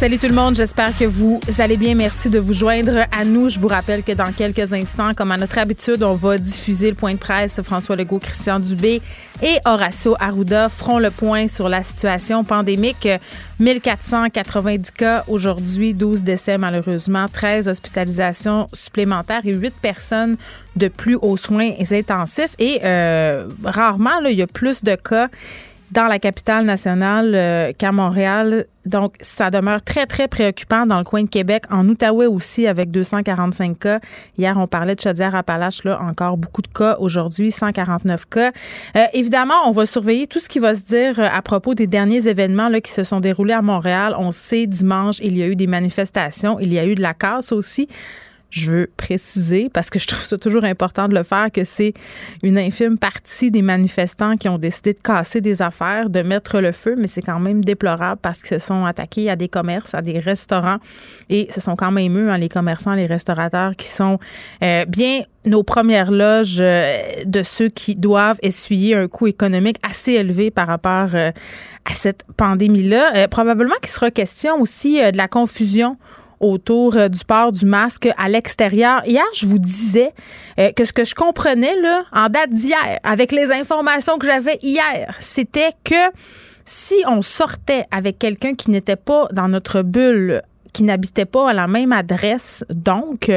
Salut tout le monde, j'espère que vous allez bien. Merci de vous joindre à nous. Je vous rappelle que dans quelques instants, comme à notre habitude, on va diffuser le point de presse. François Legault, Christian Dubé et Horacio Arruda feront le point sur la situation pandémique. 1490 cas aujourd'hui, 12 décès malheureusement, 13 hospitalisations supplémentaires et 8 personnes de plus aux soins intensifs. Et euh, rarement, il y a plus de cas dans la capitale nationale euh, qu'à Montréal. Donc, ça demeure très, très préoccupant dans le coin de Québec. En Outaouais aussi, avec 245 cas. Hier, on parlait de Chaudière-Appalaches, là, encore beaucoup de cas. Aujourd'hui, 149 cas. Euh, évidemment, on va surveiller tout ce qui va se dire euh, à propos des derniers événements là, qui se sont déroulés à Montréal. On sait, dimanche, il y a eu des manifestations. Il y a eu de la casse aussi. Je veux préciser, parce que je trouve ça toujours important de le faire, que c'est une infime partie des manifestants qui ont décidé de casser des affaires, de mettre le feu, mais c'est quand même déplorable parce qu'ils se sont attaqués à des commerces, à des restaurants, et ce sont quand même eux, hein, les commerçants, les restaurateurs, qui sont euh, bien nos premières loges euh, de ceux qui doivent essuyer un coût économique assez élevé par rapport euh, à cette pandémie-là. probablement qu'il sera question aussi de la confusion autour euh, du port du masque à l'extérieur. Hier, je vous disais euh, que ce que je comprenais là, en date d'hier, avec les informations que j'avais hier, c'était que si on sortait avec quelqu'un qui n'était pas dans notre bulle qui n'habitait pas à la même adresse, donc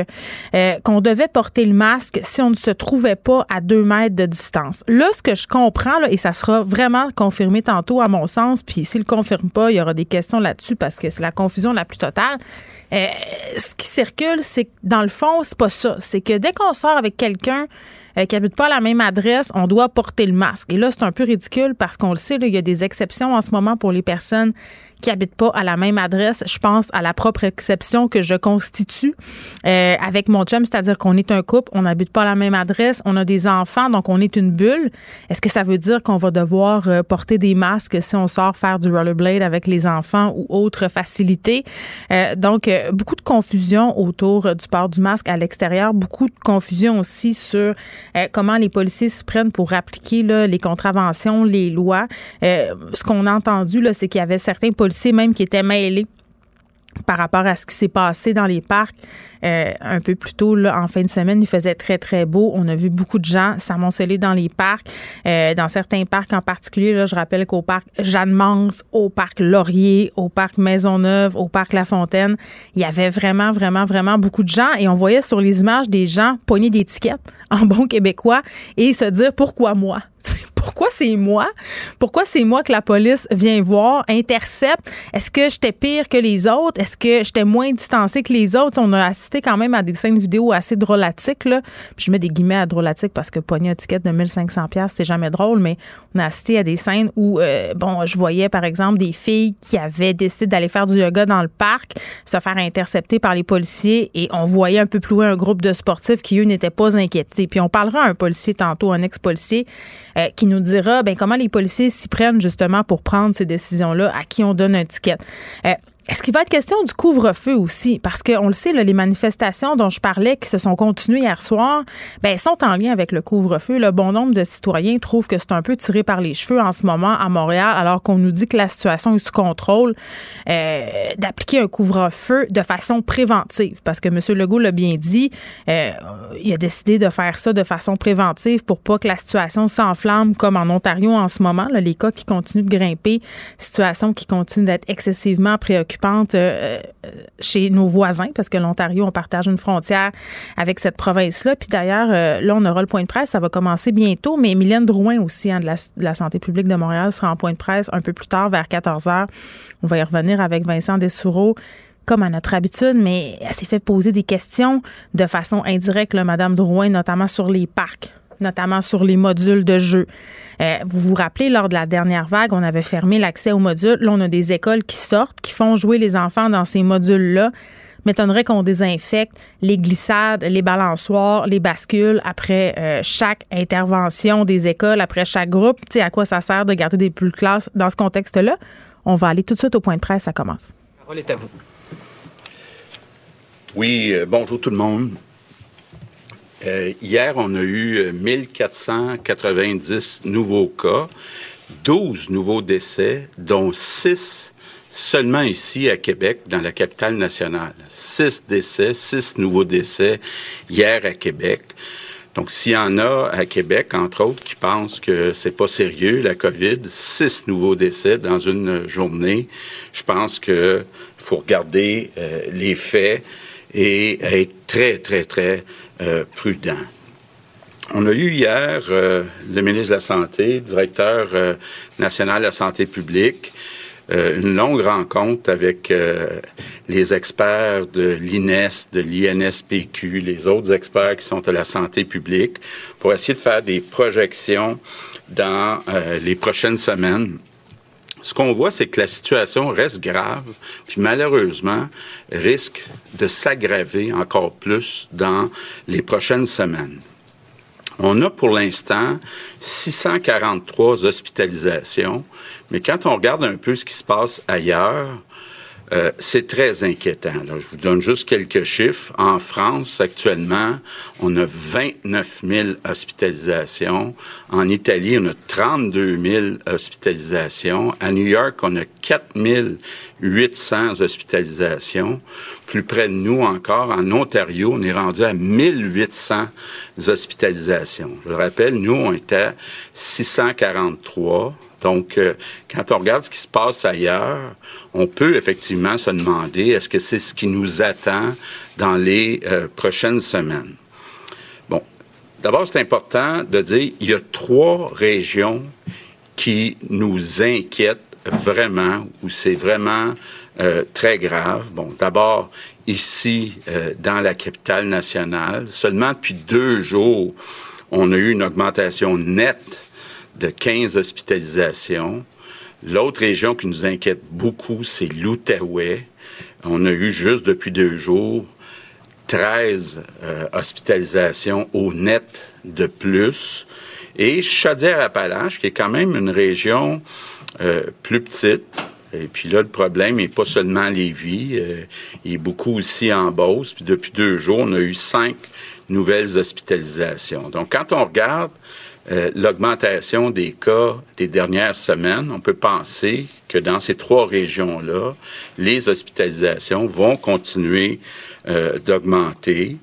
euh, qu'on devait porter le masque si on ne se trouvait pas à deux mètres de distance. Là, ce que je comprends, là, et ça sera vraiment confirmé tantôt à mon sens, puis s'il ne confirme pas, il y aura des questions là-dessus parce que c'est la confusion la plus totale. Euh, ce qui circule, c'est que dans le fond, c'est pas ça. C'est que dès qu'on sort avec quelqu'un euh, qui habite pas à la même adresse, on doit porter le masque. Et là, c'est un peu ridicule parce qu'on le sait, il y a des exceptions en ce moment pour les personnes qui habitent pas à la même adresse. Je pense à la propre exception que je constitue euh, avec mon chum, c'est-à-dire qu'on est un couple, on n'habite pas à la même adresse, on a des enfants, donc on est une bulle. Est-ce que ça veut dire qu'on va devoir euh, porter des masques si on sort faire du rollerblade avec les enfants ou autre facilité? Euh, donc, beaucoup de confusion autour du port du masque à l'extérieur, beaucoup de confusion aussi sur comment les policiers se prennent pour appliquer là, les contraventions, les lois. ce qu'on a entendu, c'est qu'il y avait certains policiers même qui était mêlé par rapport à ce qui s'est passé dans les parcs euh, un peu plus tôt en fin de semaine. Il faisait très, très beau. On a vu beaucoup de gens s'amonceler dans les parcs, euh, dans certains parcs en particulier. Là, je rappelle qu'au parc Jeanne-Mance, au parc Laurier, au parc Maisonneuve, au parc La Fontaine, il y avait vraiment, vraiment, vraiment beaucoup de gens et on voyait sur les images des gens pogner d'étiquettes en bon québécois et se dire pourquoi moi? Pourquoi c'est moi? Pourquoi c'est moi que la police vient voir, intercepte? Est-ce que j'étais pire que les autres? Est-ce que j'étais moins distancé que les autres? On a assisté quand même à des scènes vidéo assez drôlatiques. Là. Puis je mets des guillemets à drôlatiques parce que pogner un ticket de 1500 c'est jamais drôle, mais on a assisté à des scènes où, euh, bon, je voyais par exemple des filles qui avaient décidé d'aller faire du yoga dans le parc, se faire intercepter par les policiers et on voyait un peu plus loin un groupe de sportifs qui, eux, n'étaient pas inquiétés. Puis on parlera à un policier tantôt, un ex-policier, euh, qui nous dira ben, comment les policiers s'y prennent justement pour prendre ces décisions-là, à qui on donne un ticket. Euh, est-ce qu'il va être question du couvre-feu aussi? Parce qu'on le sait, les manifestations dont je parlais qui se sont continuées hier soir, ben, sont en lien avec le couvre-feu. Le bon nombre de citoyens trouvent que c'est un peu tiré par les cheveux en ce moment à Montréal, alors qu'on nous dit que la situation est sous contrôle, euh, d'appliquer un couvre-feu de façon préventive. Parce que M. Legault l'a bien dit, euh, il a décidé de faire ça de façon préventive pour pas que la situation s'enflamme comme en Ontario en ce moment. les cas qui continuent de grimper, situation qui continue d'être excessivement préoccupante euh, chez nos voisins, parce que l'Ontario, on partage une frontière avec cette province-là. Puis d'ailleurs, euh, là, on aura le point de presse, ça va commencer bientôt, mais Mylène Drouin aussi, hein, de, la, santé publique de Montréal, sera en point de presse un peu plus tard, vers 14 heures. On va y revenir avec Vincent Dessoureau comme à notre habitude, mais elle s'est fait poser des questions de façon indirecte, Madame Drouin, notamment sur les parcs notamment sur les modules de jeu. Euh, vous vous rappelez, lors de la dernière vague, on avait fermé l'accès aux modules. Là, on a des écoles qui sortent, qui font jouer les enfants dans ces modules-là. m'étonnerait qu'on désinfecte les glissades, les balançoires, les bascules après euh, chaque intervention des écoles, après chaque groupe. Tu sais, à quoi ça sert de garder des plus de classes dans ce contexte-là? On va aller tout de suite au point de presse, ça commence. La parole est à vous. Oui, euh, bonjour tout le monde. Euh, hier, on a eu 1490 nouveaux cas, 12 nouveaux décès, dont 6 seulement ici à Québec, dans la capitale nationale. 6 décès, 6 nouveaux décès hier à Québec. Donc, s'il y en a à Québec, entre autres, qui pensent que c'est pas sérieux, la COVID, six nouveaux décès dans une journée, je pense que faut regarder euh, les faits et être très, très, très euh, prudent. On a eu hier euh, le ministre de la Santé, directeur euh, national de la santé publique, une longue rencontre avec les experts de l'INES, de l'INSPQ, les autres experts qui sont à la santé publique, pour essayer de faire des projections dans les prochaines semaines ce qu'on voit, c'est que la situation reste grave, puis malheureusement risque de s'aggraver encore plus dans les prochaines semaines. On a pour l'instant 643 hospitalisations, mais quand on regarde un peu ce qui se passe ailleurs, euh, c'est très inquiétant. Je vous donne juste quelques chiffres. En France, actuellement, on a 29 000 hospitalisations. En Italie, on a 32 000 hospitalisations. À New York, on a 4 800 hospitalisations. Plus près de nous encore, en Ontario, on est rendu à 1800 hospitalisations. Je le rappelle, nous, on était à 643. Donc, euh, quand on regarde ce qui se passe ailleurs, on peut effectivement se demander est-ce que c'est ce qui nous attend dans les euh, prochaines semaines? Bon, d'abord, c'est important de dire il y a trois régions qui nous inquiètent vraiment, où c'est vraiment euh, très grave. Bon, d'abord, ici, dans la capitale nationale, seulement depuis deux jours, on a eu une augmentation nette de 15 hospitalisations. L'autre région qui nous inquiète beaucoup, c'est l'Outaouais. On a eu juste depuis deux jours 13 euh, hospitalisations au net de plus. Et Chaudière-Appalaches, qui est quand même une région euh, plus petite, et puis là, le problème n'est pas seulement Lévis, euh, il est beaucoup aussi en Beauce. Puis depuis deux jours, on a eu cinq nouvelles hospitalisations. Donc, quand on regarde euh, l'augmentation des cas des dernières semaines, on peut penser que dans ces trois régions-là, les hospitalisations vont continuer euh, d'augmenter.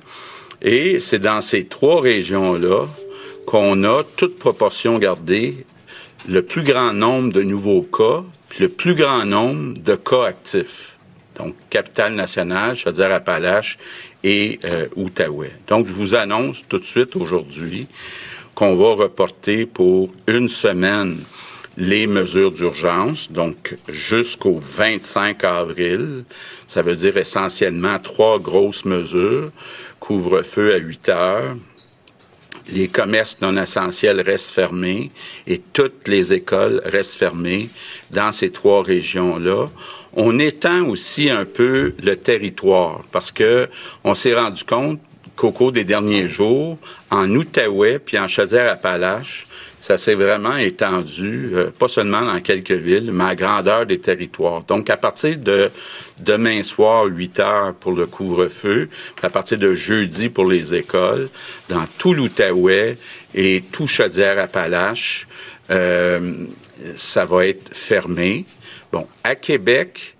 Et c'est dans ces trois régions-là qu'on a, toute proportion gardée, le plus grand nombre de nouveaux cas, puis le plus grand nombre de cas actifs. Donc, capitale nationale, Chaudière-Appalaches et euh, Outaouais. Donc, je vous annonce tout de suite aujourd'hui qu'on va reporter pour une semaine les mesures d'urgence, donc jusqu'au 25 avril. Ça veut dire essentiellement trois grosses mesures. Couvre-feu à 8 heures, les commerces non essentiels restent fermés et toutes les écoles restent fermées dans ces trois régions-là. On étend aussi un peu le territoire parce que on s'est rendu compte qu'au cours des derniers jours, en Outaouais puis en Chaudière-Appalaches, ça s'est vraiment étendu, euh, pas seulement dans quelques villes, mais à grandeur des territoires. Donc, à partir de demain soir, 8 heures pour le couvre-feu, à partir de jeudi pour les écoles, dans tout l'Outaouais et tout Chaudière-Appalaches, euh, ça va être fermé. Bon, à Québec,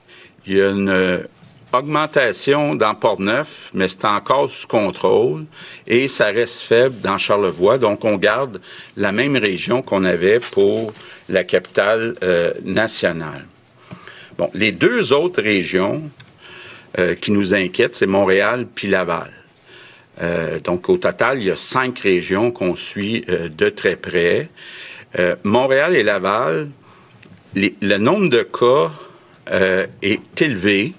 il y a une augmentation dans Port-Neuf, mais c'est encore sous contrôle et ça reste faible dans Charlevoix. Donc, on garde la même région qu'on avait pour la capitale euh, nationale. Bon, les deux autres régions euh, qui nous inquiètent, c'est Montréal puis Laval. Euh, donc, au total, il y a cinq régions qu'on suit de très près. Montréal et Laval, le nombre de cas est élevé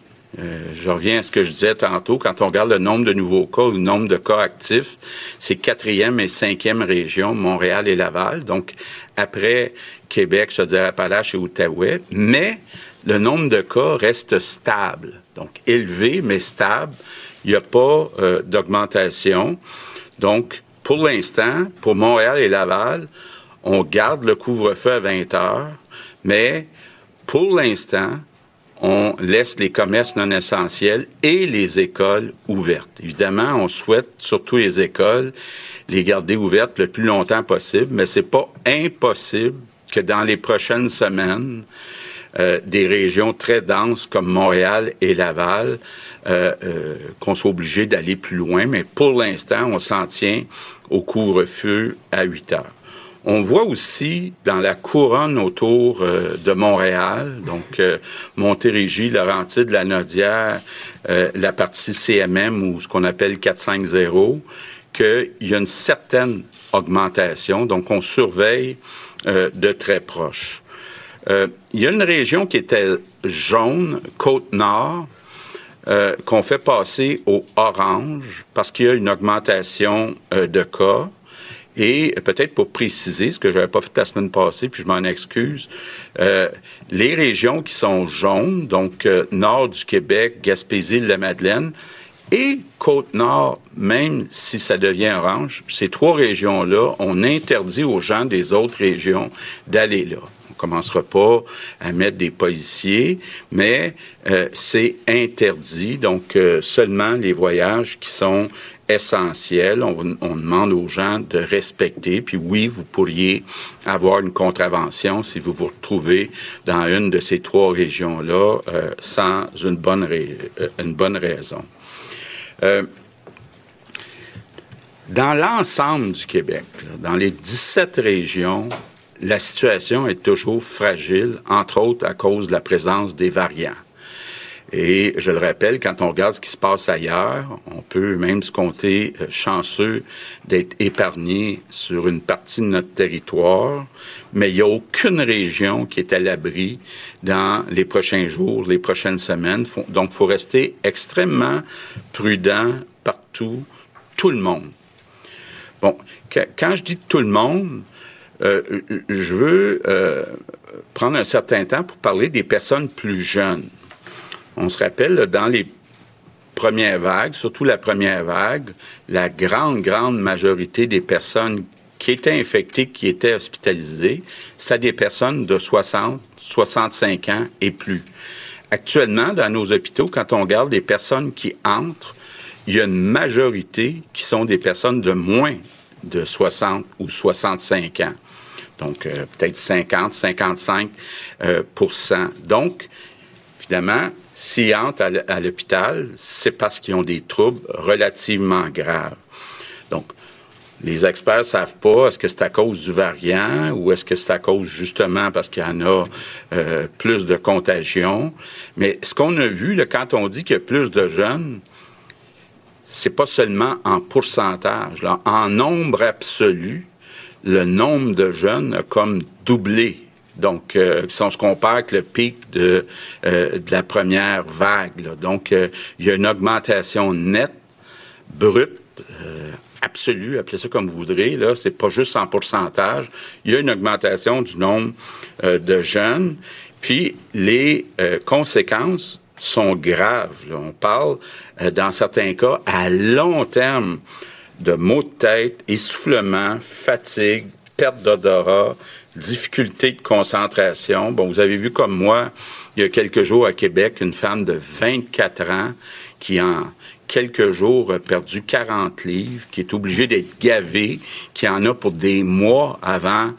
je reviens à ce que je disais tantôt. Quand on regarde le nombre de nouveaux cas ou le nombre de cas actifs, c'est quatrième et cinquième région, Montréal et Laval. Donc, après Québec, je dire Appalaches et Outaouais. Mais le nombre de cas reste stable. Donc, élevé, mais stable. Il n'y a pas euh, d'augmentation. Donc, pour l'instant, pour Montréal et Laval, on garde le couvre-feu à 20 heures, mais pour l'instant, on laisse les commerces non essentiels et les écoles ouvertes. Évidemment, on souhaite, surtout les écoles, les garder ouvertes le plus longtemps possible, mais c'est pas impossible que dans les prochaines semaines, euh, des régions très denses comme Montréal et Laval, euh, euh, qu'on soit obligé d'aller plus loin. Mais pour l'instant, on s'en tient au couvre-feu à 8 heures. On voit aussi dans la couronne autour euh, de Montréal, donc euh, Montérégie, Laurentide, la Nodière, euh, la partie CMM ou ce qu'on appelle 450, qu'il y a une certaine augmentation. Donc, on surveille de très proche. il y a une région qui était jaune, Côte-Nord, qu'on fait passer au orange parce qu'il y a une augmentation de cas. Et peut-être pour préciser ce que je n'avais pas fait la semaine passée, puis je m'en excuse, euh, les régions qui sont jaunes, donc euh, nord du Québec, Gaspésie, la Madeleine, et Côte-Nord, même si ça devient orange, ces trois régions-là, on interdit aux gens des autres régions d'aller là. On commencera pas à mettre des policiers, mais euh, c'est interdit. Donc, seulement les voyages qui sont essentiel. On, demande aux gens de respecter. Puis oui, vous pourriez avoir une contravention si vous vous retrouvez dans une de ces trois régions-là euh, sans une bonne, euh, raison. Euh, dans l'ensemble du Québec, dans les 17 régions, la situation est toujours fragile, entre autres à cause de la présence des variants. Et je le rappelle, quand on regarde ce qui se passe ailleurs, on peut même se compter euh, chanceux d'être épargné sur une partie de notre territoire, mais il n'y a aucune région qui est à l'abri dans les prochains jours, les prochaines semaines. Donc, il faut rester extrêmement prudent partout, tout le monde. Bon, quand je dis tout le monde, euh, je veux euh, prendre un certain temps pour parler des personnes plus jeunes. On se rappelle, dans les premières vagues, surtout la première vague, la grande, grande majorité des personnes qui étaient infectées, qui étaient hospitalisées, c'était des personnes de 60, 65 ans et plus. Actuellement, dans nos hôpitaux, quand on regarde les personnes qui entrent, il y a une majorité qui sont des personnes de moins de 60 ou 65 ans. Donc, euh, peut-être 50, 55% euh, Donc, évidemment, S'ils entrent à l'hôpital, c'est parce qu'ils ont des troubles relativement graves. Donc, les experts ne savent pas est-ce que c'est à cause du variant ou est-ce que c'est à cause justement parce qu'il y en a euh, plus de contagion. Mais ce qu'on a vu, quand on dit qu'il y a plus de jeunes, c'est pas seulement en pourcentage. Là. En nombre absolu, le nombre de jeunes a comme doublé donc, euh, si on se compare avec le pic de, euh, de la première vague, donc euh, il y a une augmentation nette, brute, absolue, appelez ça comme vous voudrez, là, c'est pas juste en pourcentage. Il y a une augmentation du nombre de jeunes, puis les conséquences sont graves. On parle, dans certains cas, à long terme, de maux de tête, essoufflement, fatigue, perte d'odorat, difficulté de concentration. Bon, vous avez vu comme moi, il y a quelques jours à Québec, une femme de 24 ans qui en quelques jours a perdu 40 livres, qui est obligée d'être gavée, qui en a pour des mois avant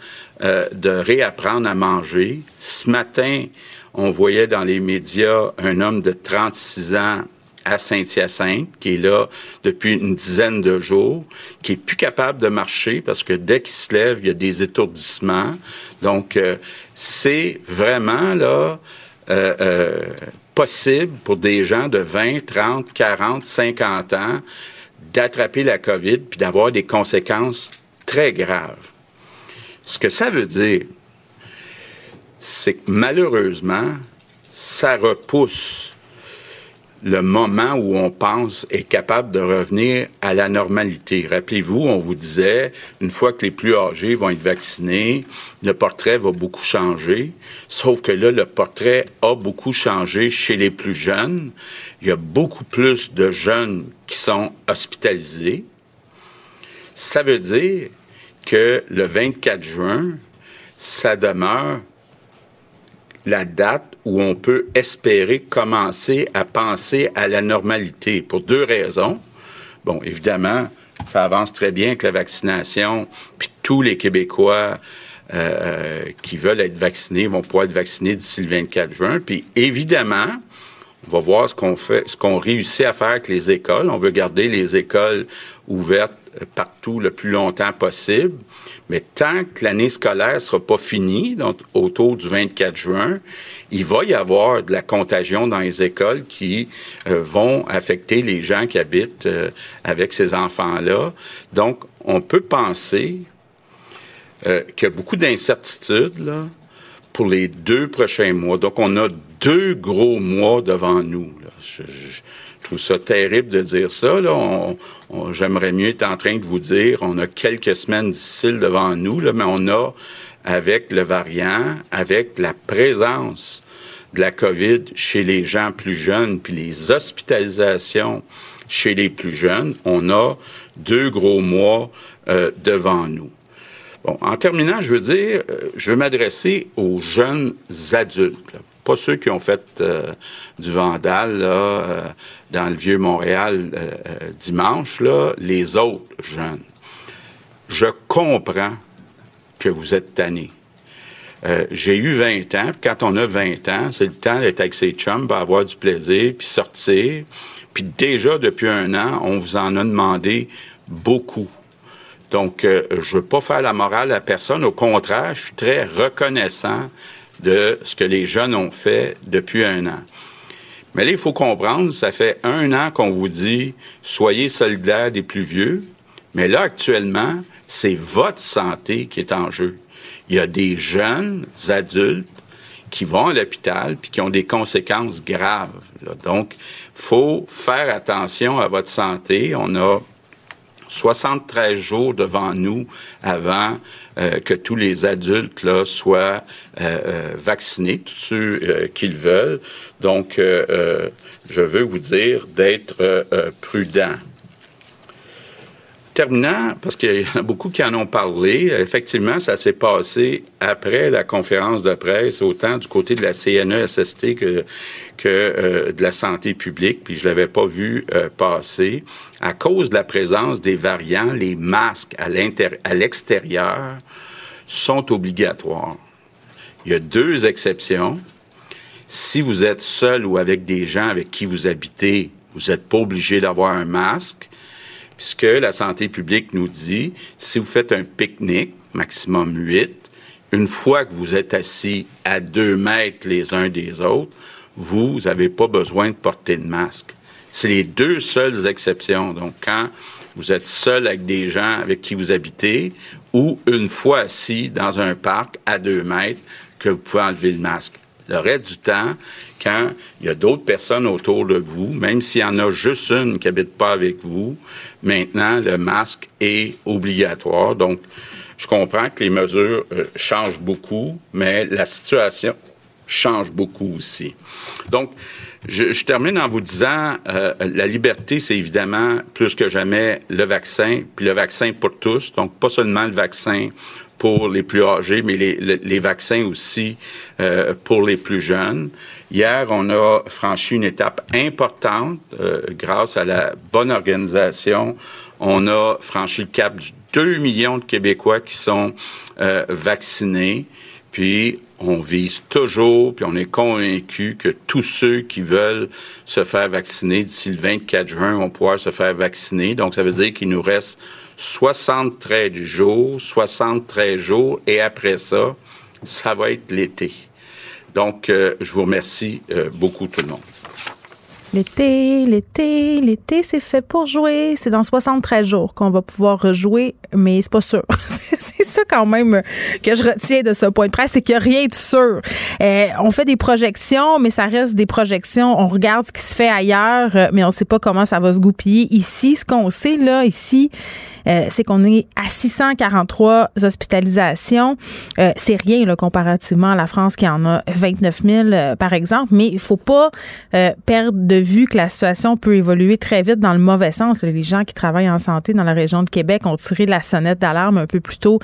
euh, de réapprendre à manger. Ce matin, on voyait dans les médias un homme de 36 ans à Saint-Hyacinthe, qui est là depuis une dizaine de jours, qui est plus capable de marcher parce que dès qu'il se lève, il y a des étourdissements. Donc, euh, c'est vraiment là euh, euh, possible pour des gens de 20, 30, 40, 50 ans d'attraper la COVID puis d'avoir des conséquences très graves. Ce que ça veut dire, c'est que malheureusement, ça repousse le moment où on pense est capable de revenir à la normalité. Rappelez-vous, on vous disait, une fois que les plus âgés vont être vaccinés, le portrait va beaucoup changer. Sauf que là, le portrait a beaucoup changé chez les plus jeunes. Il y a beaucoup plus de jeunes qui sont hospitalisés. Ça veut dire que le 24 juin, ça demeure la date où on peut espérer commencer à penser à la normalité pour deux raisons. Bon, évidemment, ça avance très bien avec la vaccination, puis tous les Québécois euh, qui veulent être vaccinés vont pouvoir être vaccinés d'ici le 24 juin. Puis évidemment, on va voir ce qu'on fait, ce qu'on réussit à faire avec les écoles. On veut garder les écoles ouvertes partout le plus longtemps possible. Mais tant que l'année scolaire ne sera pas finie, donc autour du 24 juin, il va y avoir de la contagion dans les écoles qui euh, vont affecter les gens qui habitent euh, avec ces enfants-là. Donc, on peut penser euh, qu'il y a beaucoup d'incertitudes pour les deux prochains mois. Donc, on a deux gros mois devant nous. Je, trouve ça terrible de dire ça. J'aimerais mieux être en train de vous dire, on a quelques semaines difficiles devant nous, mais on a avec le variant, avec la présence de la COVID chez les gens plus jeunes, puis les hospitalisations chez les plus jeunes, on a deux gros mois euh, devant nous. Bon, en terminant, je veux dire, euh, je veux m'adresser aux jeunes adultes, pas ceux qui ont fait euh, du vandal là, dans le vieux Montréal dimanche, là, les autres jeunes. Je comprends que vous êtes tannés. Euh, j'ai eu 20 ans, puis quand on a 20 ans, c'est le temps d'être avec ses chums, pour avoir du plaisir, puis sortir. Puis déjà, depuis un an, on vous en a demandé beaucoup. Donc, euh, je veux pas faire la morale à personne. Au contraire, je suis très reconnaissant de ce que les jeunes ont fait depuis un an. Mais là, il faut comprendre, ça fait un an qu'on vous dit soyez solidaires des plus vieux. Mais là, actuellement, c'est votre santé qui est en jeu. Il y a des jeunes adultes qui vont à l'hôpital puis qui ont des conséquences graves. Donc, faut faire attention à votre santé. On a 73 jours devant nous avant euh, que tous les adultes là, soient euh, euh, vaccinés, tous ceux qu'ils veulent. Donc, je veux vous dire d'être prudent. Terminant, parce qu'il y en a beaucoup qui en ont parlé, effectivement, ça s'est passé après la conférence de presse, autant du côté de la CNESST que, que de la santé publique, puis je l'avais pas vu passer. À cause de la présence des variants, les masques à l'extérieur sont obligatoires. Il y a deux exceptions. Si vous êtes seul ou avec des gens avec qui vous habitez, vous n'êtes pas obligé d'avoir un masque puisque la santé publique nous dit, si vous faites un pique-nique, maximum 8, une fois que vous êtes assis à deux mètres les uns des autres, vous n'avez pas besoin de porter de masque. C'est les deux seules exceptions. Donc, quand vous êtes seul avec des gens avec qui vous habitez ou une fois assis dans un parc à deux mètres que vous pouvez enlever le masque. Le reste du temps, quand il y a d'autres personnes autour de vous, même s'il y en a juste une qui n'habite pas avec vous, maintenant, le masque est obligatoire. Donc, je comprends que les mesures euh, changent beaucoup, mais la situation change beaucoup aussi. Donc, je, termine en vous disant, euh, la liberté, c'est évidemment plus que jamais le vaccin, puis le vaccin pour tous. Donc, pas seulement le vaccin pour les plus âgés, mais les, vaccins aussi euh, pour les plus jeunes. Hier, on a franchi une étape importante euh, grâce à la bonne organisation. On a franchi le cap du 2 millions de Québécois qui sont euh, vaccinés. Puis, on vise toujours, puis on est convaincu que tous ceux qui veulent se faire vacciner d'ici le 24 juin vont pouvoir se faire vacciner. Donc, ça veut dire qu'il nous reste 73 jours, 73 jours, et après ça, ça va être l'été. Donc, euh, je vous remercie euh, beaucoup tout le monde. L'été, l'été, l'été, c'est fait pour jouer. C'est dans 73 jours qu'on va pouvoir rejouer, mais c'est pas sûr. c'est ça quand même que je retiens de ce point de presse, c'est qu'il rien de sûr. Euh, on fait des projections, mais ça reste des projections. On regarde ce qui se fait ailleurs, euh, mais on ne sait pas comment ça va se goupiller ici. Ce qu'on sait là, ici, euh, c'est qu'on est à 643 hospitalisations. Euh, c'est rien là, comparativement à la France qui en a 29 000, euh, par exemple, mais il faut pas perdre de vue que la situation peut évoluer très vite dans le mauvais sens. Les gens qui travaillent en santé dans la région de Québec ont tiré la sonnette d'alarme un peu plus tôt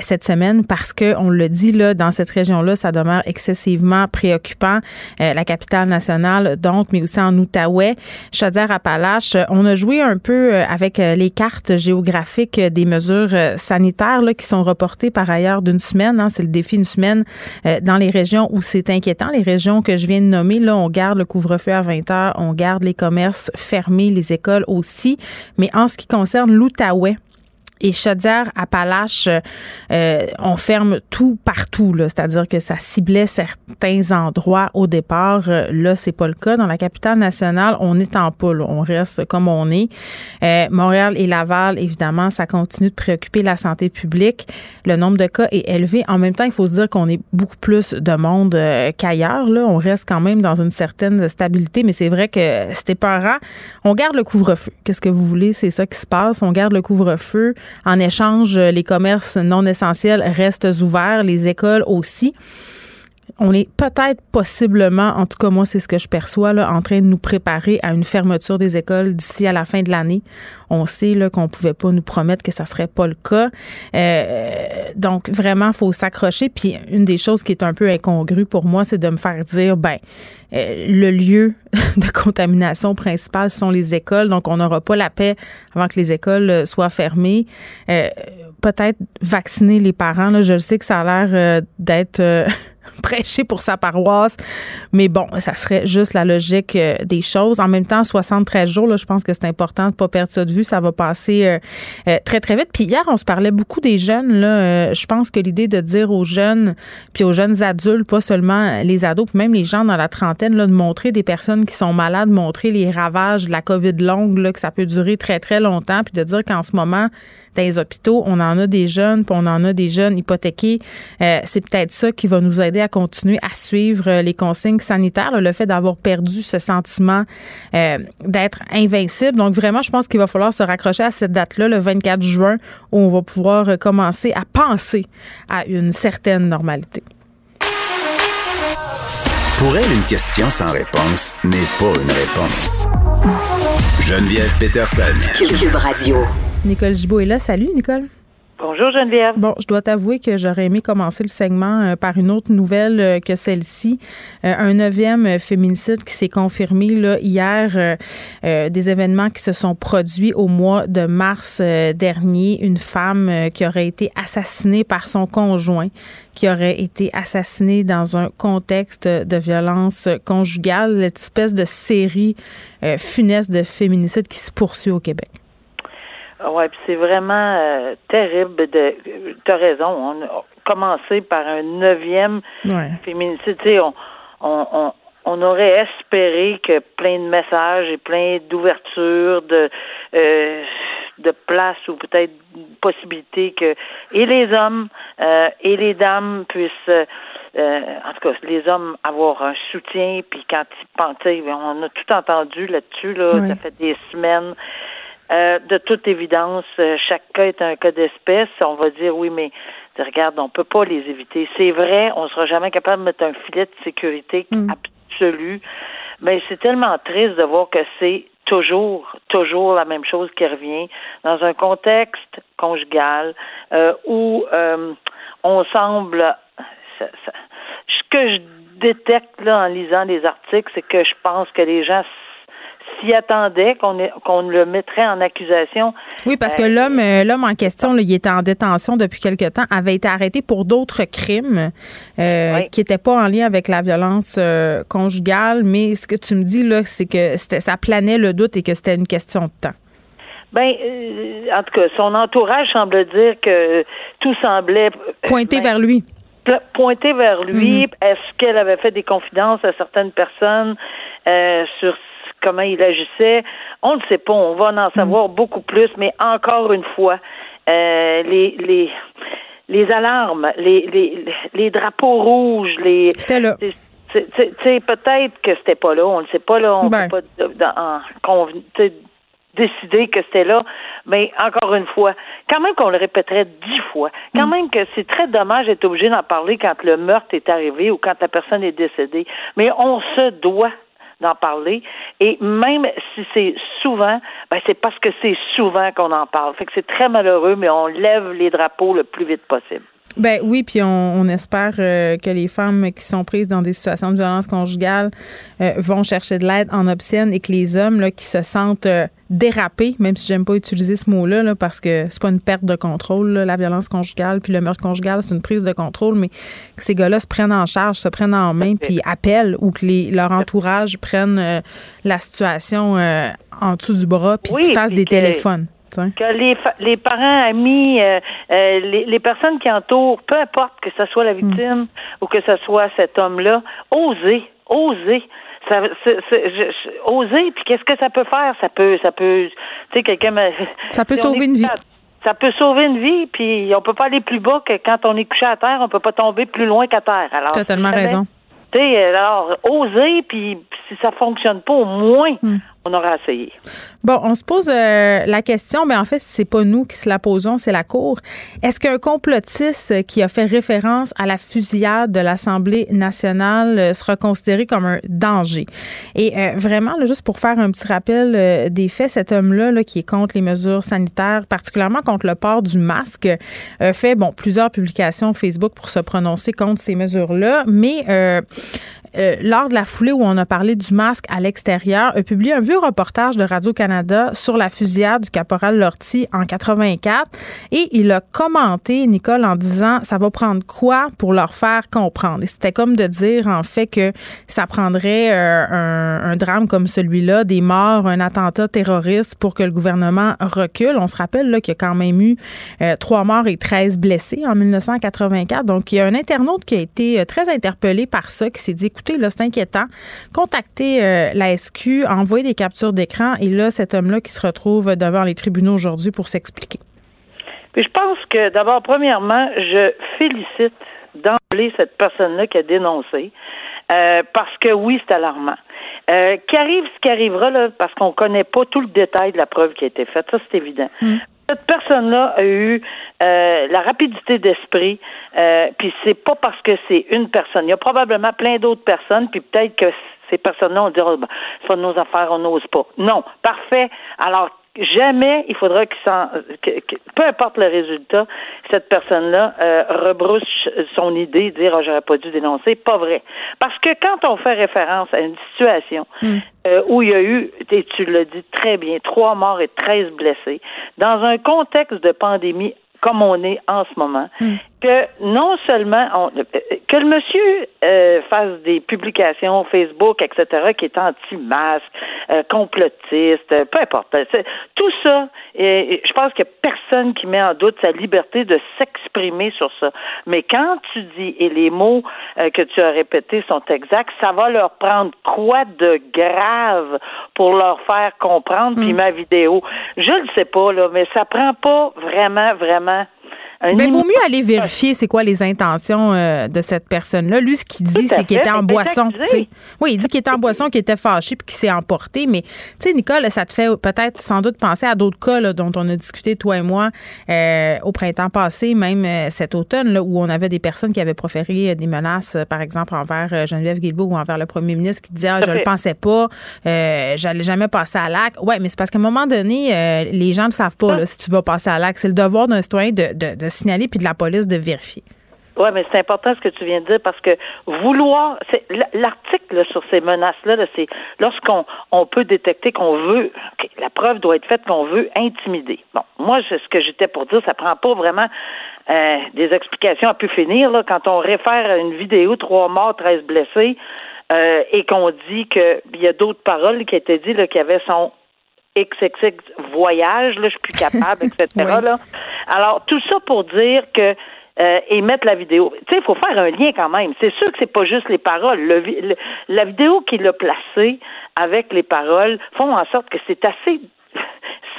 cette semaine parce que, on le dit, là, dans cette région-là, ça demeure excessivement préoccupant. la capitale nationale, donc, mais aussi en Outaouais, Chaudière-Appalaches. On a joué un peu avec les cartes géographiques graphique des mesures euh, sanitaires qui sont reportées par ailleurs d'une semaine. Hein. c'est le défi d'une semaine euh, dans les régions où c'est inquiétant. Les régions que je viens de nommer, là, on garde le couvre-feu à 20 heures, on garde les commerces fermés, les écoles aussi. Mais en ce qui concerne l'Outaouais, et Chaudière-Appalaches, euh, on ferme tout partout. C'est-à-dire que ça ciblait certains endroits au départ. Euh, là, c'est pas le cas. Dans la capitale nationale, on est en poule. On reste comme on est. Euh, Montréal et Laval, évidemment, ça continue de préoccuper la santé publique. Le nombre de cas est élevé. En même temps, il faut se dire qu'on est beaucoup plus de monde euh, qu'ailleurs. On reste quand même dans une certaine stabilité, mais c'est vrai que c'était rare. On garde le couvre-feu. Qu'est-ce que vous voulez? C'est ça qui se passe. On garde le couvre-feu. En échange, les commerces non essentiels restent ouverts, les écoles aussi on est peut-être possiblement, en tout cas moi c'est ce que je perçois, là, en train de nous préparer à une fermeture des écoles d'ici à la fin de l'année. On sait qu'on pouvait pas nous promettre que ça serait pas le cas. Euh, donc vraiment, faut s'accrocher. Puis une des choses qui est un peu incongrue pour moi, c'est de me faire dire, ben euh, le lieu de contamination principal sont les écoles, donc on n'aura pas la paix avant que les écoles euh, soient fermées. Peut-être vacciner les parents. Là, je sais que ça a l'air d'être prêcher pour sa paroisse. Mais bon, ça serait juste la logique euh, des choses. En même temps, 73 jours, je pense que c'est important de ne pas perdre ça de vue. Ça va passer euh, euh, très, très vite. Puis hier, on se parlait beaucoup des jeunes. Là. je pense que l'idée de dire aux jeunes, puis aux jeunes adultes, pas seulement les ados, puis même les gens dans la trentaine, là, de montrer des personnes qui sont malades, montrer les ravages de la COVID longue, là, que ça peut durer très, très longtemps, puis de dire qu'en ce moment, dans les hôpitaux, on en a des jeunes, puis on en a des jeunes hypothéqués. Euh, c'est peut-être ça qui va nous aider à continuer à suivre euh, les consignes sanitaires, le fait d'avoir perdu ce sentiment euh, d'être invincible. Donc vraiment, je pense qu'il va falloir se raccrocher à cette date-là, le 24 juin, où on va pouvoir commencer à penser à une certaine normalité. Pour elle, une question sans réponse n'est pas une réponse. Geneviève Peterson. Cube Radio. Nicole Gibault est là. Salut, Nicole. Bonjour Geneviève. Bon, je dois t'avouer que j'aurais aimé commencer le segment euh, par une autre nouvelle euh, que celle-ci. Euh, un neuvième féminicide qui s'est confirmé là, hier. des événements qui se sont produits au mois de mars dernier. Une femme qui aurait été assassinée par son conjoint, qui aurait été assassinée dans un contexte de violence conjugale. Cette espèce de série funeste de féminicides qui se poursuit au Québec. Ah ouais, puis c'est vraiment euh, terrible de. T'as raison. On a commencé par un neuvième féminicide. Tu sais, on, on, on, aurait espéré que plein de messages et plein d'ouvertures, de euh, de place ou peut-être possibilité que et les hommes euh, et les dames puissent euh, en tout cas les hommes avoir un soutien puis quand ils pensent on a tout entendu là-dessus là ça fait des semaines euh, de toute évidence, euh, chaque cas est un cas d'espèce. On va dire oui, mais regarde, on peut pas les éviter. C'est vrai, on sera jamais capable de mettre un filet de sécurité mm. absolu. Mais c'est tellement triste de voir que c'est toujours, toujours la même chose qui revient dans un contexte conjugal euh, où on semble. ce que je détecte là en lisant les articles, c'est que je pense que les gens s'y attendait qu'on qu'on le mettrait en accusation. Oui, parce que euh, l'homme euh, l'homme en question, il était en détention depuis quelque temps, avait été arrêté pour d'autres crimes euh, qui n'étaient pas en lien avec la violence conjugale. Mais ce que tu me dis là, c'est que ça planait le doute et que c'était une question de temps. Ben, en tout cas, son entourage semble dire que tout semblait pointer ben, vers lui pointer vers lui. Est-ce qu'elle avait fait des confidences à certaines personnes euh, sur comment il agissait. On ne sait pas. On va en savoir beaucoup plus, mais encore une fois, euh, les, les les alarmes, les, les, les drapeaux rouges, les. C'était là. peut-être que c'était pas là, on ne sait pas là, on ben. peut pas dans, décider que c'était là, mais encore une fois, quand même qu'on le répéterait dix fois, quand mm. même que c'est très dommage d'être obligé d'en parler quand le meurtre est arrivé ou quand la personne est décédée, mais on se doit d'en parler. Et même si c'est souvent, ben c'est parce que c'est souvent qu'on en parle. Fait que c'est très malheureux, mais on lève les drapeaux le plus vite possible. Ben oui, puis on, espère euh, que les femmes qui sont prises dans des situations de violence conjugale euh, vont chercher de l'aide en obscène et que les hommes là, qui se sentent euh, dérapés, même si j'aime pas utiliser ce mot-là, là, parce que c'est pas une perte de contrôle, la violence conjugale, puis le meurtre conjugal, c'est une prise de contrôle, mais que ces gars-là se prennent en charge, se prennent en main, puis appellent ou que les, leur entourage prenne la situation en dessous du bras, puis fassent des téléphones. Que les, les parents, amis, euh, euh, les, les, personnes qui entourent, peu importe que ce soit la mm. victime ou que ce soit cet homme-là, oser, oser. Ça, oser, puis qu'est-ce que ça peut faire? Ça peut, ça peut, tu sais, quelqu'un... Ça peut sauver une vie. Ça, peut sauver une vie, puis on peut pas aller plus bas que quand on est couché à terre, on peut pas tomber plus loin qu'à terre. Alors, Totalement raison. Tu sais, alors, oser, puis si ça fonctionne pas, au moins, mm on aura essayé. Bon, on se pose euh, la question, mais en fait, c'est pas nous qui se la posons, c'est la Cour. Est-ce qu'un complotiste qui a fait référence à la fusillade de l'Assemblée nationale euh, sera considéré comme un danger? Et euh, vraiment, juste pour faire un petit rappel des faits, cet homme-là, là, qui est contre les mesures sanitaires, particulièrement contre le port du masque, a fait bon plusieurs publications Facebook pour se prononcer contre ces mesures-là, mais euh, lors de la foulée où on a parlé du masque à l'extérieur, a publié un vieux reportage de Radio-Canada sur la fusillade du caporal Lortie en 84 et il a commenté, Nicole, en disant ça va prendre quoi pour leur faire comprendre? C'était comme de dire, en fait, que ça prendrait euh, un, drame comme celui-là, des morts, un attentat terroriste pour que le gouvernement recule. On se rappelle là, qu'il y a quand même eu euh, trois morts et 13 blessés en 1984. Donc, il y a un internaute qui a été très interpellé par ça, qui s'est dit, là, c'est inquiétant. Contactez euh, la SQ, envoyez des captures d'écran et là, cet homme-là qui se retrouve devant les tribunaux aujourd'hui pour s'expliquer. Puis je pense que d'abord, premièrement, je félicite d'emblée cette personne-là qui a dénoncé. Euh, parce que oui, c'est alarmant. Euh, qu'arrive ce qui arrivera, là, parce qu'on ne connaît pas tout le détail de la preuve qui a été faite, ça c'est évident. Mm cette personne-là a eu euh, la rapidité d'esprit, euh, puis c'est pas parce que c'est une personne. Il y a probablement plein d'autres personnes, puis peut-être que ces personnes-là, on dira, ben, c'est pas nos affaires, on n'ose pas. Non, parfait. Alors, jamais il faudra que, peu importe le résultat, cette personne-là euh, rebrousse son idée, dire oh, j'aurais pas dû dénoncer. Pas vrai. Parce que quand on fait référence à une situation hmm. euh, où il y a eu, et tu l'as dit très bien, trois morts et treize blessés, dans un contexte de pandémie comme on est en ce moment, hmm. Que non seulement on, que le monsieur euh, fasse des publications Facebook, etc., qui est anti-masque, euh, complotiste, peu importe. Tout ça, et, je pense qu'il n'y a personne qui met en doute sa liberté de s'exprimer sur ça. Mais quand tu dis, et les mots euh, que tu as répétés sont exacts, ça va leur prendre quoi de grave pour leur faire comprendre, puis hmm. ma vidéo, je ne sais pas, là, mais ça prend pas vraiment, vraiment mais il vaut mieux aller vérifier c'est quoi les intentions euh, de cette personne-là. Lui, ce qu'il dit, c'est qu'il était en boisson. Oui, il dit qu'il était en boisson, qu'il était fâché puis qu'il s'est emporté. Mais, tu sais, Nicole, ça te fait peut-être sans doute penser à d'autres cas dont on a discuté, toi et moi, euh, au printemps passé, même euh, cet automne, là, où on avait des personnes qui avaient proféré des menaces, par exemple, envers Geneviève Guilbeault ou envers le premier ministre qui disait ah, Je ne le pensais pas, j'allais jamais passer à l'acte. Oui, mais c'est parce qu'à un moment donné, les gens ne savent pas ah. si tu vas passer à l'acte. C'est le devoir d'un citoyen de, de, de signaler puis de la police de vérifier. Oui, mais c'est important ce que tu viens de dire parce que vouloir, l'article sur ces menaces-là, c'est lorsqu'on on peut détecter qu'on veut, la preuve doit être faite qu'on veut intimider. Bon, moi, ce que j'étais pour dire, ça prend pas vraiment euh, des explications à pu finir quand on réfère à une vidéo trois morts, 13 blessés, euh, et qu'on dit qu'il y a d'autres paroles qui étaient dites qui avaient son XXX voyage, là, je suis plus capable, etc. là. Alors, tout ça pour dire que euh, et mettre la vidéo. Tu sais, il faut faire un lien quand même. C'est sûr que c'est pas juste les paroles. Le, la vidéo qu'il a placée avec les paroles font en sorte que c'est assez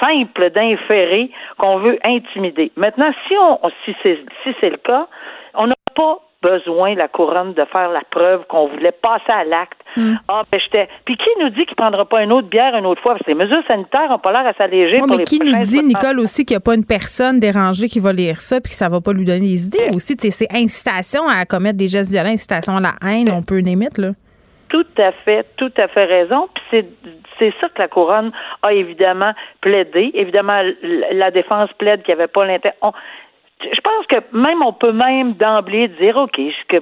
simple d'inférer qu'on veut intimider. Maintenant, si on si c'est si c'est le cas, on n'a pas besoin, la couronne, de faire la preuve qu'on voulait passer à l'acte. Hmm. Ah, ben, j'étais. Puis qui nous dit qu'il ne prendra pas une autre bière une autre fois? Parce que les mesures sanitaires n'ont pas l'air à s'alléger. mais qui nous dit, Nicole, aussi qu'il n'y a pas une personne dérangée qui va lire ça puis que ça ne va pas lui donner des idées aussi? C'est incitation à commettre des gestes violents, incitation à la haine, on peut limite, là. Tout à fait, tout à fait raison. Puis c'est ça que la couronne a évidemment plaidé. Évidemment, la défense plaide qu'il n'y avait pas l'intérêt je pense que même on peut même d'emblée dire OK, que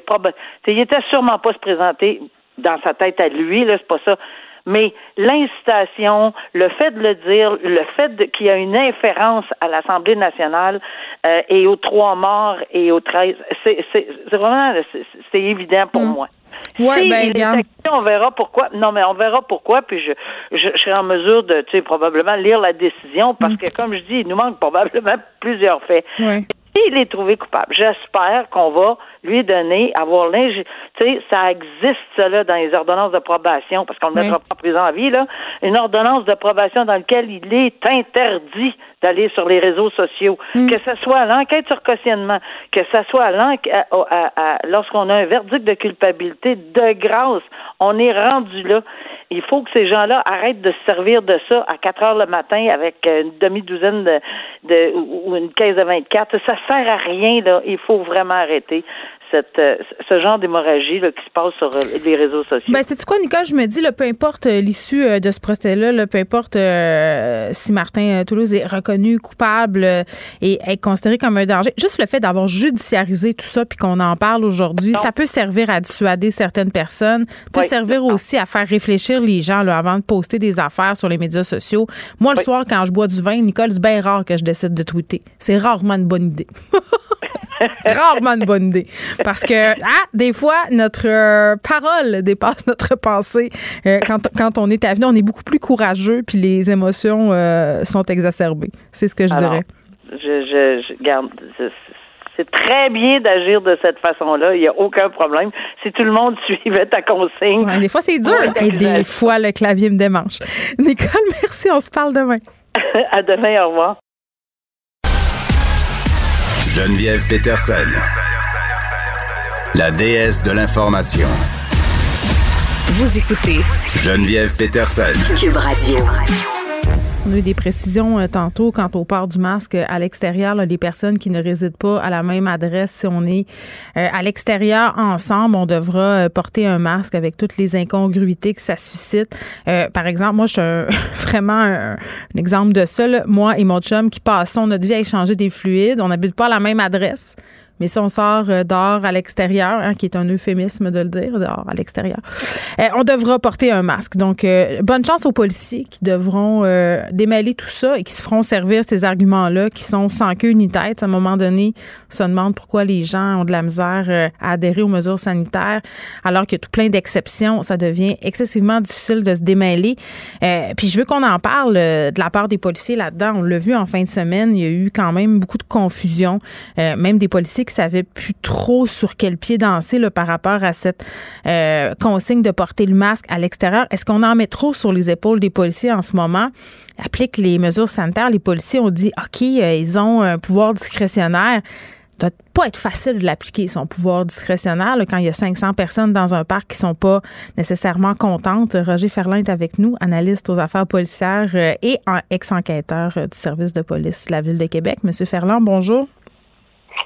il était sûrement pas se présenter dans sa tête à lui, là, c'est pas ça. Mais l'incitation, le fait de le dire, le fait qu'il y a une inférence à l'Assemblée nationale euh, et aux trois morts et aux treize, c'est vraiment c'est évident pour mm. moi. Ouais, ben, on verra pourquoi. Non, mais on verra pourquoi, puis je, je, serai en mesure de, tu sais, probablement lire la décision, parce mm. que, comme je dis, il nous manque probablement plusieurs faits. Ouais il est trouvé coupable, j'espère qu'on va lui donner, avoir l'ingé... Tu sais, ça existe, ça, là, dans les ordonnances de probation, parce qu'on ne mettra pas en prison à vie, là, une ordonnance de probation dans laquelle il est interdit d'aller sur les réseaux sociaux, mm. que ce soit à l'enquête sur cautionnement, que ce soit à lorsqu'on a un verdict de culpabilité, de grâce, on est rendu là. Il faut que ces gens-là arrêtent de se servir de ça à 4 heures le matin avec une demi-douzaine de, ou une caisse de 24. Ça sert à rien, là. Il faut vraiment arrêter. Euh, ce genre d'hémorragie qui se passe sur euh, les réseaux sociaux. Ben, c'est quoi, Nicole? Je me dis, peu importe euh, l'issue de ce procès-là, peu importe si Martin Toulouse est reconnu coupable et est considéré comme un danger, juste le fait d'avoir judiciarisé tout ça puis qu'on en parle aujourd'hui, ça peut servir à dissuader certaines personnes, peut servir aussi à faire réfléchir les gens là, avant de poster des affaires sur les médias sociaux. Moi, le soir, quand je bois du vin, Nicole, c'est bien rare que je décide de tweeter. C'est rarement une bonne idée. Rarement une bonne idée. Parce que, ah, des fois, notre euh, parole dépasse notre pensée. Euh, quand, quand, on est à venir, on est beaucoup plus courageux, puis les émotions euh, sont exacerbées. C'est ce que je dirais. Je, je, garde. c'est très bien d'agir de cette façon-là. Il n'y a aucun problème. Si tout le monde suivait ta consigne. des fois, c'est dur. Et des fois, le clavier me démange. Nicole, merci. On se parle demain. à demain. Au revoir. Geneviève Peterson, la déesse de l'information. Vous écoutez Geneviève Peterson, Cube Radio. On a eu des précisions euh, tantôt quant au port du masque à l'extérieur. les personnes qui ne résident pas à la même adresse, si on est euh, à l'extérieur ensemble, on devra euh, porter un masque avec toutes les incongruités que ça suscite. par exemple, moi, je suis vraiment un, exemple de ça. Moi et mon chum qui passons notre vie à échanger des fluides. On n'habite pas à la même adresse. Mais si on sort euh, dehors à l'extérieur, hein, qui est un euphémisme de le dire, dehors à l'extérieur, euh, on devra porter un masque. Donc, euh, bonne chance aux policiers qui devront démêler tout ça et qui se feront servir ces arguments-là qui sont sans queue ni tête. À un moment donné, on se demande pourquoi les gens ont de la misère à adhérer aux mesures sanitaires alors qu'il y a tout plein d'exceptions. Ça devient excessivement difficile de se démêler. puis je veux qu'on en parle de la part des policiers là-dedans. On l'a vu en fin de semaine, il y a eu quand même beaucoup de confusion, même des policiers qui savaient plus trop sur quel pied danser par rapport à cette euh, consigne de porter le masque à l'extérieur. Est-ce qu'on en met trop sur les épaules des policiers en ce moment? Applique les mesures sanitaires. Les policiers ont dit, OK, euh, ils ont un pouvoir discrétionnaire doit pas être facile de l'appliquer, son pouvoir discrétionnaire, quand il y a 500 personnes dans un parc qui sont pas nécessairement contentes. Roger Ferlin est avec nous, analyste aux affaires policières euh, et ex-enquêteur du service de police de la Ville de Québec. Monsieur Ferland, bonjour.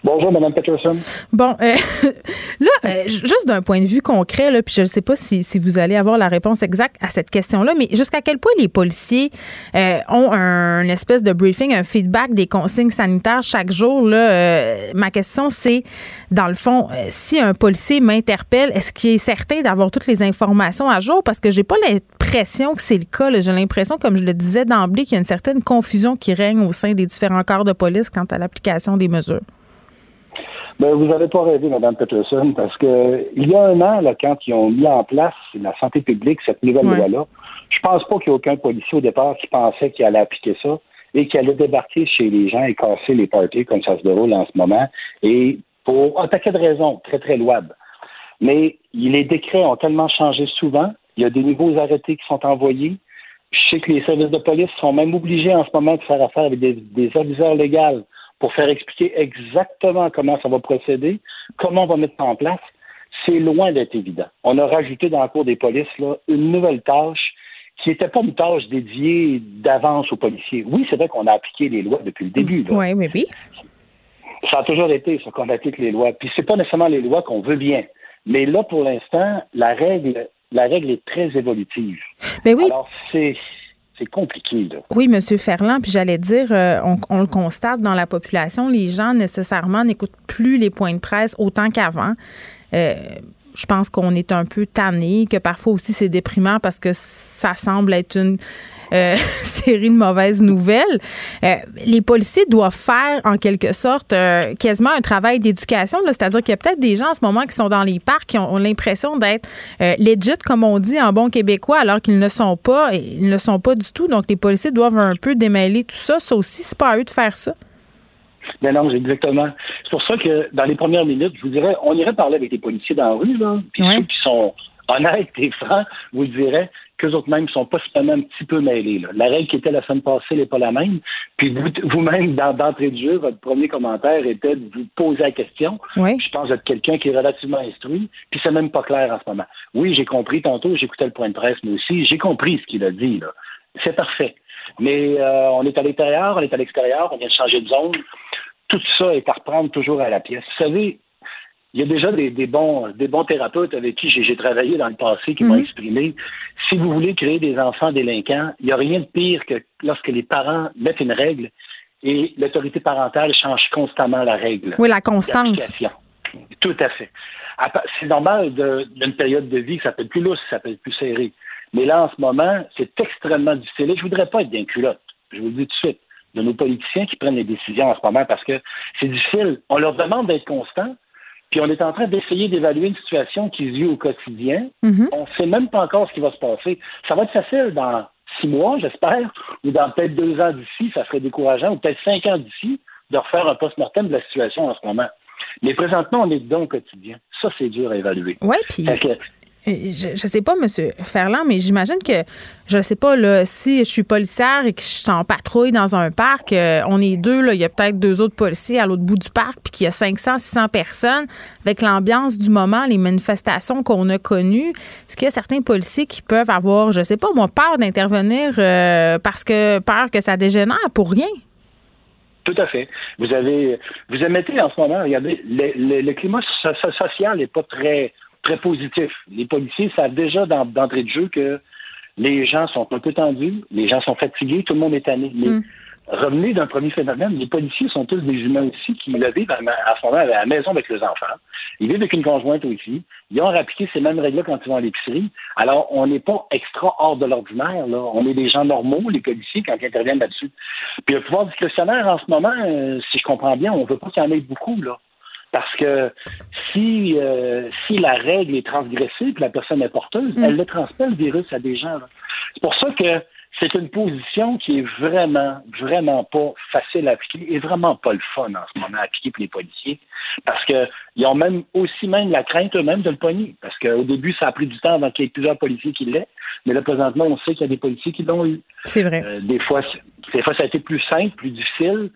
Bonjour, Mme Peterson. Bon, euh, là, euh, juste d'un point de vue concret, là, puis je ne sais pas si, si, vous allez avoir la réponse exacte à cette question-là, mais jusqu'à quel point les policiers euh, ont un espèce de briefing, un feedback des consignes sanitaires chaque jour? Là, ma question, c'est, dans le fond, si un policier m'interpelle, est-ce qu'il est certain d'avoir toutes les informations à jour? Parce que j'ai pas l'impression que c'est le cas. J'ai l'impression, comme je le disais d'emblée, qu'il y a une certaine confusion qui règne au sein des différents corps de police quant à l'application des mesures. Ben, vous n'avez pas rêvé, Mme Peterson, parce que il y a un an, là, quand ils ont mis en place la santé publique, cette nouvelle loi-là, je pense pas qu'il y ait aucun policier au départ qui pensait qu'il allait appliquer ça et qu'il allait débarquer chez les gens et casser les parties comme ça se déroule en ce moment, et pour un paquet de raisons très, très louables. Mais les décrets ont tellement changé souvent, il y a des nouveaux arrêtés qui sont envoyés, Je sais que les services de police sont même obligés en ce moment de faire affaire avec des, des aviseurs légaux pour faire expliquer exactement comment ça va procéder, comment on va mettre ça en place. C'est loin d'être évident. On a rajouté dans la cour des polices là, une nouvelle tâche qui n'était pas une tâche dédiée d'avance aux policiers. Oui, c'est vrai qu'on a appliqué les lois depuis le début. Oui, mais oui. Ça a toujours été ça qu'on applique les lois. Puis c'est pas nécessairement les lois qu'on veut bien. Mais là, pour l'instant, la règle, la règle est très évolutive. Mais oui. Alors, c'est Oui, M. Ferland, puis j'allais dire, euh, on, le constate dans la population, les gens nécessairement n'écoutent plus les points de presse autant qu'avant. Euh, je pense qu'on est un peu tanné, que parfois aussi c'est déprimant parce que ça semble être une euh, série de mauvaises nouvelles. Euh, les policiers doivent faire en quelque sorte euh, quasiment un travail d'éducation. C'est-à-dire qu'il y a peut-être des gens en ce moment qui sont dans les parcs qui ont, l'impression d'être legit, comme on dit en bon québécois, alors qu'ils ne sont pas. Ils ne sont pas du tout. Donc les policiers doivent un peu démêler tout ça. Ça aussi, c'est pas à eux de faire ça. Ben non, exactement. C'est pour ça que dans les premières minutes, je vous dirais, on irait parler avec les policiers dans la rue, là, puis ceux qui sont honnêtes et francs, vous direz qu'eux autres mêmes sont pas simplement un petit peu mêlés. Là. La règle qui était la semaine passée n'est pas la même. Puis vous-même, d'entrée de jeu, votre premier commentaire était de vous poser la question. Je pense être quelqu'un qui est relativement instruit, puis c'est même pas clair en ce moment. Oui, j'ai compris tantôt, j'écoutais le point de presse, mais aussi, j'ai compris ce qu'il a dit. Là. C'est parfait. Mais euh, on est à l'intérieur, on est à l'extérieur, on vient de changer de zone tout ça est à reprendre toujours à la pièce. Vous savez, il y a déjà des, bons, des bons thérapeutes avec qui j'ai travaillé dans le passé qui m'ont mhm. exprimé si vous voulez créer des enfants délinquants, il n'y a rien de pire que lorsque les parents mettent une règle et l'autorité parentale change constamment la règle. Oui, la constance. Tout à fait. C'est normal d'une période de vie que ça peut être plus lousse, ça peut être plus serré. Mais là, en ce moment, c'est extrêmement difficile. Et je ne voudrais pas être d'un culotte. Je vous le dis tout de suite de nos politiciens qui prennent les décisions en ce moment parce que c'est difficile. On leur demande d'être constants, puis on est en train d'essayer d'évaluer une situation qui se vit au quotidien. Mm-hmm. On ne sait même pas encore ce qui va se passer. Ça va être facile dans six mois, j'espère, ou dans peut-être deux ans d'ici, ça serait décourageant, ou peut-être cinq ans d'ici, de refaire un post-mortem de la situation en ce moment. Mais présentement, on est dedans au quotidien. Ça, c'est dur à évaluer. Oui, puis je, je sais pas, M. Ferland, mais j'imagine que, je sais pas, là, si je suis policière et que je suis en patrouille dans un parc, euh, on est deux, là, il y a peut-être deux autres policiers à l'autre bout du parc, puis qu'il y a 500, 600 personnes, avec l'ambiance du moment, les manifestations qu'on a connues, est-ce qu'il y a certains policiers qui peuvent avoir, je sais pas, moi, peur d'intervenir euh, parce que peur que ça dégénère pour rien? Tout à fait. Vous avez, vous émettez en ce moment, regardez, le, le climat social n'est pas très très positif. Les policiers savent déjà d'entrée de jeu que les gens sont un peu tendus, les gens sont fatigués, tout le monde est tanné. Mais mm. revenez d'un premier phénomène, les policiers sont tous des humains aussi qui le vivent à, ce moment à la maison avec leurs enfants. Ils vivent avec une conjointe aussi. Ils ont appliqué ces mêmes règles quand ils vont à l'épicerie. Alors, on n'est pas extra hors de l'ordinaire. Là. On est des gens normaux, les policiers, quand ils interviennent là-dessus. Puis le pouvoir discrétionnaire, en ce moment, euh, si je comprends bien, on ne veut pas qu'il y en ait beaucoup. là. Parce que si, euh, si la règle est transgressée que la personne est porteuse, mm. elle le transmet le virus à des gens. C'est pour ça que c'est une position qui est vraiment, vraiment pas facile à appliquer et vraiment pas le fun en ce moment à appliquer pour les policiers. Parce qu'ils ont même aussi même la crainte eux-mêmes de le pogner. Parce qu'au début, ça a pris du temps avant qu'il y ait plusieurs policiers qui l'aient. Mais là, présentement, on sait qu'il y a des policiers qui l'ont eu. C'est vrai. Euh, des fois, des fois, ça a été plus simple, plus difficile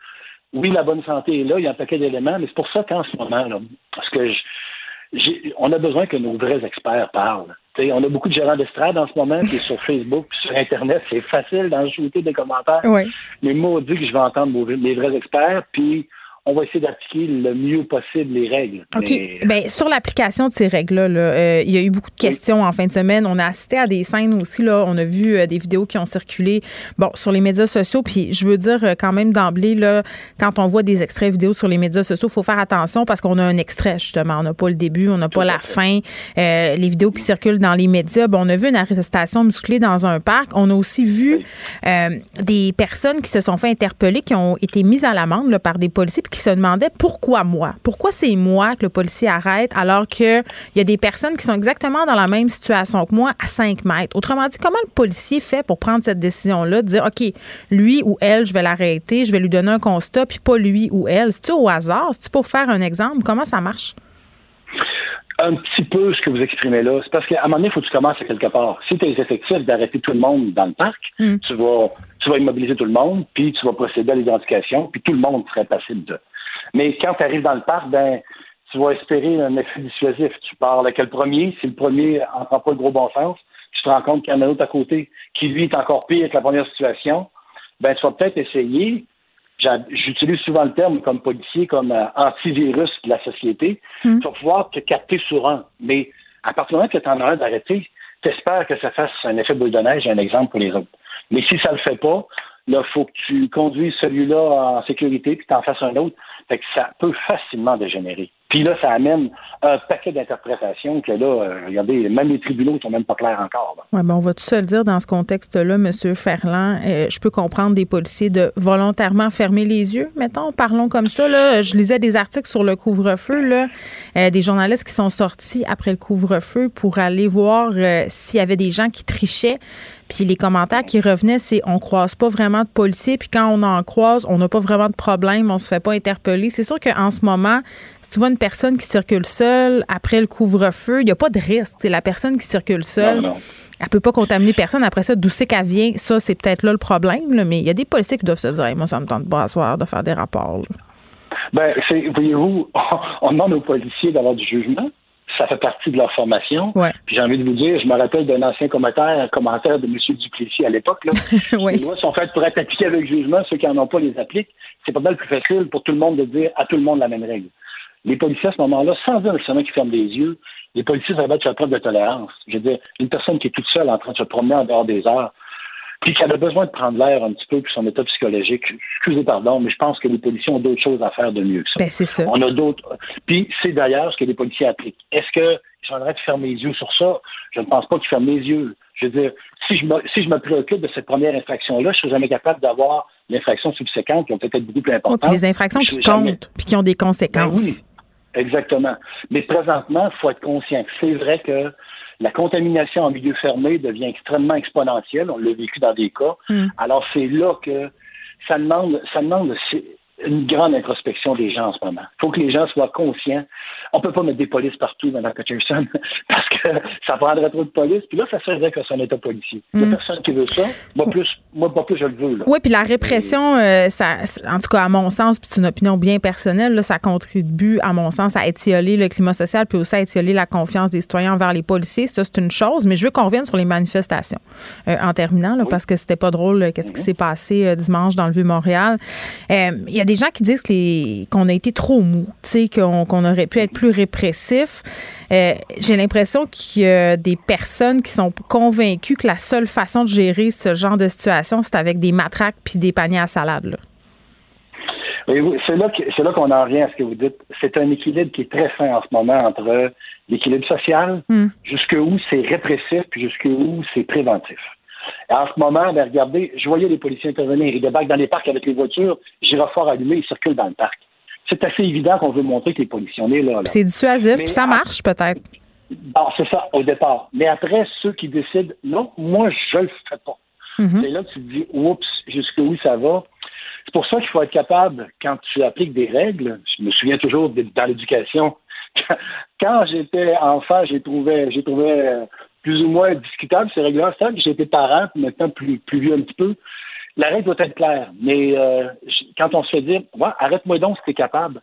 oui, la bonne santé est là, il y a un paquet d'éléments, mais c'est pour ça qu'en ce moment, là, parce que on a besoin que nos vrais experts parlent. on a beaucoup de gérants d'estrade en ce moment, qui sur Facebook, sur Internet, c'est facile d'en des commentaires. Oui. Mais dit que je vais entendre mes vrais experts, puis on va essayer d'appliquer le mieux possible les règles. OK. Ben, sur l'application de ces règles-là, euh, il y a eu beaucoup de questions en fin de semaine. On a assisté à des scènes aussi. Là. On a vu euh, des vidéos qui ont circulé bon, sur les médias sociaux. Puis je veux dire euh, quand même d'emblée, là, quand on voit des extraits vidéo sur les médias sociaux, il faut faire attention parce qu'on a un extrait, justement. On n'a pas le début, on n'a pas la fin. les vidéos qui circulent dans les médias, bon, on a vu une arrestation musclée dans un parc. On a aussi vu des personnes qui se sont fait interpeller, qui ont été mises à l'amende par des policiers qui se demandait pourquoi moi? Pourquoi c'est moi que le policier arrête alors qu'il y a des personnes qui sont exactement dans la même situation que moi à 5 mètres? Autrement dit, comment le policier fait pour prendre cette décision-là, de dire, OK, lui ou elle, je vais l'arrêter, je vais lui donner un constat, puis pas lui ou elle? C'est-tu au hasard? C'est-tu pour faire un exemple? Comment ça marche? un petit peu ce que vous exprimez là. C'est parce qu'à un moment donné, il faut que tu commences à quelque part. Si tu as les effectifs d'arrêter tout le monde dans le parc, hmm. tu vas tu vas immobiliser tout le monde, puis tu vas procéder à l'identification, puis tout le monde serait passible de. Mais quand tu arrives dans le parc, ben tu vas espérer un effet dissuasif. Tu parles avec le premier, si le premier n'en prend pas le gros bon sens, tu te rends compte qu'il y en a un autre à côté qui, lui, est encore pire que la première situation, ben tu vas peut-être essayer j'utilise souvent le terme comme policier, comme euh, antivirus de la société, mm. tu vas pouvoir te capter sur un. Mais à partir du moment que tu en as un d'arrêter, tu espères que ça fasse un effet boule de neige, un exemple pour les autres. Mais si ça le fait pas, là, faut que tu conduises celui-là en sécurité puis tu en fasses un autre. Fait que ça peut facilement dégénérer. Puis là, ça amène un paquet d'interprétations que là, euh, regardez, même les tribunaux sont même pas clairs encore. Oui, ben on va tout seul dire dans ce contexte-là, M. Ferland, euh, je peux comprendre des policiers de volontairement fermer les yeux, mettons, parlons comme ça. Là. Je lisais des articles sur le couvre-feu, là, euh, des journalistes qui sont sortis après le couvre-feu pour aller voir s'il y avait des gens qui trichaient. Puis les commentaires qui revenaient, c'est on croise pas vraiment de policiers, puis quand on en croise, on n'a pas vraiment de problème, on se fait pas interpeller. C'est sûr qu'en ce moment, si tu vois une personne qui circule seule après le couvre-feu, il n'y a pas de risque. C'est la personne qui circule seule. Elle peut pas contaminer personne. Après ça, d'où c'est qu'elle vient, ça, c'est peut-être là le problème. mais il y a des policiers qui doivent se dire Moi, ça me tente pas à soir de faire des rapports. Ben, voyez-vous, on demande aux policiers d'avoir du jugement ça fait partie de leur formation. Puis j'ai envie de vous dire, je me rappelle d'un ancien commentaire, un commentaire de M. Duplessis à l'époque. Les lois sont faites pour être appliquées avec jugement, ceux qui n'en ont pas les appliquent. C'est pas mal plus facile pour tout le monde de dire à tout le monde la même règle. Les policiers à ce moment-là, sans dire nécessairement qu'ils ferment les yeux, les policiers ça va faire preuve de tolérance. Je veux dire, une personne qui est toute seule en train de se promener en dehors des heures, puis qu'elle a besoin de prendre l'air un petit peu pour son état psychologique. Excusez pardon, mais je pense que les policiers ont d'autres choses à faire de mieux que ça. Ben, c'est ça. On a d'autres. Puis c'est d'ailleurs ce que les policiers appliquent. Est-ce qu'ils sont en train de fermer les yeux sur ça? Je ne pense pas qu'ils ferment les yeux. Je veux dire, si je me, si je me préoccupe de cette première infraction-là, je serai jamais capable d'avoir l'infraction subséquente qui ont peut-être beaucoup plus importantes. les infractions qui comptent, puis qui ont des conséquences. Ben oui, exactement. Mais présentement, il faut être conscient. C'est vrai que la contamination en milieu fermé devient extrêmement exponentielle. On l'a vécu dans des cas. Hmm. Alors, c'est là que ça demande, ça demande une grande introspection des gens en ce moment. Il faut que les gens soient conscients. On ne peut pas mettre des polices partout, Mme Peterson, parce que ça prendrait trop de police. Puis là, ça serait que c'est un État policier. Il n'y a mm. personne qui veut ça. Moi, plus, moi, pas plus, je le veux. Oui, puis la répression, euh, ça, en tout cas, à mon sens, puis c'est une opinion bien personnelle, là, ça contribue, à mon sens, à étioler le climat social, puis aussi à étioler la confiance des citoyens envers les policiers. Ça, c'est une chose. Mais je veux qu'on revienne sur les manifestations euh, en terminant, là, parce que c'était pas drôle, qu'est-ce qui mm-hmm. s'est passé euh, dimanche dans le Vieux-Montréal. Il y a des gens qui disent qu'on a été trop mou, qu'on aurait pu être plus répressif. Euh, j'ai l'impression qu'il y a des personnes qui sont convaincues que la seule façon de gérer ce genre de situation, c'est avec des matraques puis des paniers à salade. c'est là qu'on en revient à ce que vous dites. C'est un équilibre qui est très fin en ce moment entre l'équilibre social, hmm. jusqu'où c'est répressif, puis jusqu'où c'est préventif. En ce moment, ben, regardez, je voyais les policiers intervenir. Ils débarquent dans les parcs avec les voitures, gyrophares allumés, ils circulent dans le parc. C'est assez évident qu'on veut montrer que les policiers, on est là. C'est dissuasif, puis ça marche peut-être. Bon, c'est ça, au départ. Mais après, ceux qui décident, non, moi, je le fais pas. Mhm. C'est là que tu te dis, oups, jusqu'où ça va? C'est pour ça qu'il faut être capable, quand tu appliques des règles, je me souviens toujours dans l'éducation, quand j'étais enfant, j'ai trouvé, j'ai trouvé euh, plus ou moins discutable, ces règles-là. C'est que j'ai été parent, puis maintenant plus, plus vieux un petit peu. La règle doit être claire, mais euh, quand on se fait dire, ouais, arrête-moi donc si tu es capable,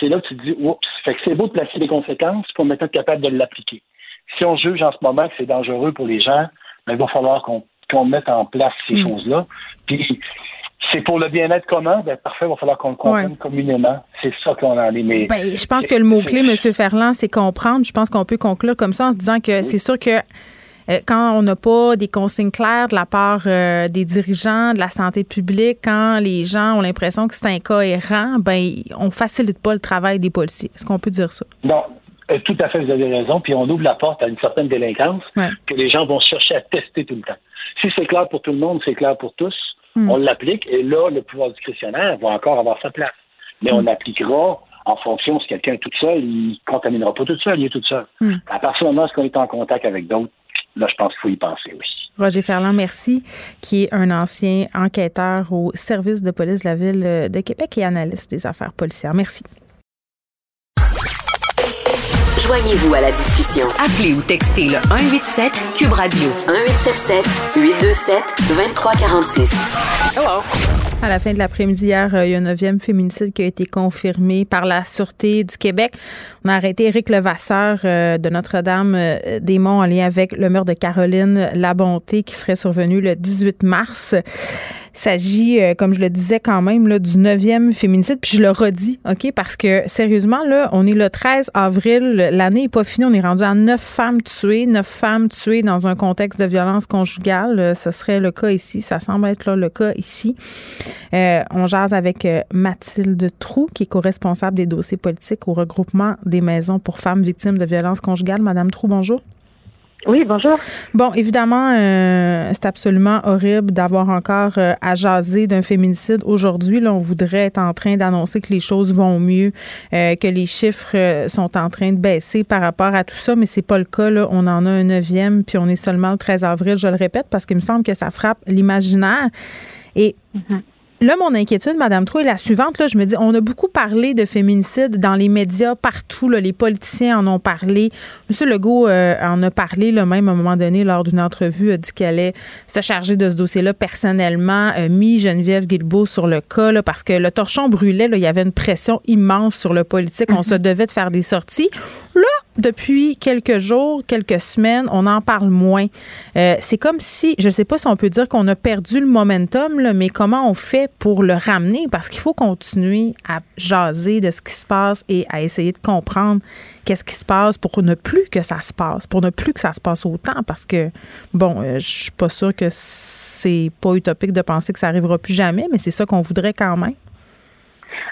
c'est là que tu te dis, oups, fait que c'est beau de placer des conséquences pour maintenant être capable de l'appliquer. Si on juge en ce moment que c'est dangereux pour les gens, ben, il va falloir qu'on mette en place ces mm. choses-là. Puis c'est pour le bien-être commun, ben parfait, il va falloir qu'on le comprenne communément. C'est ça qu'on en est. Mais ben, je pense que le mot-clé, M. Ferland, c'est comprendre. Je pense qu'on peut conclure comme ça en se disant que c'est sûr que euh, quand on n'a pas des consignes claires de la part euh, des dirigeants de la santé publique, quand les gens ont l'impression que c'est incohérent, ben on facilite pas le travail des policiers. Est-ce qu'on peut dire ça? Non, euh, tout à fait, vous avez raison. Puis on ouvre la porte à une certaine délinquance que les gens vont chercher à tester tout le temps. Si c'est clair pour tout le monde, c'est clair pour tous. Hmm. On l'applique et là, le pouvoir discrétionnaire va encore avoir sa place. Mais on hmm. appliquera en fonction si quelqu'un est tout seul, il ne contaminera pas tout seul, il est tout seul. Hmm. À partir du moment où on est en contact avec d'autres, là, je pense qu'il faut y penser aussi. Roger Ferland, merci, qui est un ancien enquêteur au service de police de la Ville de Québec et analyste des affaires policières. Merci. Joignez-vous à la discussion. Appelez ou textez le 187 Cube Radio 1877 827 2346. Hello. À la fin de l'après-midi hier, euh, il y a un neuvième féminicide qui a été confirmé par la Sûreté du Québec. On a arrêté Éric Levasseur euh, de Notre-Dame-des-Monts euh, en lien avec le meurtre de Caroline Labonté qui serait survenu le 18 mars. Il s'agit, euh, comme je le disais quand même, là, du neuvième féminicide. Puis je le redis, OK? Parce que sérieusement, là, on est le 13 avril. L'année n'est pas finie. On est rendu à neuf femmes tuées. Neuf femmes tuées dans un contexte de violence conjugale. Euh, ce serait le cas ici. Ça semble être là, le cas ici. Euh, on jase avec Mathilde Trou, qui est co-responsable des dossiers politiques au regroupement des maisons pour femmes victimes de violences conjugales. Madame Trou, bonjour. Oui, bonjour. Bon, évidemment, euh, c'est absolument horrible d'avoir encore euh, à jaser d'un féminicide. Aujourd'hui, là, on voudrait être en train d'annoncer que les choses vont mieux, euh, que les chiffres sont en train de baisser par rapport à tout ça, mais c'est pas le cas. Là. On en a un neuvième, puis on est seulement le 13 avril, je le répète, parce qu'il me semble que ça frappe l'imaginaire. Et mm-hmm. Là, mon inquiétude, Madame Trou, est la suivante. Là, je me dis, on a beaucoup parlé de féminicide dans les médias partout. Là, les politiciens en ont parlé. Monsieur Legault euh, en a parlé, là, même à un moment donné, lors d'une entrevue, a dit qu'elle allait se charger de ce dossier-là personnellement, a mis Geneviève Guilbeault sur le cas, là, parce que le torchon brûlait. Là, il y avait une pression immense sur le politique. On se mhm. devait de faire des sorties. Là, depuis quelques jours, quelques semaines, on en parle moins. Euh, c'est comme si, je ne sais pas si on peut dire qu'on a perdu le momentum, mais comment on fait pour le ramener? Parce qu'il faut continuer à jaser de ce qui se passe et à essayer de comprendre qu'est-ce qui se passe pour ne plus que ça se passe, pour ne plus que ça se passe autant. Parce que, bon, euh, je suis pas sûre que c'est pas utopique de penser que ça arrivera plus jamais, mais c'est ça qu'on voudrait quand même.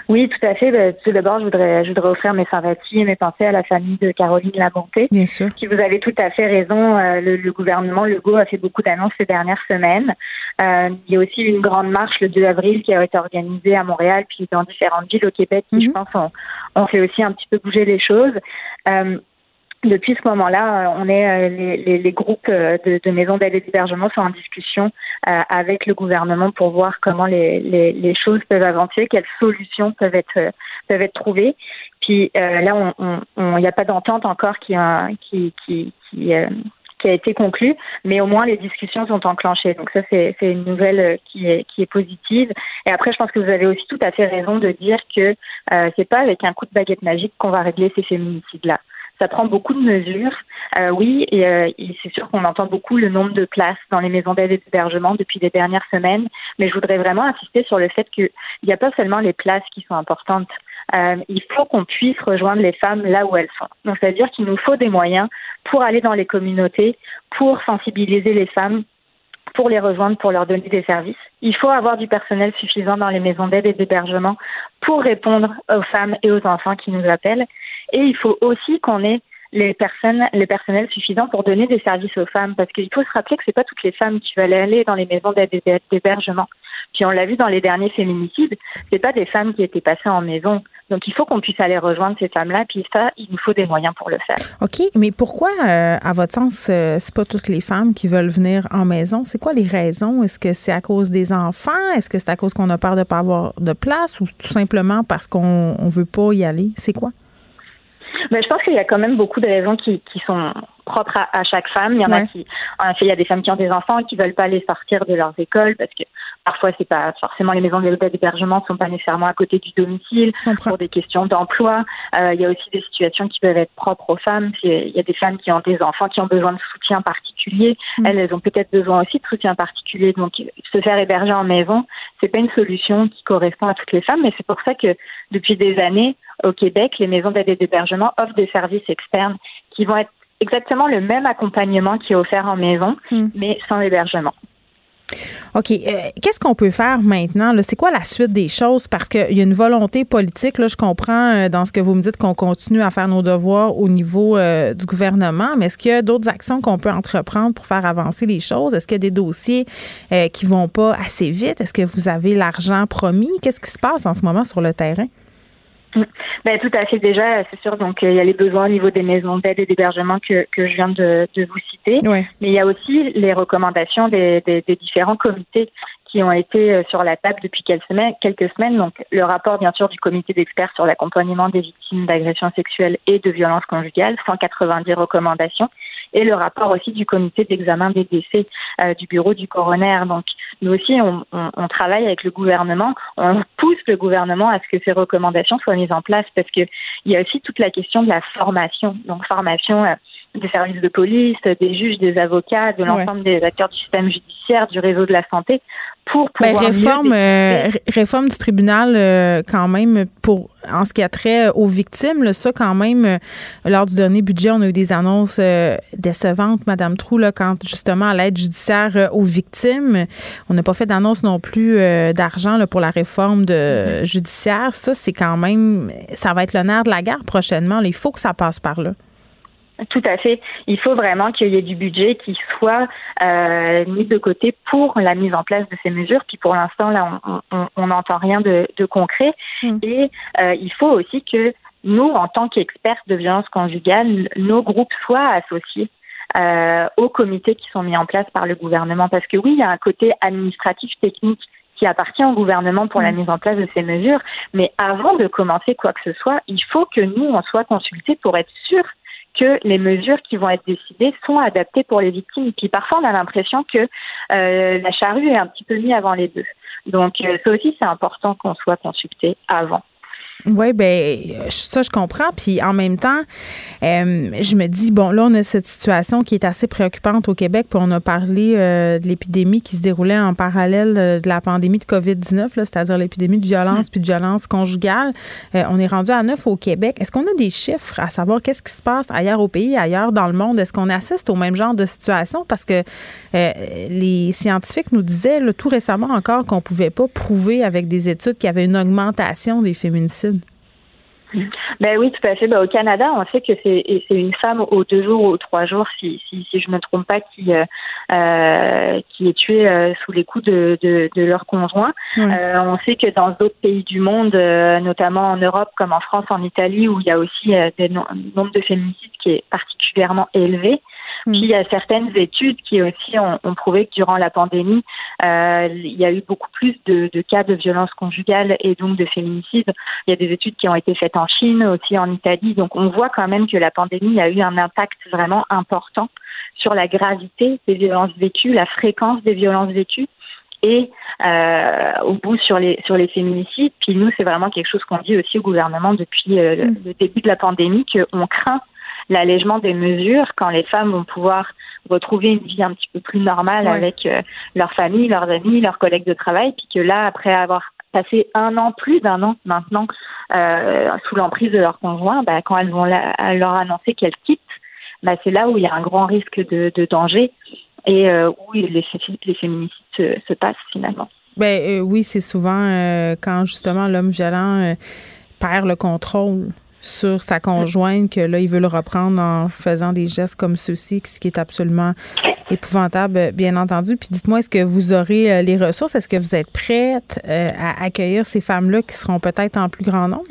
Oui, tout à fait. Ben, tout d'abord, je voudrais, je voudrais offrir mes sympathies et mes pensées à la famille de Caroline Labonté. Bien sûr. Qui vous avez tout à fait raison. Euh, le, le, gouvernement Legault a fait beaucoup d'annonces ces dernières semaines. Euh, il y a aussi une grande marche le 2 avril qui a été organisée à Montréal puis dans différentes villes au Québec qui, je mhm. pense, ont, ont, fait aussi un petit peu bouger les choses. Euh, depuis ce moment-là, on est euh, les, les, groupes euh, de, de maisons d'aide et d'hébergement sont en discussion euh, avec le gouvernement pour voir comment les, les, les, choses peuvent avancer, quelles solutions peuvent être peuvent être trouvées. Puis là, il on, on, n'y a pas d'entente encore qui a qui qui, qui, qui a été conclue, mais au moins les discussions sont enclenchées. Donc ça, c'est une nouvelle qui est, qui est positive. Et après, je pense que vous avez aussi tout à fait raison de dire que euh, c'est pas avec un coup de baguette magique qu'on va régler ces féminicides-là. Ça prend beaucoup de mesures. Euh, oui, euh, et, c'est sûr qu'on entend beaucoup le nombre de places dans les maisons d'aide et d'hébergement depuis les dernières semaines, mais je voudrais vraiment insister sur le fait qu'il n'y a pas seulement les places qui sont importantes. Euh, il faut qu'on puisse rejoindre les femmes là où elles sont. Donc, c'est-à-dire qu'il nous faut des moyens pour aller dans les communautés, pour sensibiliser les femmes pour les rejoindre, pour leur donner des services. Il faut avoir du personnel suffisant dans les maisons d'aide et d'hébergement pour répondre aux femmes et aux enfants qui nous appellent. Et il faut aussi qu'on ait les personnes, le personnel suffisant pour donner des services aux femmes, parce qu'il faut se rappeler que c'est pas toutes les femmes qui veulent aller dans les maisons d'hébergement. Puis on l'a vu dans les derniers féminicides, c'est pas des femmes qui étaient passées en maison. Donc il faut qu'on puisse aller rejoindre ces femmes-là, puis ça, il nous faut des moyens pour le faire. OK, mais pourquoi, euh, à votre sens, euh, c'est pas toutes les femmes qui veulent venir en maison? C'est quoi les raisons? Est-ce que c'est à cause des enfants? Est-ce que c'est à cause qu'on a peur de pas avoir de place? Ou tout simplement parce qu'on on veut pas y aller? C'est quoi? Mais je pense qu'il y a quand même beaucoup de raisons qui, qui sont propres à, chaque femme. Il y en a qui, en effet, il y a des femmes qui ont des enfants qui veulent pas les sortir de leurs écoles parce que parfois c'est pas forcément les maisons d'hébergement sont pas nécessairement à côté du domicile pour des questions d'emploi. Euh, il y a aussi des situations qui peuvent être propres aux femmes. Il y a des femmes qui ont des enfants qui ont besoin de soutien particulier. Mm. Elles, elles ont peut-être besoin aussi de soutien particulier. Donc se faire héberger en maison, c'est pas une solution qui correspond à toutes les femmes, mais c'est pour ça que depuis des années au Québec, les maisons d'aide et d'hébergement offrent des services externes qui vont être exactement le même accompagnement qui est offert en maison, hmm. mais sans hébergement. OK. Euh, qu'est-ce qu'on peut faire maintenant? C'est quoi la suite des choses? Parce qu'il y a une volonté politique. Je comprends euh, dans ce que vous me dites qu'on continue à faire nos devoirs au niveau euh, du gouvernement, mais est-ce qu'il y a d'autres actions qu'on peut entreprendre pour faire avancer les choses? Est-ce qu'il y a des dossiers qui vont pas assez vite? Est-ce que vous avez l'argent promis? Qu'est-ce qui se passe en ce moment sur le terrain? Ben, tout à fait déjà, c'est sûr. Donc il y a les besoins au niveau des maisons d'aide et d'hébergement que, que je viens de, de vous citer, mais il y a aussi les recommandations des, des, des différents comités qui ont été euh, sur la table depuis quelques semaines, quelques semaines. Donc, le rapport, bien sûr, du comité d'experts sur l'accompagnement des victimes d'agressions sexuelles et de violences conjugales, 190 recommandations, et le rapport aussi du comité d'examen des décès euh, du bureau du coroner. Donc, nous aussi, on, on, on, travaille avec le gouvernement, on pousse le gouvernement à ce que ces recommandations soient mises en place parce que il y a aussi toute la question de la formation. Donc, formation euh, des services de police, des juges, des avocats, de l'ensemble des acteurs du système judiciaire, du réseau de la santé, pour ben, pouvoir réforme euh, réforme du tribunal euh, quand même pour en ce qui a trait aux victimes là, ça quand même euh, lors du dernier budget on a eu des annonces décevantes madame Trou là quand justement à l'aide judiciaire aux victimes. On n'a pas fait d'annonce non plus d'argent pour la réforme de mm-hmm. judiciaire. Ça c'est quand même ça va être nerf de la guerre prochainement. Il faut que ça passe par là tout à fait. Il faut vraiment qu'il y ait du budget qui soit euh, mis de côté pour la mise en place de ces mesures. Puis pour l'instant, là, on n'entend rien de, de concret. Mm. Et euh, il faut aussi que nous, en tant qu'experts de violence conjugale, nos groupes soient associés euh, aux comités qui sont mis en place par le gouvernement. Parce que oui, il y a un côté administratif technique qui appartient au gouvernement pour la mm. mise en place de ces mesures. Mais avant de commencer quoi que ce soit, il faut que nous, on soit consultés pour être sûrs que les mesures qui vont être décidées sont adaptées pour les victimes. Puis parfois, on a l'impression que euh, la charrue est un petit peu mise avant les deux. Donc, euh, ça aussi, c'est important qu'on soit consulté avant. Oui, ben ça, je comprends. Puis en même temps, euh, je me dis, bon, là, on a cette situation qui est assez préoccupante au Québec. Puis on a parlé euh, de l'épidémie qui se déroulait en parallèle euh, de la pandémie de COVID-19, c'est-à-dire l'épidémie de violence puis de violence conjugale. on est rendu à neuf au Québec. Est-ce qu'on a des chiffres à savoir qu'est-ce qui se passe ailleurs au pays, ailleurs dans le monde? Est-ce qu'on assiste au même genre de situation? Parce que les scientifiques nous disaient tout récemment encore qu'on pouvait pas prouver avec des études qu'il y avait une augmentation des féminicides. Ben oui, tout à fait. Ben, au Canada, on sait que c'est une femme aux deux jours ou aux trois jours, si, si, si je me trompe pas, qui, euh, euh qui est tuée euh, sous les coups de, de, de leur conjoint. Euh, on sait que dans d'autres pays du monde, notamment en Europe, comme en France, en Italie, où il y a aussi un nombre de féminicides qui est particulièrement élevé. Puis il y a certaines études qui aussi ont, prouvé que durant la pandémie, euh, il y a eu beaucoup plus de, cas de violence conjugale et donc de féminicide. Il y a des études qui ont été faites en Chine, aussi en Italie. Donc on voit quand même que la pandémie a eu un impact vraiment important sur la gravité des violences vécues, la fréquence des violences vécues et euh, au bout sur les sur les féminicides. Puis nous, c'est vraiment quelque chose qu'on dit aussi au gouvernement depuis euh, mm. le début de la pandémie qu'on craint l'allègement des mesures quand les femmes vont pouvoir retrouver une vie un petit peu plus normale avec euh, leur famille, leurs amis, leurs collègues de travail, puis que là, après avoir passé un an, plus d'un an maintenant, euh, sous l'emprise de leur conjoint, bah, quand elles vont leur annoncer qu'elles quittent, bah, c'est là où il y a un grand risque de, de danger et euh, où les, les féminicides se, se, passent finalement. Ben oui, c'est souvent quand justement l'homme violent perd le contrôle sur sa conjointe que là, il veut le reprendre en faisant des gestes comme ceux-ci, ce qui est absolument épouvantable, bien entendu. Puis dites-moi, est-ce que vous aurez euh, les ressources? Est-ce que vous êtes prête euh, à accueillir ces femmes-là qui seront peut-être en plus grand nombre?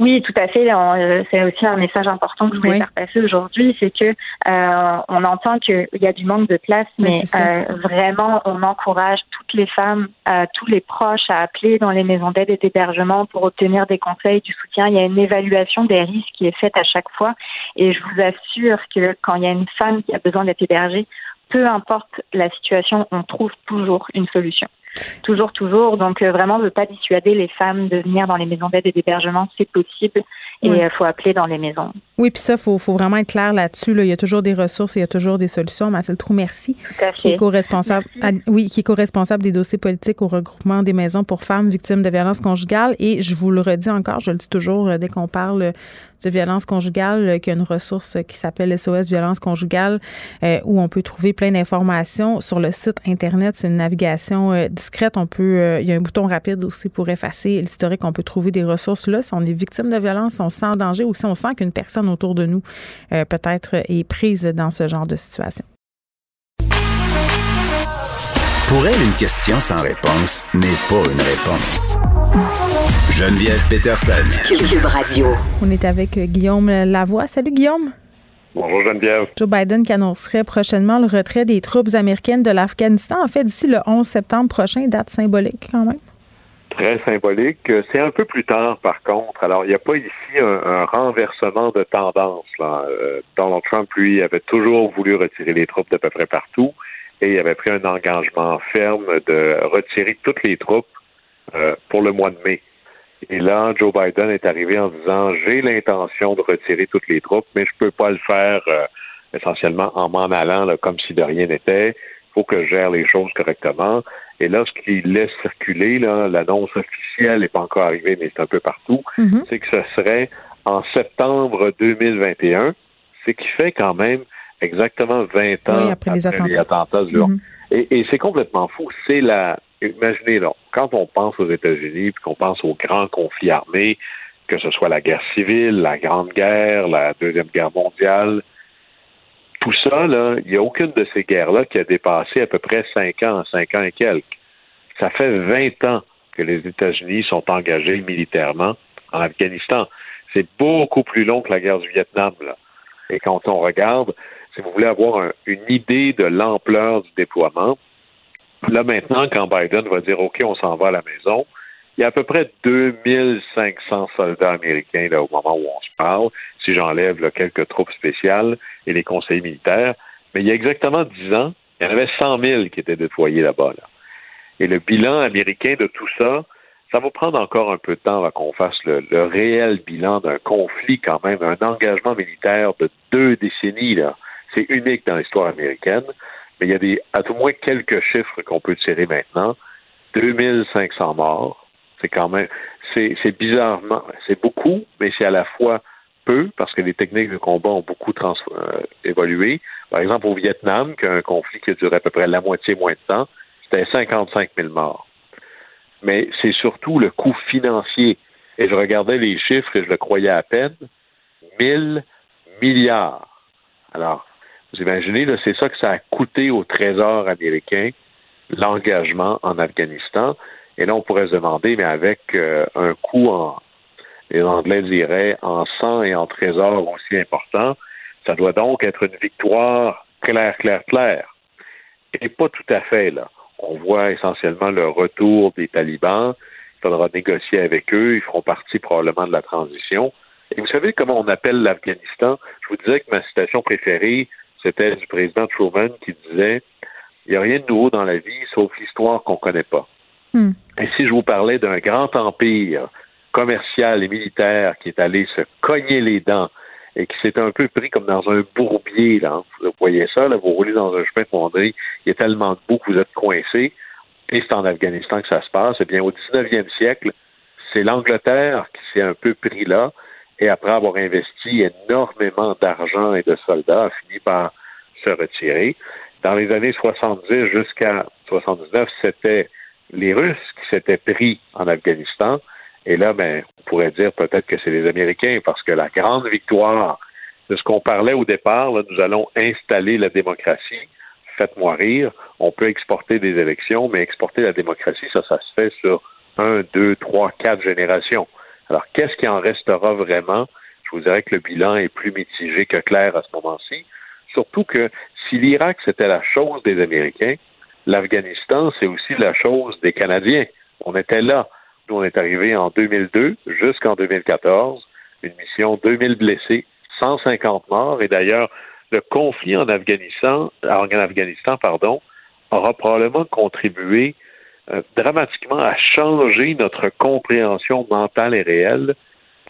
Oui, tout à fait. Euh, c'est aussi un message important que je voulais faire passer aujourd'hui, c'est que euh, on entend qu'il y a du manque de place, mais euh, vraiment, on encourage toutes les femmes, tous les proches à appeler dans les maisons d'aide et d'hébergement pour obtenir des conseils, du soutien. Il y a une évaluation des risques qui est faite à chaque fois, et je vous assure que quand il y a une femme qui a besoin d'être hébergée, peu importe la situation, on trouve toujours une solution. Toujours, toujours. Donc, euh, vraiment, ne pas dissuader les femmes de venir dans les maisons d'aide et d'hébergement, c'est possible. Et il faut appeler dans les maisons. Oui, puis ça, il faut, faut, vraiment être clair là-dessus. Là. Il y a toujours des ressources et il y a toujours des solutions. Mathilde Trou, merci. Tout à fait. Qui est co-responsable, oui, qui est co-responsable des dossiers politiques au regroupement des maisons pour femmes victimes de violences conjugales. Et je vous le redis encore, je le dis toujours euh, dès qu'on parle de violence conjugale, euh, qu'il y a une ressource qui s'appelle SOS Violence conjugale, euh, où on peut trouver plein d'informations sur le site Internet. C'est une navigation discrète. On peut, il y a un bouton rapide aussi pour effacer l'historique. On peut trouver des ressources là. Si on est victime de violence, on sent en danger ou si on sent qu'une personne autour de nous euh, peut-être est prise dans ce genre de situation. Pour elle, une question sans réponse n'est pas une réponse. Geneviève Peterson. Cube Radio. On est avec Guillaume Lavoie. Salut Guillaume. Bonjour Geneviève. Joe Biden qui annoncerait prochainement le retrait des troupes américaines de l'Afghanistan. En fait, d'ici le 11 septembre prochain, date symbolique quand même. Très symbolique. C'est un peu plus tard, par contre. Alors, il n'y a pas ici un, renversement de tendance. Là. Euh, Donald Trump, lui, avait toujours voulu retirer les troupes d'à peu près partout et il avait pris un engagement ferme de retirer toutes les troupes euh, pour le mois de mai. Et là, Joe Biden est arrivé en disant j'ai l'intention de retirer toutes les troupes, mais je peux pas le faire euh, essentiellement en m'en allant là, comme si de rien n'était. Il faut que je gère les choses correctement. Et là, ce qu'il laisse circuler, l'annonce officielle n'est pas encore arrivée, mais c'est un peu partout, mm-hmm. c'est que ce serait en septembre 2021, ce qui fait quand même exactement 20 ans après, les attentats. Mm-hmm. Et, et c'est complètement fou. C'est la imaginez, là, quand on pense aux États-Unis, puis qu'on pense aux grands conflits armés, que ce soit la guerre civile, la Grande Guerre, la Deuxième Guerre mondiale, tout ça, il n'y a aucune de ces guerres-là qui a dépassé à peu près cinq ans, cinq ans et quelques. Ça fait 20 ans que les États-Unis sont engagés militairement en Afghanistan. C'est beaucoup plus long que la guerre du Vietnam. Et quand on regarde, si vous voulez avoir une idée de l'ampleur du déploiement, Là, maintenant, quand Biden va dire OK, on s'en va à la maison, il y a à peu près 2500 soldats américains là, au moment où on se parle, si j'enlève quelques troupes spéciales et les conseillers militaires. Mais il y a exactement 10 ans, il y en avait 100 000 qui étaient déployés là-bas. Là. Et le bilan américain de tout ça, ça va prendre encore un peu de temps avant qu'on fasse le, le, réel bilan d'un conflit quand même, un engagement militaire de deux décennies. Là. C'est unique dans l'histoire américaine mais il y a des, à tout moins quelques chiffres qu'on peut tirer maintenant. 2500 morts, c'est quand même, c'est bizarrement, c'est beaucoup, mais c'est à la fois peu parce que les techniques de combat ont beaucoup trans, euh, évolué. Par exemple, au Vietnam, qui a un conflit qui a duré à peu près la moitié moins de temps, c'était 55 000 morts. Mais c'est surtout le coût financier. Et je regardais les chiffres et je le croyais à peine. 1000 milliards. Alors, vous imaginez, c'est ça que ça a coûté au Trésor américain, l'engagement en Afghanistan. Et là, on pourrait se demander, mais avec euh, un coût en, les Anglais diraient, en sang et en trésor aussi important, ça doit donc être une victoire claire, claire, claire. Et pas tout à fait, là. On voit essentiellement le retour des talibans. Il faudra négocier avec eux. Ils feront partie probablement de la transition. Et vous savez comment on appelle l'Afghanistan? Je vous disais que ma citation préférée, c'était du président Truman qui disait il n'y a rien de nouveau dans la vie sauf l'histoire qu'on ne connaît pas. Hmm. Et si je vous parlais d'un grand empire commercial et militaire qui est allé se cogner les dents et qui s'est un peu pris comme dans un bourbier, là. Vous voyez ça, là, vous roulez dans un chemin de il y a tellement de boue que vous êtes coincé, et c'est en Afghanistan que ça se passe. Eh bien, au 19e siècle, c'est l'Angleterre qui s'est un peu pris là, et après avoir investi énormément d'argent et de soldats, a fini par se retirer. Dans les années 70 jusqu'à 79, c'était les Russes qui s'étaient pris en Afghanistan. Et là, ben, on pourrait dire peut-être que c'est les Américains, parce que la grande victoire de ce qu'on parlait au départ, là, nous allons installer la démocratie. Faites-moi rire. On peut exporter des élections, mais exporter la démocratie, ça, ça se fait sur un, deux, trois, quatre générations. Alors, qu'est-ce qui en restera vraiment? Je vous dirais que le bilan est plus mitigé que clair à ce moment-ci. Surtout que si l'Irak, c'était la chose des Américains, l'Afghanistan, c'est aussi la chose des Canadiens. On était là. Nous, on est arrivés en 2002 jusqu'en 2014. Une mission 2000 blessés, 150 morts. Et d'ailleurs, le conflit en Afghanistan, en Afghanistan, pardon, aura probablement contribué euh, dramatiquement à changer notre compréhension mentale et réelle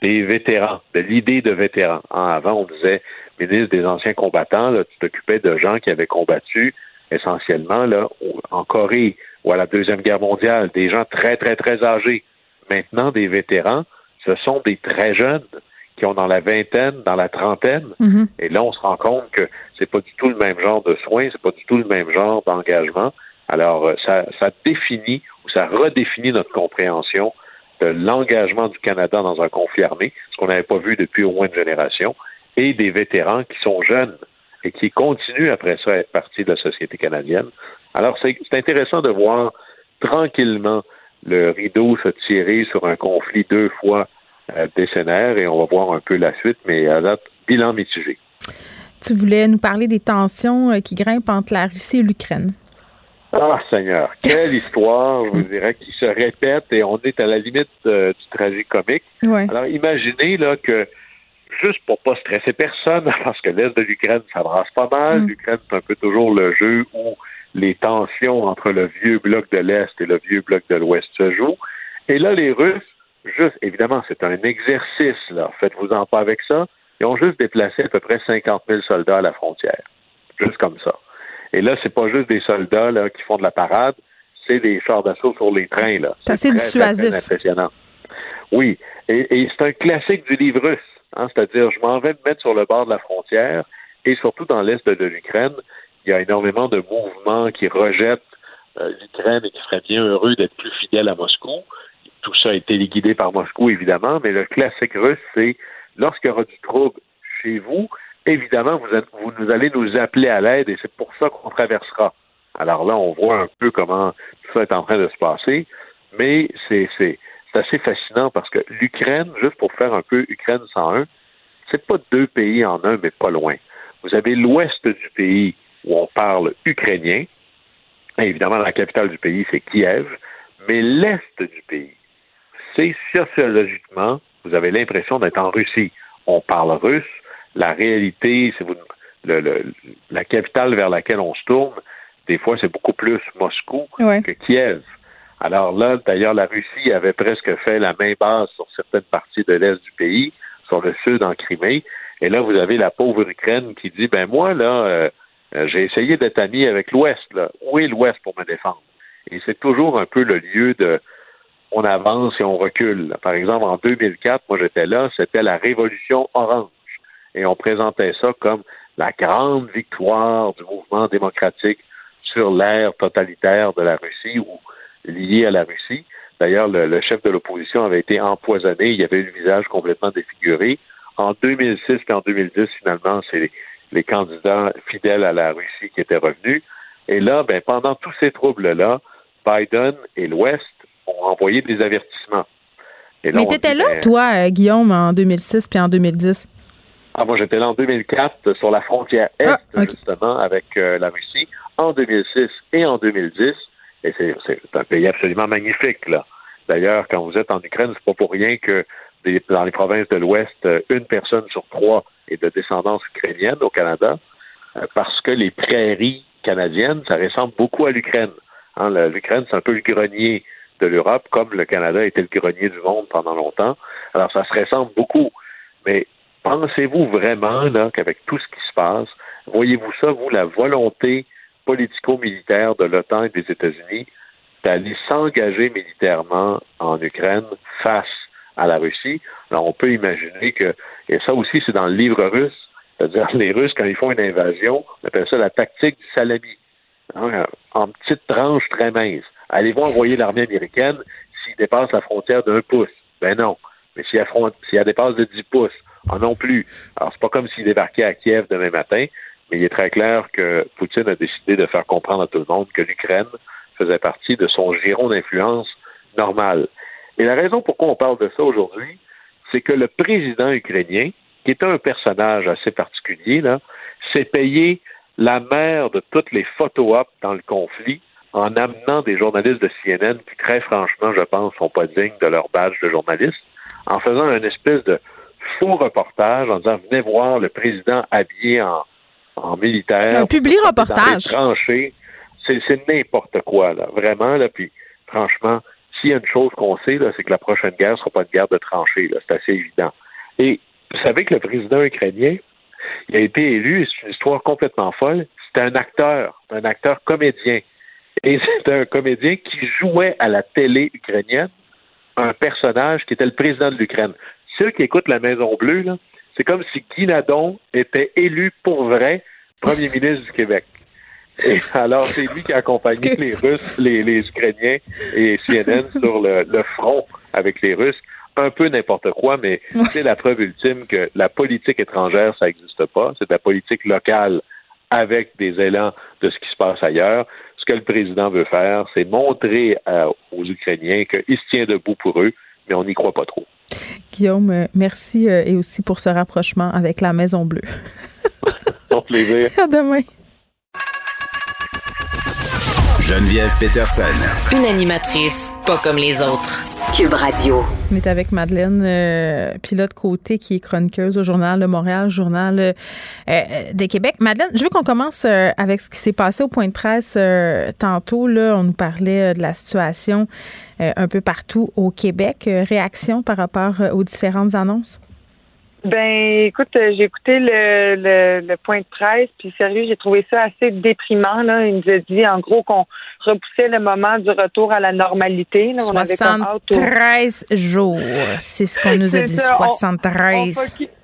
des vétérans, de l'idée de vétérans. avant, on disait ministre des anciens combattants, là, tu t'occupais de gens qui avaient combattu essentiellement là, en Corée ou à la Deuxième Guerre mondiale, des gens très, très, très âgés. Maintenant, des vétérans, ce sont des très jeunes qui ont dans la vingtaine, dans la trentaine. Mm-hmm. Et là, on se rend compte que c'est pas du tout le même genre de soins, c'est pas du tout le même genre d'engagement. Alors, euh, ça, définit ou ça redéfinit notre compréhension de l'engagement du Canada dans un conflit armé, ce qu'on n'avait pas vu depuis au moins une génération, et des vétérans qui sont jeunes et qui continuent après ça à être partie de la société canadienne. Alors, c'est intéressant de voir tranquillement le rideau se tirer sur un conflit deux fois euh, décennaire et on va voir un peu la suite, mais à date, bilan mitigé. Tu voulais nous parler des tensions euh, qui grimpent entre la Russie et l'Ukraine. Ah, Seigneur, quelle histoire, je vous dirais, qui se répète et on est à la limite euh, du tragique-comique. Alors, imaginez là que, juste pour pas stresser personne, parce que l'Est de l'Ukraine, ça brasse pas mal. Mm. L'Ukraine, c'est un peu toujours le jeu où les tensions entre le vieux bloc de l'Est et le vieux bloc de l'Ouest se jouent. Et là, les Russes, juste, évidemment, c'est un exercice, là. Faites-vous-en pas avec ça. Ils ont juste déplacé à peu près 50 000 soldats à la frontière. Juste comme ça. Et là, c'est pas juste des soldats là, qui font de la parade, c'est des chars d'assaut sur les trains. Là. C'est assez dissuasif. impressionnant. Oui. Et, c'est un classique du livre russe. Hein, c'est-à-dire, je m'en vais me mettre sur le bord de la frontière et surtout dans l'est de l'Ukraine, il y a énormément de mouvements qui rejettent euh, l'Ukraine et qui seraient bien heureux d'être plus fidèles à Moscou. Tout ça a été liquidé par Moscou, évidemment, mais le classique russe, c'est lorsqu'il y aura du trouble chez vous, évidemment, vous, nous allez nous appeler à l'aide et c'est pour ça qu'on traversera. Alors là, on voit un peu comment tout ça est en train de se passer, mais c'est, assez fascinant parce que l'Ukraine, juste pour faire un peu Ukraine 101, c'est pas deux pays en un, mais pas loin. Vous avez l'ouest du pays où on parle ukrainien. évidemment, la capitale du pays, c'est Kiev. Mais l'est du pays, c'est sociologiquement, vous avez l'impression d'être en Russie. On parle russe. La réalité, c'est vous, la capitale vers laquelle on se tourne, des fois, c'est beaucoup plus Moscou que Kiev. Alors là, d'ailleurs, la Russie avait presque fait la main basse sur certaines parties de l'est du pays, sur le sud en Crimée. Et là, vous avez la pauvre Ukraine qui dit, ben moi, là, euh, euh, j'ai essayé d'être ami avec l'Ouest. Là. Où est l'Ouest pour me défendre? Et c'est toujours un peu le lieu de on avance et on recule. Par exemple, en 2004, moi j'étais là, c'était la révolution orange. Et on présentait ça comme la grande victoire du mouvement démocratique sur l'ère totalitaire de la Russie ou lié à la Russie. D'ailleurs, le, le, chef de l'opposition avait été empoisonné, il avait eu le visage complètement défiguré. En 2006 et en 2010, finalement, c'est les candidats fidèles à la Russie qui étaient revenus. Et là, ben, pendant tous ces troubles-là, Biden et l'Ouest ont envoyé des avertissements. Mais tu étais là, ben, toi, euh, Guillaume, en 2006 puis en 2010? Ah, moi, j'étais là en 2004 sur la frontière Est, ah, justement, avec euh, la Russie, en 2006 et en 2010. Et c'est un pays absolument magnifique, là. D'ailleurs, quand vous êtes en Ukraine, c'est pas pour rien que dans les provinces de l'Ouest, euh, une personne sur trois est de descendance ukrainienne au Canada, euh, parce que les prairies canadiennes, ça ressemble beaucoup à l'Ukraine. Hein, L'Ukraine, c'est un peu le grenier de l'Europe, comme le Canada était le grenier du monde pendant longtemps. Alors, ça se ressemble beaucoup. Mais pensez-vous vraiment qu'avec tout ce qui se passe, voyez-vous ça, vous, la volonté politico-militaire de l'OTAN et des États-Unis d'aller s'engager militairement en Ukraine face à la Russie? Alors, on peut imaginer que, et ça aussi, c'est dans le livre russe, c'est-à-dire les Russes, quand ils font une invasion, on appelle ça la tactique du salami, hein, en petites tranches très minces. Allez-vous envoyer l'armée américaine s'il dépasse la frontière d'un pouce? Ben non. Mais si elle, dépasse de 10 pouces, en non plus. Alors, c'est pas comme s'il débarquait à Kiev demain matin, mais il est très clair que Poutine a décidé de faire comprendre à tout le monde que l'Ukraine faisait partie de son giron d'influence normal. Et la raison pourquoi on parle de ça aujourd'hui, c'est que le président ukrainien, qui est un personnage assez particulier, là, s'est payé la mère de toutes les photo dans le conflit en amenant des journalistes de CNN qui, très franchement, je pense, sont pas dignes de leur badge de journaliste, en faisant un espèce de faux reportage en disant venez voir le président habillé en, en militaire. Un public reportage. C'est n'importe quoi, là. Vraiment, là. Puis, franchement, s'il y a une chose qu'on sait, c'est que la prochaine guerre ne sera pas une guerre de tranchées. C'est assez évident. Et vous savez que le président ukrainien, il a été élu, c'est une histoire complètement folle, c'était un acteur, un acteur comédien. Et c'était un comédien qui jouait à la télé ukrainienne un personnage qui était le président de l'Ukraine. Ceux qui écoutent la Maison Bleue, c'est comme si Guy Nadon était élu pour vrai premier ministre du Québec. Et alors, c'est lui qui a accompagné les Russes, les, Ukrainiens et CNN sur le, front avec les Russes. Un peu n'importe quoi, mais c'est la preuve ultime que la politique étrangère, ça n'existe pas. C'est de la politique locale avec des élans de ce qui se passe ailleurs. Ce que le président veut faire, c'est montrer aux Ukrainiens qu'il se tient debout pour eux, mais on n'y croit pas trop. Guillaume, merci euh, et aussi pour ce rapprochement avec la Maison Bleue. Toujours plaisir. À demain. Geneviève Peterson. Une animatrice pas comme les autres. Cube Radio. On est avec Madeleine euh, Pilote Côté, qui est chroniqueuse au Journal de Montréal, Journal euh, euh, de Québec. Madeleine, je veux qu'on commence avec ce qui s'est passé au point de presse tantôt. Là, on nous parlait de la situation un peu partout au Québec. réaction par rapport aux différentes annonces? Ben, écoute, j'ai écouté le, le, point de presse, puis sérieux, j'ai trouvé ça assez déprimant. Là. Il nous a dit, en gros, qu'on repoussait le moment du retour à la normalité. Là. On 73 jours, c'est ce qu'on nous a dit, 73 on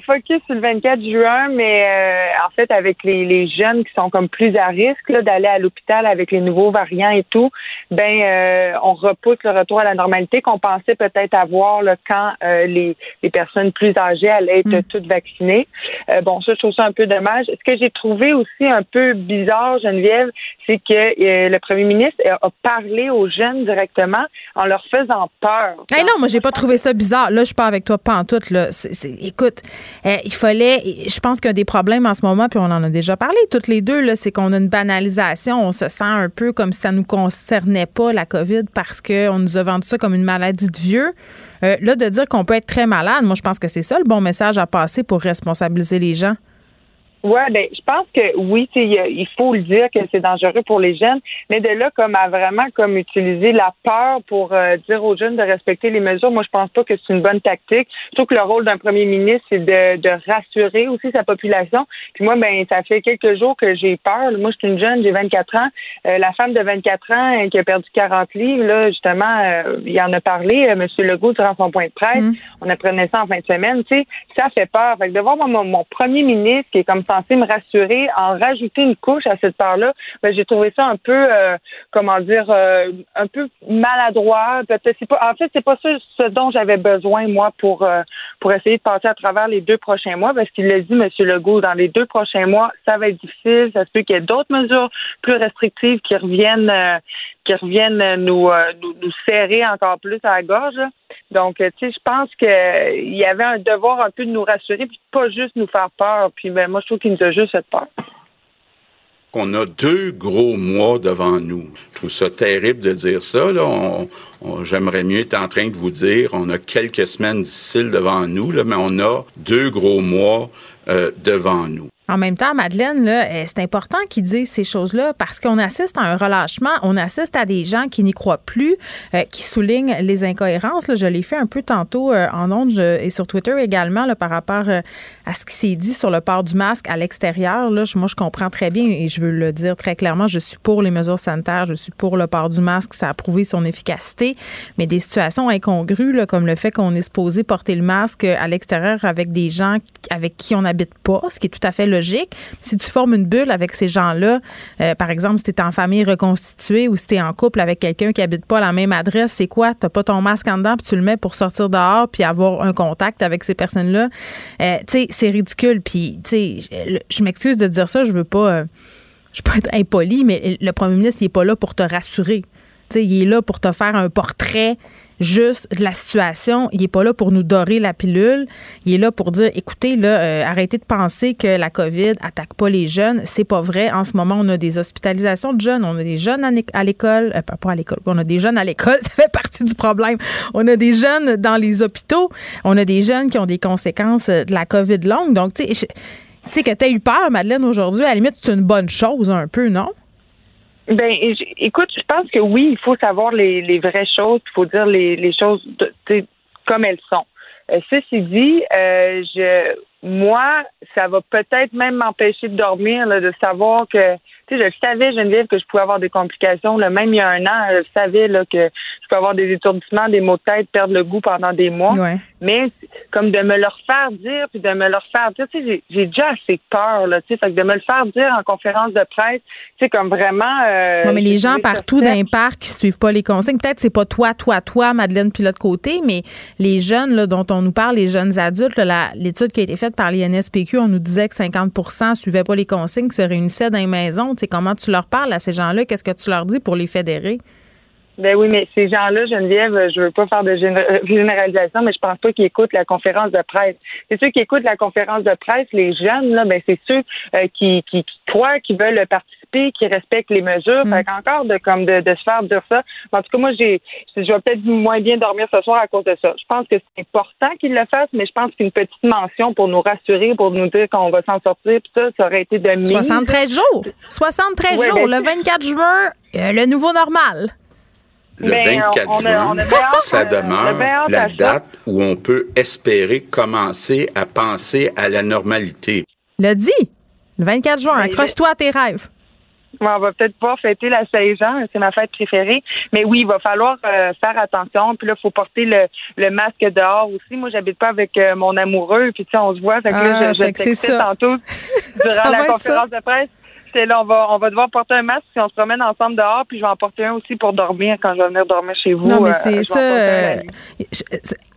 focus sur le 24 juin, mais euh, en fait, avec les, les, jeunes qui sont comme plus à risque d'aller à l'hôpital avec les nouveaux variants et tout, ben euh, on repousse le retour à la normalité qu'on pensait peut-être avoir là, quand euh, les, les, personnes plus âgées allaient être mm. toutes vaccinées. bon, ça, je trouve ça un peu dommage. Ce que j'ai trouvé aussi un peu bizarre, Geneviève, c'est que le premier ministre a parlé aux jeunes directement en leur faisant peur. Hey non, moi, j'ai pas trouvé ça bizarre. Là, je suis pas avec toi, pas en tout. Là. écoute, euh, il fallait, je pense a des problèmes en ce moment, puis on en a déjà parlé toutes les deux, c'est qu'on a une banalisation. On se sent un peu comme si ça ne nous concernait pas, la COVID, parce qu'on nous a vendu ça comme une maladie de vieux. Euh, là, de dire qu'on peut être très malade, moi, je pense que c'est ça le bon message à passer pour responsabiliser les gens. Oui, ben, je pense que oui, il faut le dire que c'est dangereux pour les jeunes, mais de là comme à vraiment comme utiliser la peur pour euh, dire aux jeunes de respecter les mesures, moi je pense pas que c'est une bonne tactique. Trouve que le rôle d'un premier ministre c'est de, de, rassurer aussi sa population. Puis moi ben ça fait quelques jours que j'ai peur. Moi je suis une jeune, j'ai 24 ans. Euh, la femme de 24 ans euh, qui a perdu 40 livres là justement, il en a parlé Monsieur Legault durant son point de presse. Mm. On apprenait ça en fin de semaine. Tu sais, ça fait peur. Fait que de voir mon, mon premier ministre qui est comme ça censé me rassurer en rajouter une couche à cette part-là, ben, j'ai trouvé ça un peu, euh, comment dire, euh, un peu maladroit. Peut-être pas, en fait, c'est pas ça ce dont j'avais besoin moi pour euh, pour essayer de passer à travers les deux prochains mois, parce qu'il l'a dit, M. Legault, dans les deux prochains mois, ça va être difficile. Ça se peut qu'il y ait d'autres mesures plus restrictives qui reviennent, qui reviennent nous, nous, nous serrer encore plus à la gorge. Donc, tu sais, je pense qu'il y avait un devoir un peu de nous rassurer, puis pas juste nous faire peur. Puis, ben, moi, je trouve qu'il nous a juste fait peur. On a deux gros mois devant nous. Je trouve ça terrible de dire ça. J'aimerais mieux être en train de vous dire, on a quelques semaines difficiles devant nous, là, mais on a deux gros mois euh, devant nous. En même temps, Madeleine, euh, c'est important qu'ils disent ces choses-là parce qu'on assiste à un relâchement, on assiste à des gens qui n'y croient plus, euh, qui soulignent les incohérences. Je l'ai fait un peu tantôt euh, en ondes et sur Twitter également par rapport à ce qui s'est dit sur le port du masque à l'extérieur. Moi, je comprends très bien et je veux le dire très clairement, je suis pour les mesures sanitaires, je suis pour le port du masque, ça a prouvé son efficacité, mais des situations incongrues comme le fait qu'on est supposé porter le masque à l'extérieur avec des gens avec qui on n'habite pas, ce qui est tout à fait logique. Si tu formes une bulle avec ces gens-là, euh, par exemple, si tu es en famille reconstituée ou si tu es en couple avec quelqu'un qui habite pas à la même adresse, c'est quoi? Tu pas ton masque en dedans, puis tu le mets pour sortir dehors, puis avoir un contact avec ces personnes-là. Euh, tu sais, c'est ridicule. Puis, tu sais, je m'excuse de dire ça, je veux pas... Euh, je peux être impoli, mais le premier ministre, il n'est pas là pour te rassurer. sais, il est là pour te faire un portrait juste de la situation. Il est pas là pour nous dorer la pilule. Il est là pour dire, écoutez, là, euh, arrêtez de penser que la COVID attaque pas les jeunes. C'est pas vrai. En ce moment, on a des hospitalisations de jeunes. On a des jeunes à l'école, euh, pas à l'école. On a des jeunes à l'école. Ça fait partie du problème. On a des jeunes dans les hôpitaux. On a des jeunes qui ont des conséquences de la COVID longue. Donc, tu sais, que tu eu peur, Madeleine, aujourd'hui, à la limite, c'est une bonne chose un peu, non? Ben, écoute, je pense que oui, il faut savoir les, les vraies choses, il faut dire les, les choses comme elles sont. Euh, ceci dit, euh, je, moi, ça va peut-être même m'empêcher de dormir, là, de savoir que tu sais, je savais, Geneviève, que je pouvais avoir des complications. Là, même il y a un an, je savais là, que je pouvais avoir des étourdissements, des maux de tête, perdre le goût pendant des mois. Mais comme de me le faire dire, puis de me le faire dire, tu sais, j'ai déjà assez peur, là, tu sais, fait que de me le faire dire en conférence de presse, tu sais, comme vraiment... Euh, mais les gens partout dans les parcs qui suivent pas les consignes, peut-être c'est pas toi, toi, toi, Madeleine, puis l'autre côté, mais les jeunes là, dont on nous parle, les jeunes adultes, l'étude qui a été faite par l'INSPQ, on nous disait que 50% suivaient pas les consignes, se réunissaient dans les maisons. Tu sais, comment tu leur parles à ces gens-là? Qu'est-ce que tu leur dis pour les fédérer? Ben oui, mais ces gens-là, Geneviève, je veux pas faire de euh, généralisation, mais je pense pas qu'ils écoutent la conférence de presse. C'est ceux qui écoutent la conférence de presse, les jeunes, là, ben c'est ceux euh, qui, qui, qui, croient, qui veulent participer, qui respectent les mesures. Mm. Fait qu'encore de comme de, de, se faire dire ça. En tout cas, moi, j'ai je vais peut-être moins bien dormir ce soir à cause de ça. Je pense que c'est important qu'ils le fassent, mais je pense qu'une petite mention pour nous rassurer, pour nous dire qu'on va s'en sortir, puis ça, ça aurait été de mise. 73 jours. 73 jours. Ben, le 24 juin, euh, le nouveau normal. Le 24 ben, juin, ça demeure la date où on peut espérer commencer à penser à la normalité. Le dit, le 24 juin, accroche-toi à tes rêves. on va peut-être pas fêter la Saint-Jean, c'est ma fête préférée. Mais oui, il va falloir euh, faire attention. Puis là, il faut porter le, le, masque dehors aussi. Moi, j'habite pas avec euh, mon amoureux. Puis tu sais, on se voit. Fait que là, je, ah, je tantôt durant la conférence de presse là, on va, on va devoir porter un masque si on se promène ensemble dehors, puis je vais en porter un aussi pour dormir quand je vais venir dormir chez vous. Non, mais euh, c'est ça. Euh,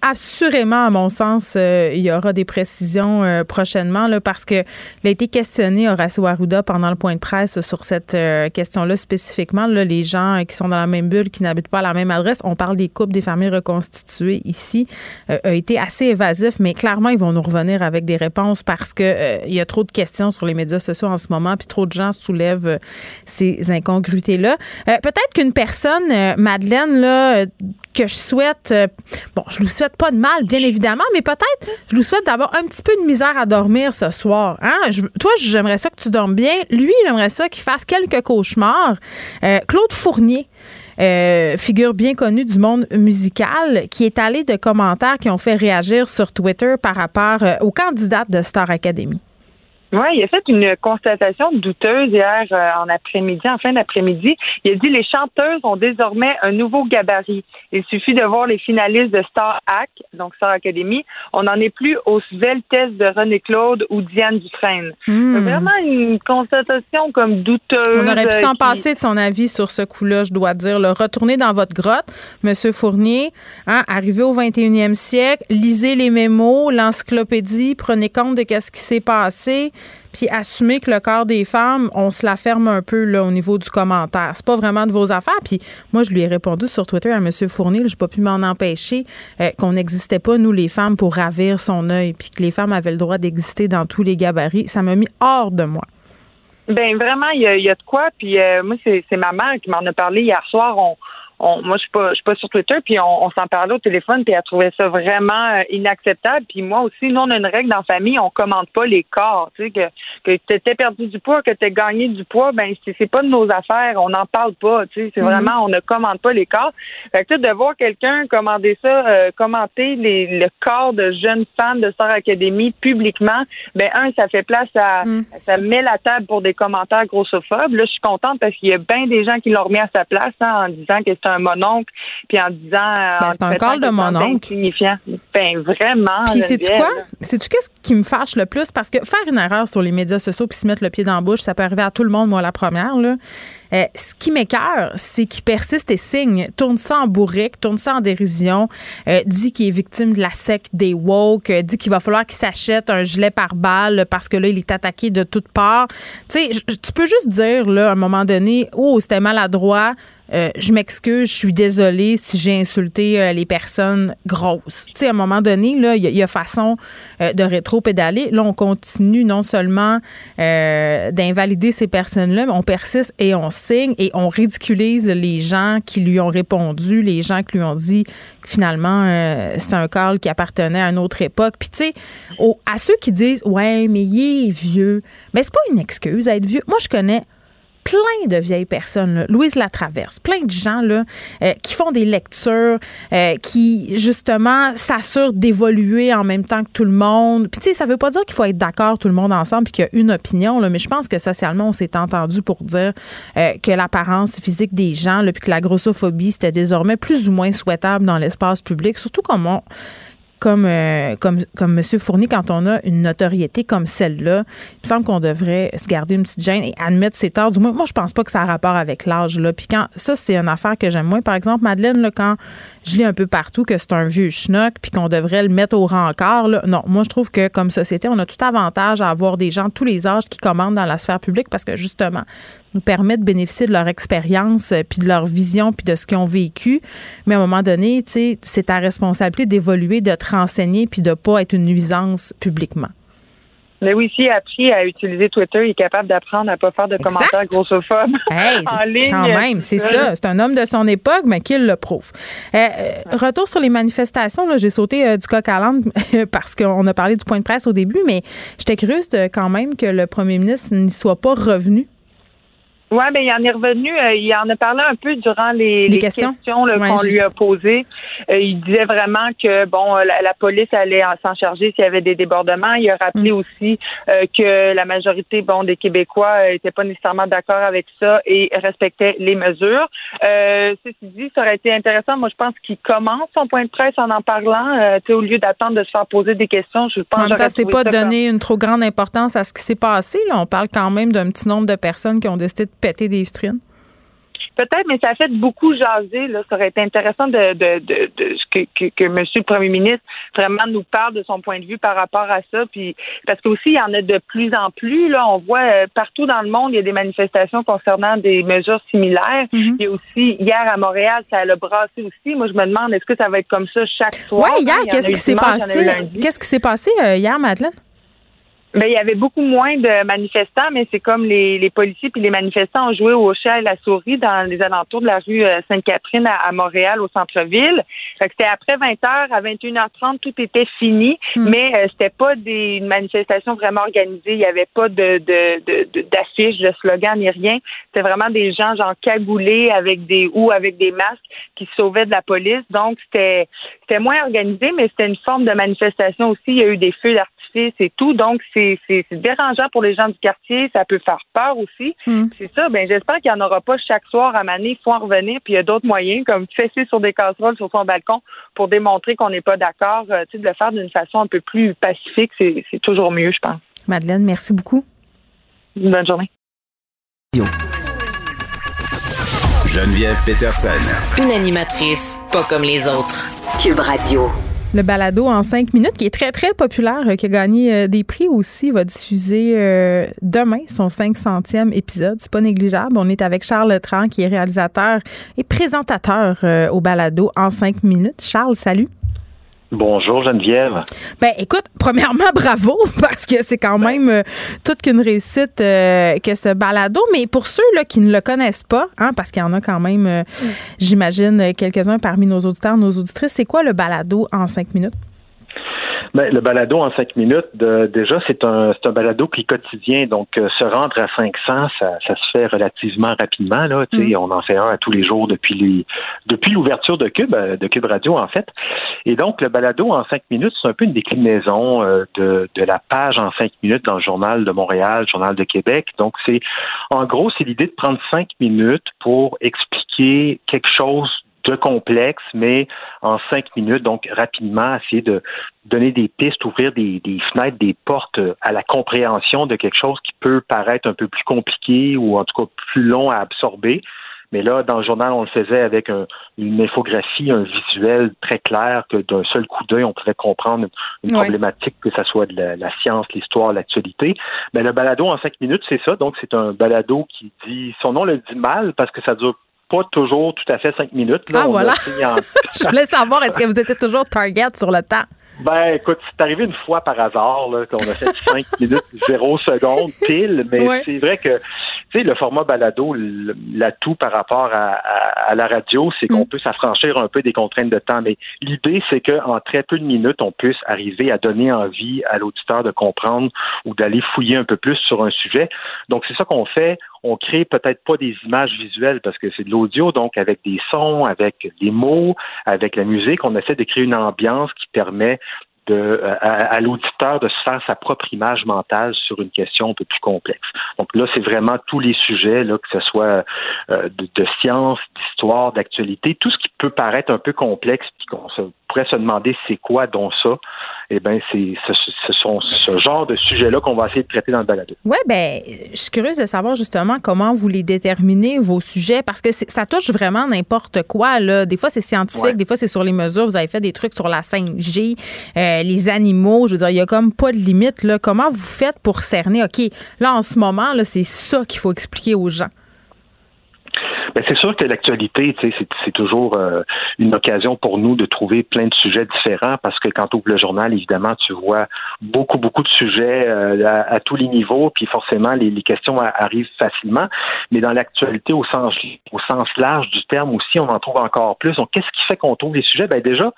assurément, à mon sens, euh, il y aura des précisions prochainement, là, parce que il a été questionné, Horacio Arruda, pendant le point de presse sur cette question-là spécifiquement. Là, les gens qui sont dans la même bulle, qui n'habitent pas à la même adresse, on parle des couples, des familles reconstituées ici, a été assez évasif, mais clairement, ils vont nous revenir avec des réponses parce que il y a trop de questions sur les médias sociaux en ce moment, puis trop de gens soulève euh, ces incongruités-là. Euh, peut-être qu'une personne, euh, Madeleine, que je souhaite, bon, je lui souhaite pas de mal, bien évidemment, mais peut-être je lui souhaite d'avoir un petit peu de misère à dormir ce soir. Hein? toi, j'aimerais ça que tu dormes bien. Lui, j'aimerais ça qu'il fasse quelques cauchemars. Claude Fournier. figure bien connue du monde musical, qui est allé de commentaires qui ont fait réagir sur Twitter par rapport aux candidates de Star Academy. Oui, il a fait une constatation douteuse hier euh, en après-midi, en fin d'après-midi. Il a dit les chanteuses ont désormais un nouveau gabarit. Il suffit de voir les finalistes de Star Act, donc Star Academy. On n'en est plus au test de René Claude ou Diane Dufresne. Hmm. Vraiment une constatation comme douteuse. On aurait pu s'en passer de son avis sur ce coup-là, je dois dire. Le retournez dans votre grotte, Monsieur Fournier, hein, arrivé au 21e siècle, lisez les mémos, l'encyclopédie, prenez compte de ce qui s'est passé puis assumer que le corps des femmes, on se la ferme un peu là au niveau du commentaire. C'est pas vraiment de vos affaires. Puis moi, je lui ai répondu sur Twitter à M. Fournier, j'ai pas pu m'en empêcher, euh, qu'on n'existait pas, nous, les femmes, pour ravir son œil, puis que les femmes avaient le droit d'exister dans tous les gabarits. Ça m'a mis hors de moi. Ben vraiment, il y a, de quoi. Puis euh, moi, c'est ma mère qui m'en a parlé hier soir. Moi, je suis pas, je suis pas sur Twitter, puis on, s'en parlait au téléphone, puis elle trouvait ça vraiment euh, inacceptable. Puis moi aussi, nous, on a une règle dans la famille, on commande pas les corps. Tu sais, que, que tu étais perdu du poids, que tu as gagné du poids, ben c'est pas de nos affaires, on n'en parle pas. Tu sais, c'est mm-hmm. vraiment, on ne commande pas les corps. Fait que de voir quelqu'un commander ça, euh, commenter les, le corps de jeunes femmes de Star Academy publiquement, ben un, ça fait place à, mm. ça met la table pour des commentaires grossophobes. Là, je suis contente parce qu'il y a bien des gens qui l'ont remis à sa place hein, en disant que c'est un mononcle, puis en disant. Ben, c'est un col de mononcle. Signifiant. Ben, vraiment. Puis, sais-tu quoi? Sais-tu qu'est-ce qui me fâche le plus? Parce que faire une erreur sur les médias sociaux puis se mettre le pied dans la bouche, ça peut arriver à tout le monde, moi, la première, là. Euh, ce qui m'écœure, c'est qu'il persiste et signe, tourne ça en bourrique, tourne ça en dérision, euh, dit qu'il est victime de la secte des woke, euh, dit qu'il va falloir qu'il s'achète un gilet par balle parce que là, il est attaqué de toutes parts. Tu sais, tu peux juste dire, là, à un moment donné, oh, c'était maladroit, euh, je m'excuse, je suis désolée si j'ai insulté euh, les personnes grosses. Tu sais, à un moment donné, là, il y, a façon euh, de rétro-pédaler. Là, on continue non seulement d'invalider ces personnes-là, mais on persiste et on et on ridiculise les gens qui lui ont répondu, les gens qui lui ont dit finalement c'est un Carl qui appartenait à une autre époque. Puis tu sais, à ceux qui disent ouais, mais il est vieux, mais c'est pas une excuse à être vieux. Moi, je connais plein de vieilles personnes, Louise la traverse, plein de gens là, euh, qui font des lectures, euh, qui justement s'assurent d'évoluer en même temps que tout le monde. Puis tu sais, ça veut pas dire qu'il faut être d'accord tout le monde ensemble puis qu'il y a une opinion, là, mais je pense que socialement, on s'est entendu pour dire euh, que l'apparence physique des gens, là, puis que la grossophobie, c'était désormais plus ou moins souhaitable dans l'espace public, surtout comme on comme, euh, comme, comme M. Fournier, quand on a une notoriété comme celle-là, il me semble qu'on devrait se garder une petite gêne et admettre ses torts. Du moins, moi, je pense pas que ça a rapport avec l'âge. Là. Puis quand ça, c'est une affaire que j'aime moins. Par exemple, Madeleine, là, quand je lis un peu partout que c'est un vieux schnock puis qu'on devrait le mettre au rencard, là, non, moi, je trouve que comme société, on a tout avantage à avoir des gens de tous les âges qui commandent dans la sphère publique parce que justement, nous permet de bénéficier de leur expérience, euh, puis de leur vision, puis de ce qu'ils ont vécu. Mais à un moment donné, c'est ta responsabilité d'évoluer, de te renseigner, puis de pas être une nuisance publiquement. Mais oui, s'il a appris à utiliser Twitter, il est capable d'apprendre à pas faire de commentaires grossophobes en ligne. Quand même, c'est ça. C'est un homme de son époque, mais qu'il le prouve. Euh, euh, retour sur les manifestations, j'ai sauté du coq à l'âne parce qu'on a parlé du point de presse au début, mais j'étais curieuse quand même que le premier ministre n'y soit pas revenu oui, mais il en est revenu. Euh, il en a parlé un peu durant les, les, questions, qu'on lui a posées. Euh, il disait vraiment que bon, euh, la, police allait s'en charger s'il y avait des débordements. Il a rappelé mm. aussi que la majorité bon des Québécois n'étaient pas nécessairement d'accord avec ça et respectaient les mesures. ceci dit, ça aurait été intéressant. Moi, je pense qu'il commence son point de presse en en parlant. au lieu d'attendre de se faire poser des questions, je pense. que c'est pas donner une trop grande importance à ce qui s'est passé. Là. On parle quand même d'un petit nombre de personnes qui ont décidé de péter des vitrines? Peut-être, mais ça a fait beaucoup jaser. Là. Ça aurait été intéressant de, de, de, de que, que, que, M. le Premier ministre vraiment nous parle de son point de vue par rapport à ça. Puis parce qu'aussi, il y en a de plus en plus. Là, on voit euh, partout dans le monde, il y a des manifestations concernant des mesures similaires. Mm-hmm. Il y a aussi hier à Montréal, ça a brassé aussi. Moi, je me demande, est-ce que ça va être comme ça chaque soir? Oui, hier, qu'est-ce qui s'est passé? Qu'est-ce qui s'est passé hier, Madeleine? Ben, il y avait beaucoup moins de manifestants, mais c'est comme les, les policiers puis les manifestants ont joué au chat et la souris dans les alentours de la rue euh, Sainte-Catherine à, Montréal, au centre-ville. c'était après 20h, à 21h30, tout était fini, hmm. mais euh, c'était pas des une manifestation vraiment organisée. Il y avait pas de d'affiches, de, de, de slogans ni rien. C'était vraiment des gens genre cagoulés avec des ou avec des masques qui se sauvaient de la police. Donc c'était c'était moins organisé, mais c'était une forme de manifestation aussi. Il y a eu des feux d'artifice c'est tout. Donc, c'est dérangeant pour les gens du quartier. Ça peut faire peur aussi. Hmm. C'est ça. Ben, j'espère qu'il n'y en aura pas chaque soir à Mané. Il faut en revenir. Puis il y a d'autres moyens, comme fesser sur des casseroles sur son balcon pour démontrer qu'on n'est pas d'accord. Euh, tu sais, de le faire d'une façon un peu plus pacifique, c'est toujours mieux, je pense. Madeleine, merci beaucoup. bonne journée. Geneviève Peterson. Une animatrice pas comme les autres. Cube Radio. Le balado en cinq minutes, qui est très, très populaire, euh, qui a gagné euh, des prix aussi, va diffuser euh, demain son 500e épisode. C'est pas négligeable. On est avec Charles Tran, qui est réalisateur et présentateur au balado en cinq minutes. Charles, salut. Bonjour Geneviève. Ben écoute, premièrement bravo parce que c'est quand même euh, toute qu'une réussite euh, que ce balado. Mais pour ceux là qui ne le connaissent pas, hein, parce qu'il y en a quand même, euh, j'imagine quelques-uns parmi nos auditeurs, nos auditrices, c'est quoi le balado en cinq minutes? Ben, le balado en cinq minutes, déjà, c'est un, c'est un balado qui est quotidien. Donc, euh, se rendre à 500, ça, ça se fait relativement rapidement. Là, mm. On en fait un à tous les jours depuis, les, depuis l'ouverture de Cube, euh, de Cube Radio, en fait. Et donc, le balado en cinq minutes, c'est un peu une déclinaison euh, de, de la page en cinq minutes dans le Journal de Montréal, le Journal de Québec. Donc, c'est en gros, c'est l'idée de prendre cinq minutes pour expliquer quelque chose de complexe, mais en cinq minutes, donc rapidement, essayer de donner des pistes, ouvrir des, fenêtres, des portes à la compréhension de quelque chose qui peut paraître un peu plus compliqué ou en tout cas plus long à absorber. Mais là, dans le journal, on le faisait avec une infographie, un visuel très clair que d'un seul coup d'œil, on pouvait comprendre une problématique, que ce soit de la, science, l'histoire, l'actualité. Mais le balado en cinq minutes, c'est ça. Donc, c'est un balado qui dit, son nom le dit mal parce que ça dure pas toujours tout à fait cinq minutes. Là, ah, voilà. Je voulais savoir, est-ce que vous étiez toujours target sur le temps? Ben, écoute, c'est arrivé une fois par hasard qu'on a fait 5 minutes 0 secondes pile, mais c'est vrai que tu sais, le format balado, l'atout par rapport à, la radio, c'est qu'on mm. peut s'affranchir un peu des contraintes de temps. Mais l'idée, c'est qu'en très peu de minutes, on puisse arriver à donner envie à l'auditeur de comprendre ou d'aller fouiller un peu plus sur un sujet. Donc, c'est ça qu'on fait. On crée peut-être pas des images visuelles parce que c'est de l'audio, donc avec des sons, avec des mots, avec la musique, on essaie de créer une ambiance qui permet euh, à, l'auditeur de se faire sa propre image mentale sur une question un peu plus complexe. Donc là, c'est vraiment tous les sujets, là, que ce soit euh, de, science, d'histoire, d'actualité, tout ce qui peut paraître un peu complexe, puis qu'on se pourrait se demander c'est quoi dont ça? Eh bien, c'est ce, sont ce genre de sujets-là qu'on va essayer de traiter dans le balado. Oui, ben, je suis curieuse de savoir justement comment vous les déterminez, vos sujets, parce que ça touche vraiment n'importe quoi. Là. Des fois, c'est scientifique, des fois, c'est sur les mesures. Vous avez fait des trucs sur la 5G, euh, les animaux. Je veux dire, il n'y a comme pas de limite. Là. Comment vous faites pour cerner, OK, là, en ce moment, là, c'est ça qu'il faut expliquer aux gens? Ben, c'est sûr que l'actualité, c'est toujours euh, une occasion pour nous de trouver plein de sujets différents parce que quand tu ouvres le journal, évidemment, tu vois beaucoup, beaucoup de sujets euh, à, tous les niveaux, puis forcément, les, questions arrivent facilement. Mais dans l'actualité, au sens, au sens large du terme aussi, on en trouve encore plus. Donc, qu'est-ce qui fait qu'on trouve les sujets? Ben déjà,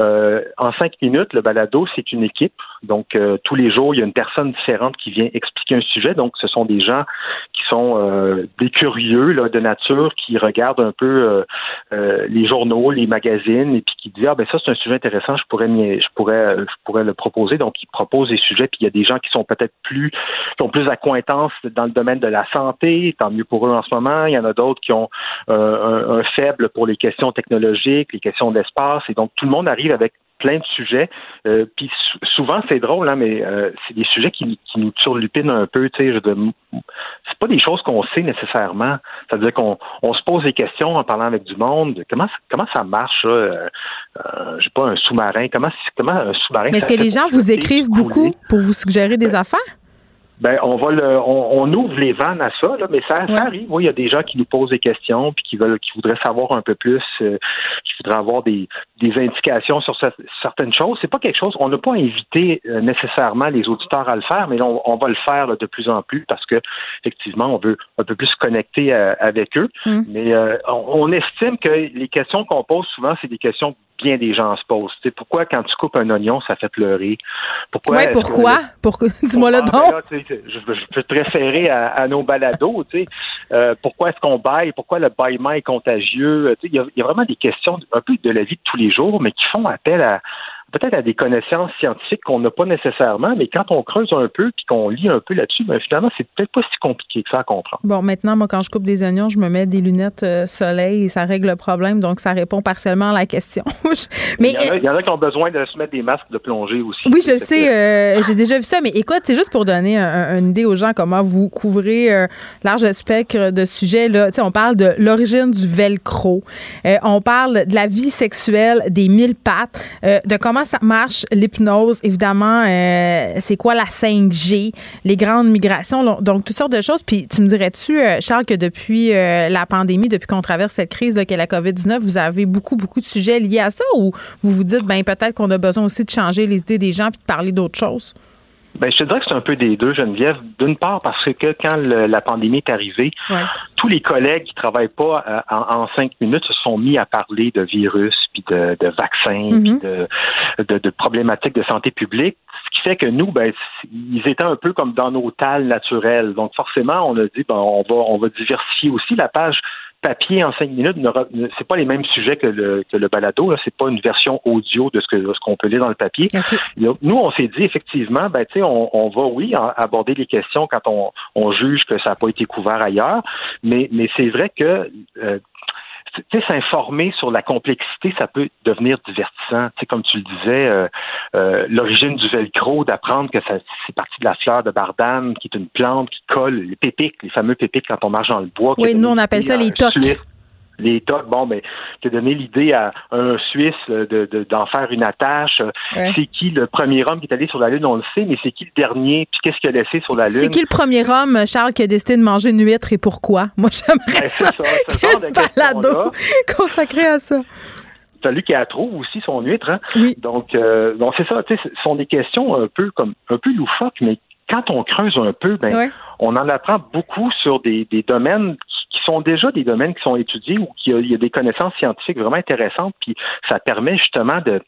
euh, en cinq minutes, le balado, c'est une équipe. Donc, euh, tous les jours, il y a une personne différente qui vient expliquer un sujet. Donc, ce sont des gens qui sont euh, des curieux là, de nature, qui regardent un peu les journaux, les magazines, et puis qui disent ah ben ça c'est un sujet intéressant, je pourrais je pourrais je pourrais le proposer. Donc, ils proposent des sujets. Puis il y a des gens qui sont peut-être plus qui ont plus d'acquaintance dans le domaine de la santé, tant mieux pour eux en ce moment. Il y en a d'autres qui ont un, un faible pour les questions technologiques, les questions d'espace, et donc tout le monde arrive avec plein de sujets. Euh, puis souvent, c'est drôle, hein, mais euh, c'est des sujets qui, qui nous turlupinent un peu. Tu sais, c'est pas des choses qu'on sait nécessairement. Ça veut dire qu'on on se pose des questions en parlant avec du monde. Comment comment ça marche euh, euh, J'ai pas un sous-marin. Comment comment un sous-marin Mais est-ce que les gens vous écrivent beaucoup pour vous suggérer des affaires? Ben, on va le, on, ouvre les vannes à ça, là, mais ça, arrive. Oui, il y a des gens qui nous posent des questions puis qui veulent, qui voudraient savoir un peu plus, euh, qui voudraient avoir des, des indications sur certaines choses. C'est pas quelque chose. On n'a pas invité euh, nécessairement les auditeurs à le faire, mais on, on va le faire de plus en plus parce que effectivement, on veut un peu plus se connecter euh, avec eux. Hum. Mais on, on, estime que les questions qu'on pose souvent, c'est des questions bien des gens se posent. C'est pourquoi quand tu coupes un oignon, ça fait pleurer? Pourquoi ouais, pourquoi? Dis-moi le don. Je, peux te référer à, nos balados. Euh, pourquoi est-ce qu'on baille? Pourquoi le bâillement est contagieux? Il y, y, a vraiment des questions un peu de la vie de tous les jours, mais qui font appel à, peut-être à des connaissances scientifiques qu'on n'a pas nécessairement, mais quand on creuse un peu puis qu'on lit un peu là-dessus, ben finalement, c'est peut-être pas si compliqué que ça à comprendre. Bon, maintenant, moi, quand je coupe des oignons, je me mets des lunettes euh, soleil et ça règle le problème, donc ça répond partiellement à la question. mais il y, en a, qui ont besoin de se mettre des masques de plongée aussi. Oui, je sais, euh, j'ai déjà vu ça, mais écoute, c'est juste pour donner une idée aux gens comment vous couvrez un euh, large spectre de sujets. Là. on parle de l'origine du velcro, on parle de la vie sexuelle des mille pattes, de comment ça marche, l'hypnose, évidemment, euh, c'est quoi la 5G, les grandes migrations, donc toutes sortes de choses. Puis tu me dirais-tu, euh, Charles, que depuis euh, la pandémie, depuis qu'on traverse cette crise qu'est la COVID-19, vous avez beaucoup, beaucoup de sujets liés à ça ou vous vous dites, ben peut-être qu'on a besoin aussi de changer les idées des gens puis de parler d'autres choses? Ben, je te dirais que c'est un peu des deux, Geneviève. D'une part, parce que quand la pandémie est arrivée, tous les collègues qui travaillent pas euh, en, cinq minutes se sont mis à parler de virus, puis de, vaccins, puis mm-hmm. de, de, problématiques de santé publique. Ce qui fait que nous, ben, ils étaient un peu comme dans nos tales naturelles. Donc, forcément, on a dit, ben, on va, on va diversifier aussi la page papier en cinq minutes, c'est pas les mêmes sujets que le, que le balado. Là, c'est pas une version audio de ce que ce qu'on peut lire dans le papier. Nous, on s'est dit effectivement, ben tu sais, on, on, va oui aborder les questions quand on, on juge que ça n'a pas été couvert ailleurs, mais mais c'est vrai que euh, s'informer sur la complexité, ça peut devenir divertissant. Tu sais, comme tu le disais, euh, euh, l'origine du velcro, d'apprendre que ça, c'est parti de la fleur de bardane, qui est une plante qui colle les pépiques, les fameux pépiques quand on marche dans le bois. Oui, nous on appelle ça les tocs les tocs, bon, ben, te donner l'idée à un Suisse de, d'en faire une attache. C'est qui le premier homme qui est allé sur la Lune, on le sait, mais c'est qui le dernier, puis qu'est-ce qu'il a laissé sur la Lune? C'est qui le premier homme, Charles, qui a décidé de manger une huître et pourquoi? Moi, j'aimerais ben, ça, ça consacré à ça. A trouvé aussi son huître, hein? Donc, euh, donc c'est ça, tu sais, ce sont des questions un peu comme un peu loufoques, mais quand on creuse un peu, ben, on en apprend beaucoup sur des, des domaines qui sont déjà des domaines qui sont étudiés ou qui il y a des connaissances scientifiques vraiment intéressantes, puis ça permet justement de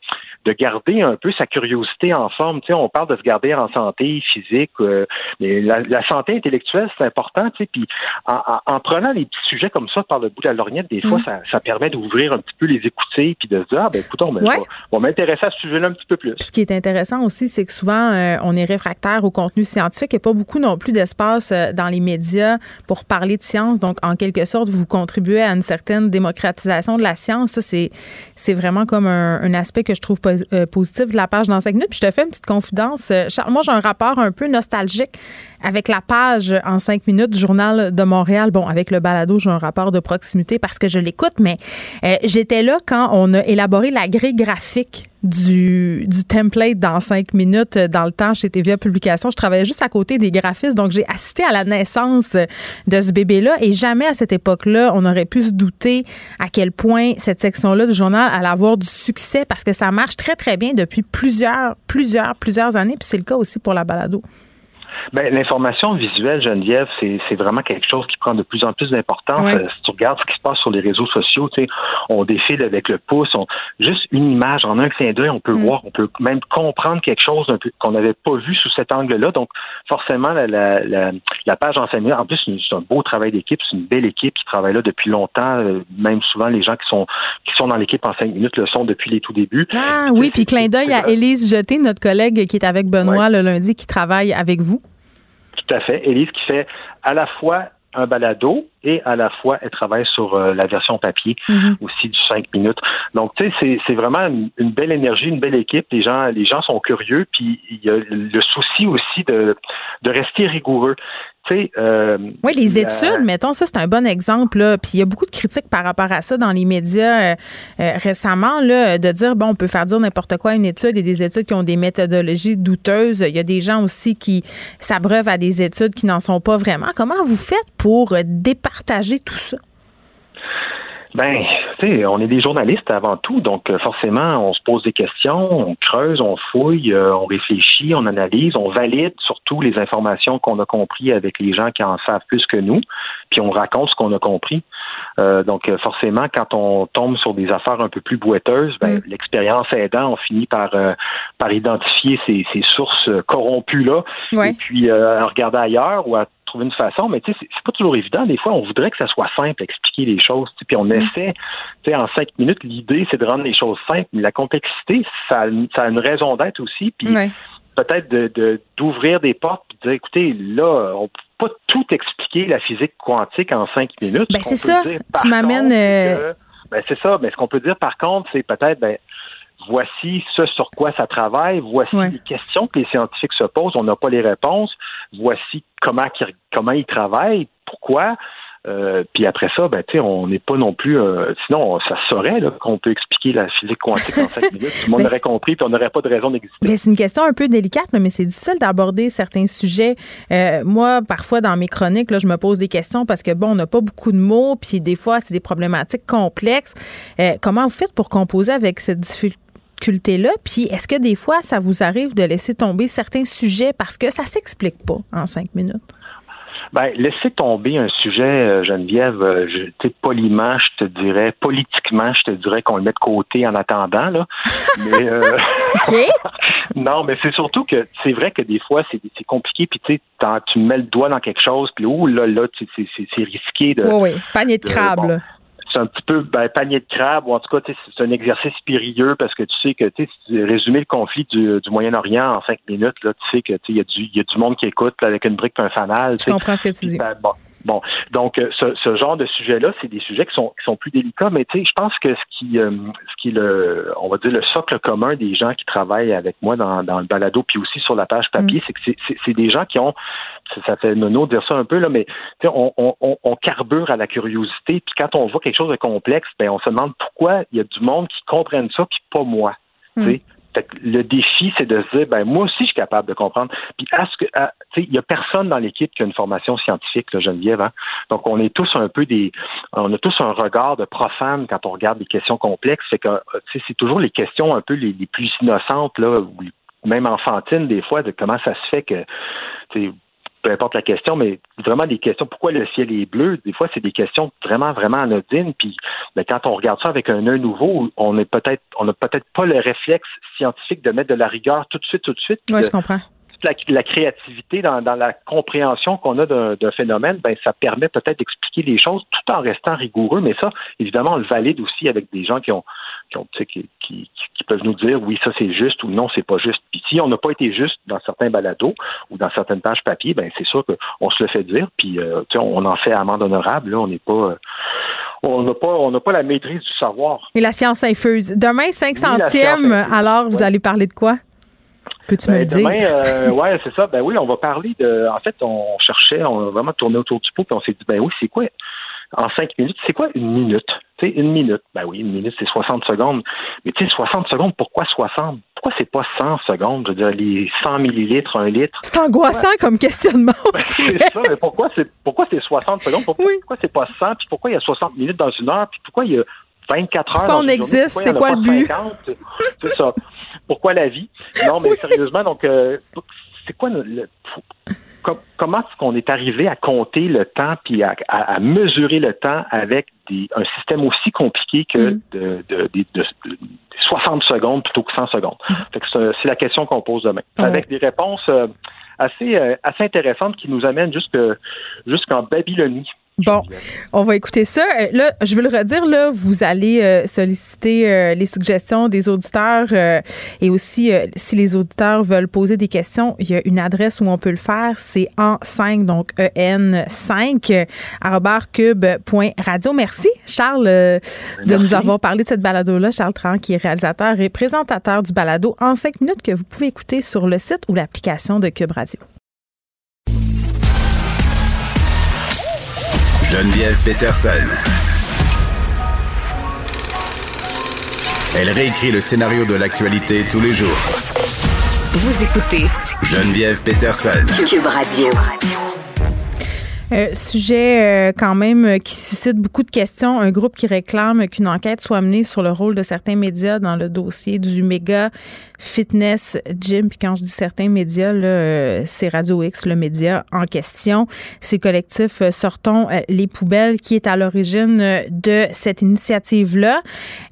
de garder un peu sa curiosité en forme. Tu sais, on parle de se garder en santé physique, euh, mais la, santé intellectuelle, c'est important. Tu sais, puis en, prenant les petits sujets comme ça par le bout de la lorgnette, des fois, mm. ça, ça, permet d'ouvrir un petit peu les écouter puis de se dire, ah ben écoutons, ben, on va m'intéresser à ce sujet-là un petit peu plus. ce qui est intéressant aussi, c'est que souvent, euh, on est réfractaire au contenu scientifique. Il n'y a pas beaucoup non plus d'espace euh, dans les médias pour parler de science. Donc, en quelque sorte, vous contribuez à une certaine démocratisation de la science. Ça, c'est, c'est vraiment comme un, aspect que je trouve euh, positif de la page dans 5 minutes. Puis je te fais une petite confidence. Charles, moi, j'ai un rapport un peu nostalgique avec la page en 5 minutes du Journal de Montréal. Bon, avec le balado, j'ai un rapport de proximité parce que je l'écoute, mais j'étais là quand on a élaboré la grille graphique du, template dans cinq minutes dans le temps chez TVA Publications. Je travaillais juste à côté des graphistes, donc j'ai assisté à la naissance de ce bébé-là et jamais à cette époque-là, on aurait pu se douter à quel point cette section-là du journal allait avoir du succès parce que ça marche très, très bien depuis plusieurs, plusieurs, plusieurs années. Puis c'est le cas aussi pour la balado. Ben, l'information visuelle, Geneviève, c'est vraiment quelque chose qui prend de plus en plus d'importance. Euh, si tu regardes ce qui se passe sur les réseaux sociaux, on défile avec le pouce, on, juste une image, en un clin d'œil, on peut mm. voir, on peut même comprendre quelque chose qu'on n'avait pas vu sous cet angle-là. Donc, forcément, la, la, la, page enseignée, en plus, c'est un beau travail d'équipe, c'est une belle équipe qui travaille là depuis longtemps. Euh, même souvent, les gens qui sont qui sont dans l'équipe en cinq minutes le sont depuis les tout débuts. Ah oui, puis clin d'œil à Élise Jeté, notre collègue qui est avec Benoît le lundi, qui travaille avec vous. Tout à fait. Élise qui fait à la fois un balado et à la fois elle travaille sur euh, la version papier mm-hmm. aussi du 5 minutes. Donc tu sais c'est vraiment une, belle énergie, une belle équipe, les gens les gens sont curieux puis il y a le souci aussi de de rester rigoureux. Euh, oui, les études, mettons, ça, c'est un bon exemple. Là. Puis il y a beaucoup de critiques par rapport à ça dans les médias euh, euh, récemment, là, de dire, bon, on peut faire dire n'importe quoi à une étude et des études qui ont des méthodologies douteuses. Il y a des gens aussi qui s'abreuvent à des études qui n'en sont pas vraiment. Comment vous faites pour départager tout ça? Ben, tu sais, on est des journalistes avant tout, donc euh, forcément, on se pose des questions, on creuse, on fouille, euh, on réfléchit, on analyse, on valide surtout les informations qu'on a compris avec les gens qui en savent plus que nous, puis on raconte ce qu'on a compris. Euh, donc forcément, quand on tombe sur des affaires un peu plus boiteuses, ben, mm. l'expérience aidant, on finit par par identifier ces, ces sources corrompues là, et puis regarder ailleurs ou à trouver une façon, mais tu sais, c'est pas toujours évident. Des fois, on voudrait que ça soit simple, expliquer les choses. Puis on mm. essaie, tu sais, en cinq minutes, l'idée, c'est de rendre les choses simples, mais la complexité, ça, ça a une raison d'être aussi. Puis peut-être de d'ouvrir des portes, puis de dire, écoutez, là, on peut pas tout expliquer la physique quantique en cinq minutes. Ben c'est ça. tu m'amènes. Euh, ben c'est ça. Mais ce qu'on peut dire, par contre, c'est peut-être, ben voici ce sur quoi ça travaille, voici les questions que les scientifiques se posent, on n'a pas les réponses, voici comment, comment ils travaillent, pourquoi. Euh, puis après ça, ben, on n'est pas non plus. Euh, sinon, ça saurait qu'on peut expliquer la physique quantique en cinq minutes. Tout le monde aurait compris, puis on n'aurait pas de raison d'exister. c'est une question un peu délicate, mais c'est difficile d'aborder certains sujets. Euh, moi, parfois, dans mes chroniques, là, je me pose des questions parce que, bon, on n'a pas beaucoup de mots, puis des fois, c'est des problématiques complexes. comment vous faites pour composer avec cette difficulté? Là Puis est-ce que des fois, ça vous arrive de laisser tomber certains sujets parce que ça s'explique pas en cinq minutes? Ben, laisser tomber un sujet, euh, Geneviève, euh, je, poliment, je te dirais, politiquement, je te dirais qu'on le met de côté en attendant, là. Mais, euh, non, mais c'est surtout que c'est vrai que des fois, c'est, compliqué, puis tu tu mets le doigt dans quelque chose, puis oh là, là, c'est, risqué de. Oui, oui, panier de crabe, c'est un petit peu ben, panier de crabe, ou en tout cas, c'est un exercice périlleux parce que tu sais que tu sais, résumer le conflit du, Moyen-Orient en cinq minutes, là, tu sais que il y, a du, y a du monde qui écoute avec une brique et un fanal. Je comprends ce que tu dis. Ben, Bon, donc euh, ce, ce genre de sujet-là, c'est des sujets qui sont qui sont plus délicats, mais tu sais, je pense que ce qui euh, ce qui le on va dire le socle commun des gens qui travaillent avec moi dans, dans le balado puis aussi sur la page papier, mm. c'est que c'est des gens qui ont ça fait nono de dire ça un peu là, mais on, on, on, carbure à la curiosité, puis quand on voit quelque chose de complexe, ben on se demande pourquoi il y a du monde qui comprenne ça puis pas moi. tu sais. Le défi, c'est de se dire, ben moi aussi, je suis capable de comprendre. Puis, à ce que, il y a personne dans l'équipe qui a une formation scientifique, là, Geneviève. Hein? Donc, on est tous un peu des, on a tous un regard de profane quand on regarde des questions complexes. C'est que, c'est toujours les questions un peu les, plus innocentes là, ou même enfantines des fois, de comment ça se fait que peu importe la question, mais vraiment des questions. Pourquoi le ciel est bleu? Des fois, c'est des questions vraiment, vraiment anodines. Puis, ben, quand on regarde ça avec un œil nouveau, on est peut-être, on n'a peut-être pas le réflexe scientifique de mettre de la rigueur tout de suite, tout de suite. Oui, je comprends la, créativité dans, la compréhension qu'on a d'un phénomène, ben, ça permet peut-être d'expliquer les choses tout en restant rigoureux. Mais ça, évidemment, on le valide aussi avec des gens qui ont, qui, ont, qui, qui, peuvent nous dire oui, ça c'est juste ou non, c'est pas juste. Puis si on n'a pas été juste dans certains balados ou dans certaines pages papier, ben c'est sûr qu'on se le fait dire. Puis euh, on en fait amende honorable. Là, on n'est pas. Euh, on n'a pas, on pas la maîtrise du savoir. Et la science infuse. Demain, 5 centièmes, alors vous allez parler de quoi? Peux-tu me ben, le dire? Euh, ouais, c'est ça. Ben oui, on va parler de. En fait, on cherchait, on a vraiment tourné autour du pot, puis on s'est dit, ben oui, c'est quoi en cinq minutes, c'est quoi une minute? Tu sais, une minute. Ben oui, une minute, c'est 60 secondes. Mais tu sais, 60 secondes, pourquoi 60? Pourquoi c'est pas 100 secondes? Je veux dire, les 100 millilitres, un litre. C'est angoissant comme questionnement. Ben, c'est ça, mais pourquoi c'est, pourquoi c'est 60 secondes? Pourquoi, pourquoi c'est pas 100? Puis pourquoi il y a 60 minutes dans une heure? Puis pourquoi il y a 24 heures. Pourquoi on existe? C'est quoi le but? C'est ça. Pourquoi la vie? Non, mais sérieusement, donc, euh, c'est quoi le, comment est-ce qu'on est arrivé à compter le temps puis à, mesurer le temps avec des, un système aussi compliqué que mm. de, de, 60 secondes plutôt que 100 secondes? Mm. C'est la question qu'on pose demain. Avec des réponses euh, assez, euh, assez intéressantes qui nous amènent jusqu'en Babylonie. Bon, on va écouter ça. Euh, là, je veux le redire, là, vous allez euh, solliciter euh, les suggestions des auditeurs et aussi, si les auditeurs veulent poser des questions, il y a une adresse où on peut le faire. C'est en5, donc en5, cube.radio. Merci, Charles, de nous avoir parlé de cette balado-là. Charles Tran, qui est réalisateur et présentateur du balado en 5 minutes que vous pouvez écouter sur le site ou l'application de Cube Radio. Geneviève Peterson. Elle réécrit le scénario de l'actualité tous les jours. Vous écoutez Geneviève Peterson. Cube Radio. Euh, sujet euh, quand même euh, qui suscite beaucoup de questions. Un groupe qui réclame qu'une enquête soit menée sur le rôle de certains médias dans le dossier du méga fitness gym. Puis quand je dis certains médias, euh, c'est Radio X, le média en question. Ces collectifs euh, Sortons euh, les poubelles qui est à l'origine de cette initiative-là.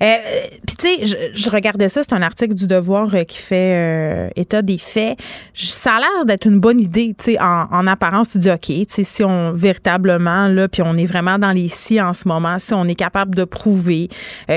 Puis tu sais, je, regardais ça, c'est un article du Devoir qui fait état des faits. Ça a l'air d'être une bonne idée, tu sais, en, en, apparence, tu dis, OK, tu sais, si on véritablement, là, puis on est vraiment dans les si en ce moment, si on est capable de prouver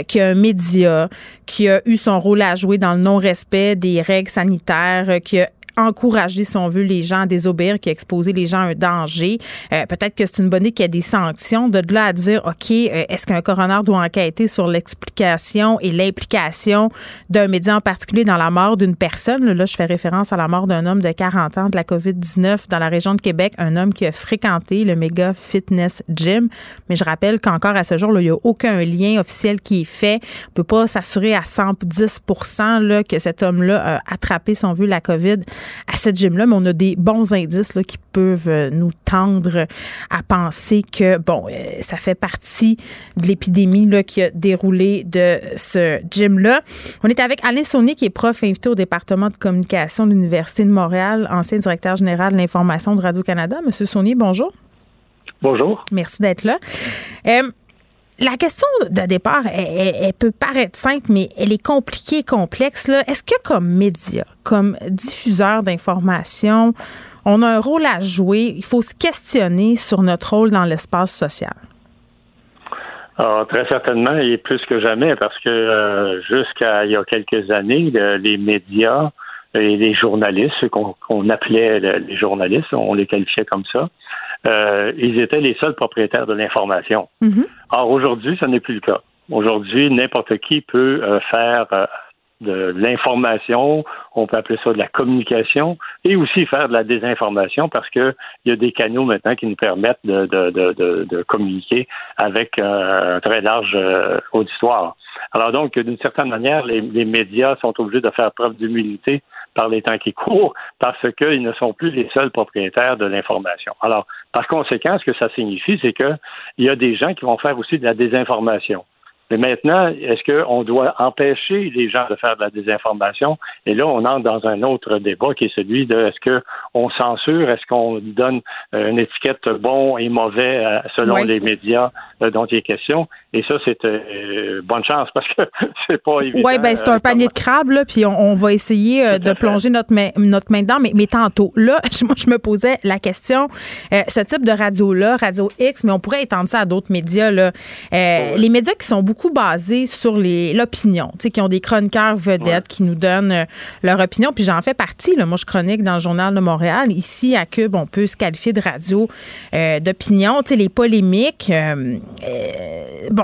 qu'il y a un média qui a eu son rôle à jouer dans le non-respect des règles sanitaires, qui a encourager, si on veut, les gens à désobéir, qui a les gens à un danger. Euh, peut-être que c'est une bonne idée qu'il y ait des sanctions. De là à dire, OK, euh, est-ce qu'un coroner doit enquêter sur l'explication et l'implication d'un média en particulier dans la mort d'une personne? Là, je fais référence à la mort d'un homme de 40 ans de la COVID-19 dans la région de Québec, un homme qui a fréquenté le méga fitness gym. Mais je rappelle qu'encore à ce jour, il n'y a aucun lien officiel qui est fait. On peut pas s'assurer à 110% là, que cet homme-là a attrapé, si on veut, la COVID à ce gym-là, mais on a des bons indices là, qui peuvent euh, nous tendre à penser que, bon, euh, ça fait partie de l'épidémie qui a déroulé de ce gym-là. On est avec Alain Saunier, qui est prof invité au département de communication de l'Université de Montréal, ancien directeur général de l'information de Radio-Canada. Monsieur Saunier, bonjour. Bonjour. Merci d'être là. Euh, la question de départ, elle, peut paraître simple, mais elle est compliquée, complexe. Est-ce que comme média, comme diffuseur d'informations, on a un rôle à jouer? Il faut se questionner sur notre rôle dans l'espace social. Ah, très certainement, et plus que jamais, parce que euh, jusqu'à il y a quelques années, les médias et les journalistes, qu'on appelait les journalistes, on les qualifiait comme ça, euh, ils étaient les seuls propriétaires de l'information. Mhm. Or, aujourd'hui, ce n'est plus le cas. Aujourd'hui, n'importe qui peut euh, faire euh, de l'information, on peut appeler ça de la communication, et aussi faire de la désinformation parce qu'il y a des canaux maintenant qui nous permettent de, de, de, de communiquer avec un très large auditoire. Alors donc, d'une certaine manière, les, les, médias sont obligés de faire preuve d'humilité par les temps qui courent parce qu'ils ne sont plus les seuls propriétaires de l'information. Alors, par conséquent, ce que ça signifie, c'est qu'il y a des gens qui vont faire aussi de la désinformation. Mais maintenant, est-ce qu'on doit empêcher les gens de faire de la désinformation? Et là, on entre dans un autre débat qui est celui de est-ce qu'on censure, est-ce qu'on donne euh, une étiquette bon et mauvais euh, selon les médias euh, dont il est question? Et ça, c'est bonne chance parce que c'est pas évident. Oui, ben c'est un panier de crabes, là, puis on, va essayer de plonger notre main, notre main dedans. Mais, mais tantôt, là, moi, je me posais la question, ce type de radio-là, Radio X, mais on pourrait étendre ça à d'autres médias, là. Les médias qui sont beaucoup beaucoup basé sur l'opinion, tu sais, qui ont des chroniqueurs vedettes qui nous donnent euh, leur opinion. Puis j'en fais partie. Là. Moi, je chronique dans le Journal de Montréal. Ici, à Cube, on peut se qualifier de radio euh, d'opinion. Tu sais, les polémiques, euh,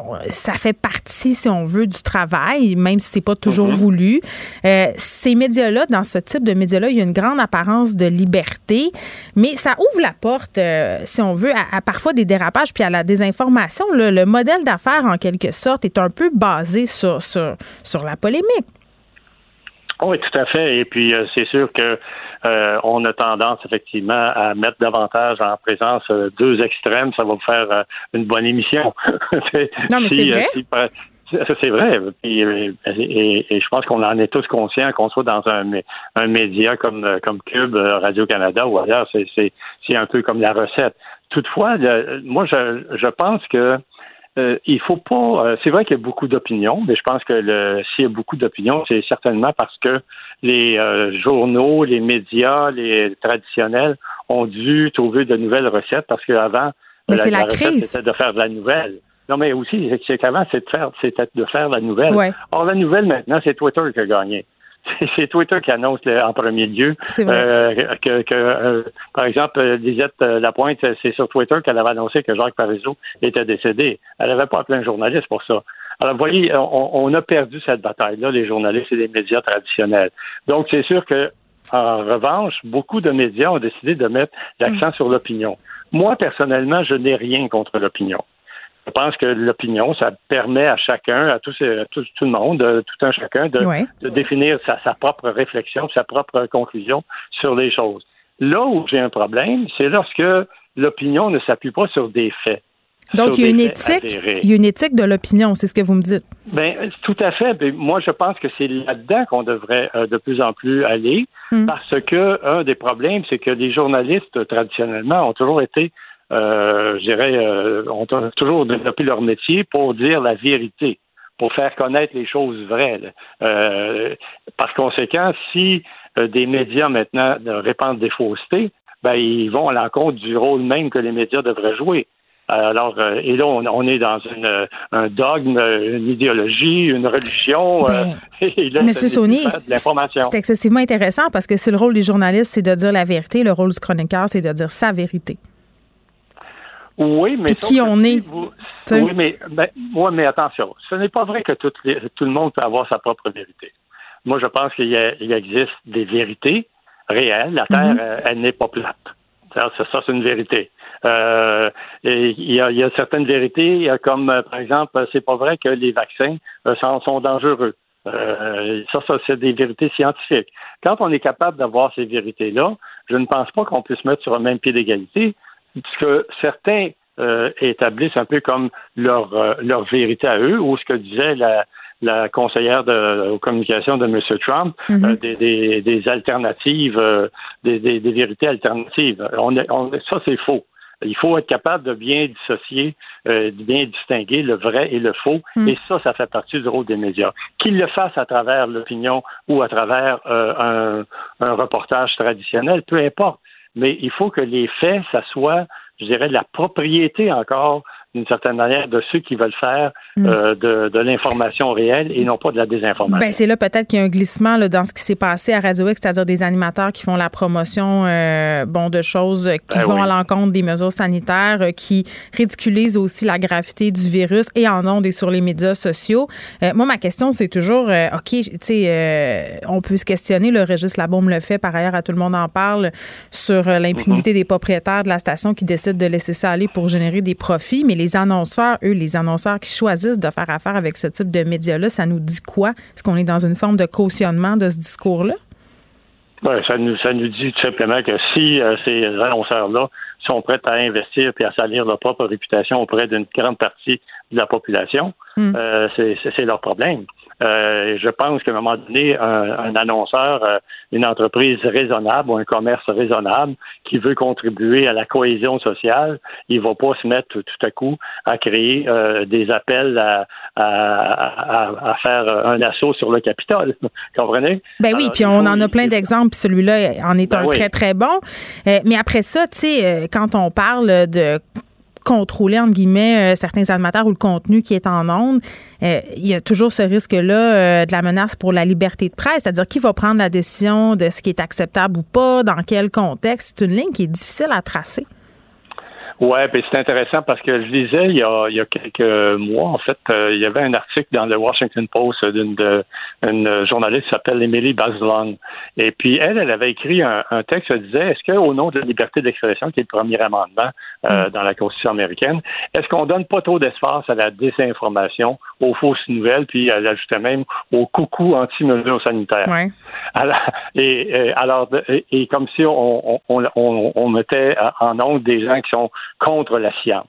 bon, ça fait partie, si on veut, du travail, même si c'est pas toujours mm-hmm. voulu. ces médias-là, dans ce type de médias-là, il y a une grande apparence de liberté, mais ça ouvre la porte, si on veut, à, parfois des dérapages puis à la désinformation. Le modèle d'affaires, en quelque sorte, est un peu basé sur, sur, la polémique. Oui, tout à fait. Et puis, euh, c'est sûr que euh, on a tendance effectivement à mettre davantage en présence euh, deux extrêmes. Ça va vous faire une bonne émission. non, mais c'est vrai. c'est vrai. Et, je pense qu'on en est tous conscients qu'on soit dans un, un média comme, comme Cube, Radio-Canada ou ailleurs. C'est un peu comme la recette. Toutefois, moi, je, je pense que euh, il faut pas. Euh, c'est vrai qu'il y a beaucoup d'opinions, mais je pense que s'il y a beaucoup d'opinions, c'est certainement parce que les euh, journaux, les médias, les traditionnels ont dû trouver de nouvelles recettes parce qu'avant, la, la, la crise. c'était de faire de la nouvelle. Non, mais aussi, c'est qu'avant, c'était de faire, c'était de faire la nouvelle. Or, la nouvelle maintenant, c'est Twitter qui a gagné c'est Twitter qui annonce en premier lieu euh, que, euh, par exemple, Lisette euh, Lapointe, c'est sur Twitter qu'elle avait annoncé que Jacques Parizeau était décédé. Elle n'avait pas appelé un journaliste pour ça. Alors, vous voyez, on, a perdu cette bataille-là, les journalistes et les médias traditionnels. Donc, c'est sûr que, en revanche, beaucoup de médias ont décidé de mettre l'accent mm. sur l'opinion. Moi, personnellement, je n'ai rien contre l'opinion. Je pense que l'opinion, ça permet à chacun, à tout, tout, le monde, tout un chacun, de, définir sa, propre réflexion, sa propre conclusion sur les choses. Là où j'ai un problème, c'est lorsque l'opinion ne s'appuie pas sur des faits. Donc, il y a une éthique, il y a une éthique de l'opinion, c'est ce que vous me dites. Ben, tout à fait. Ben, moi, je pense que c'est là-dedans qu'on devrait euh, de plus en plus aller, hmm. parce que un des problèmes, c'est que les journalistes traditionnellement ont toujours été euh, je dirais, euh, ont toujours développé leur métier pour dire la vérité, pour faire connaître les choses vraies. Euh, par conséquent, si des médias maintenant répandent des faussetés, ben, ils vont à l'encontre du rôle même que les médias devraient jouer. Alors, et là, on, est dans une, un dogme, une idéologie, une religion. Ben, Monsieur Sony, c'est excessivement intéressant parce que si le rôle des journalistes, c'est de dire la vérité, le rôle du chroniqueur, c'est de dire sa vérité. Oui, mais qui on est. oui, mais, ben, mais attention, ce n'est pas vrai que tout, tout, le monde peut avoir sa propre vérité. Moi, je pense qu'il existe des vérités réelles. La Terre, mhm. elle, n'est pas plate. Ça, ça c'est une vérité. Euh, il, y a, certaines vérités, comme euh, par exemple, c'est pas vrai que les vaccins euh, sont, dangereux. ça, ça c'est des vérités scientifiques. Quand on est capable d'avoir ces vérités-là, je ne pense pas qu'on puisse mettre sur un même pied d'égalité ce que certains euh, établissent un peu comme leur, euh, leur vérité à eux, ou ce que disait la, la conseillère de, aux communications de M. Trump, mhm. euh, des, des, des, alternatives, des, des, vérités alternatives. On, on ça, c'est faux. Il faut être capable de bien dissocier, de bien distinguer le vrai et le faux. Mhm. Et ça, ça fait partie du rôle des médias. Qu'ils le fassent à travers l'opinion ou à travers un, un reportage traditionnel, peu importe mais il faut que les faits, ça soit, je dirais, la propriété encore d'une certaine manière, de ceux qui veulent faire mm. euh, de, de l'information réelle et non pas de la désinformation. Ben, c'est là peut-être qu'il y a un glissement là, dans ce qui s'est passé à Radio X, c'est-à-dire des animateurs qui font la promotion euh, bon, de choses qui ben vont à l'encontre des mesures sanitaires, euh, qui ridiculisent aussi la gravité du virus et en ont et sur les médias sociaux. moi, ma question, c'est toujours, OK, tu sais, on peut se questionner, le registre Labaume le fait, par ailleurs, à tout le monde en parle, sur l'impunité mm-hmm. des propriétaires de la station qui décident de laisser ça aller pour générer des profits, mais les les annonceurs, eux, les annonceurs qui choisissent de faire affaire avec ce type de médias-là, ça nous dit quoi? Est-ce qu'on est dans une forme de cautionnement de ce discours-là? ça, nous, ça nous dit tout simplement que si euh, ces annonceurs-là sont prêts à investir puis à salir leur propre réputation auprès d'une grande partie de la population. Hmm. Euh, c'est leur problème. Euh, je pense qu'à un moment donné, un, annonceur, euh, une entreprise raisonnable ou un commerce raisonnable qui veut contribuer à la cohésion sociale, il va pas se mettre tout à coup à créer euh, des appels à, à, faire un assaut sur le Capitole. Comprenez? Ben oui, puis on en a plein d'exemples, celui-là en est ben un très, très bon. mais après ça, tu sais, quand on parle de contrôler, entre guillemets, euh, certains animateurs ou le contenu qui est en ondes, euh, il y a toujours ce risque-là euh, de la menace pour la liberté de presse, c'est-à-dire qui va prendre la décision de ce qui est acceptable ou pas, dans quel contexte. C'est une ligne qui est difficile à tracer. Oui, puis c'est intéressant parce que je lisais il y a, il y a quelques mois, en fait, il y avait un article dans le Washington Post d'une une journaliste qui s'appelle Emily Bazelon. Et puis elle, elle avait écrit un, texte qui disait Est-ce qu'au nom de la liberté d'expression, qui est le premier amendement euh, mm. dans la Constitution américaine, est-ce qu'on donne pas trop d'espace à la désinformation, aux fausses nouvelles, puis elle ajoutait même au coucou anti-mesures sanitaires? Ouais. Alors, et, alors, et, comme si on, on, on, on mettait en onde des gens qui sont contre la science.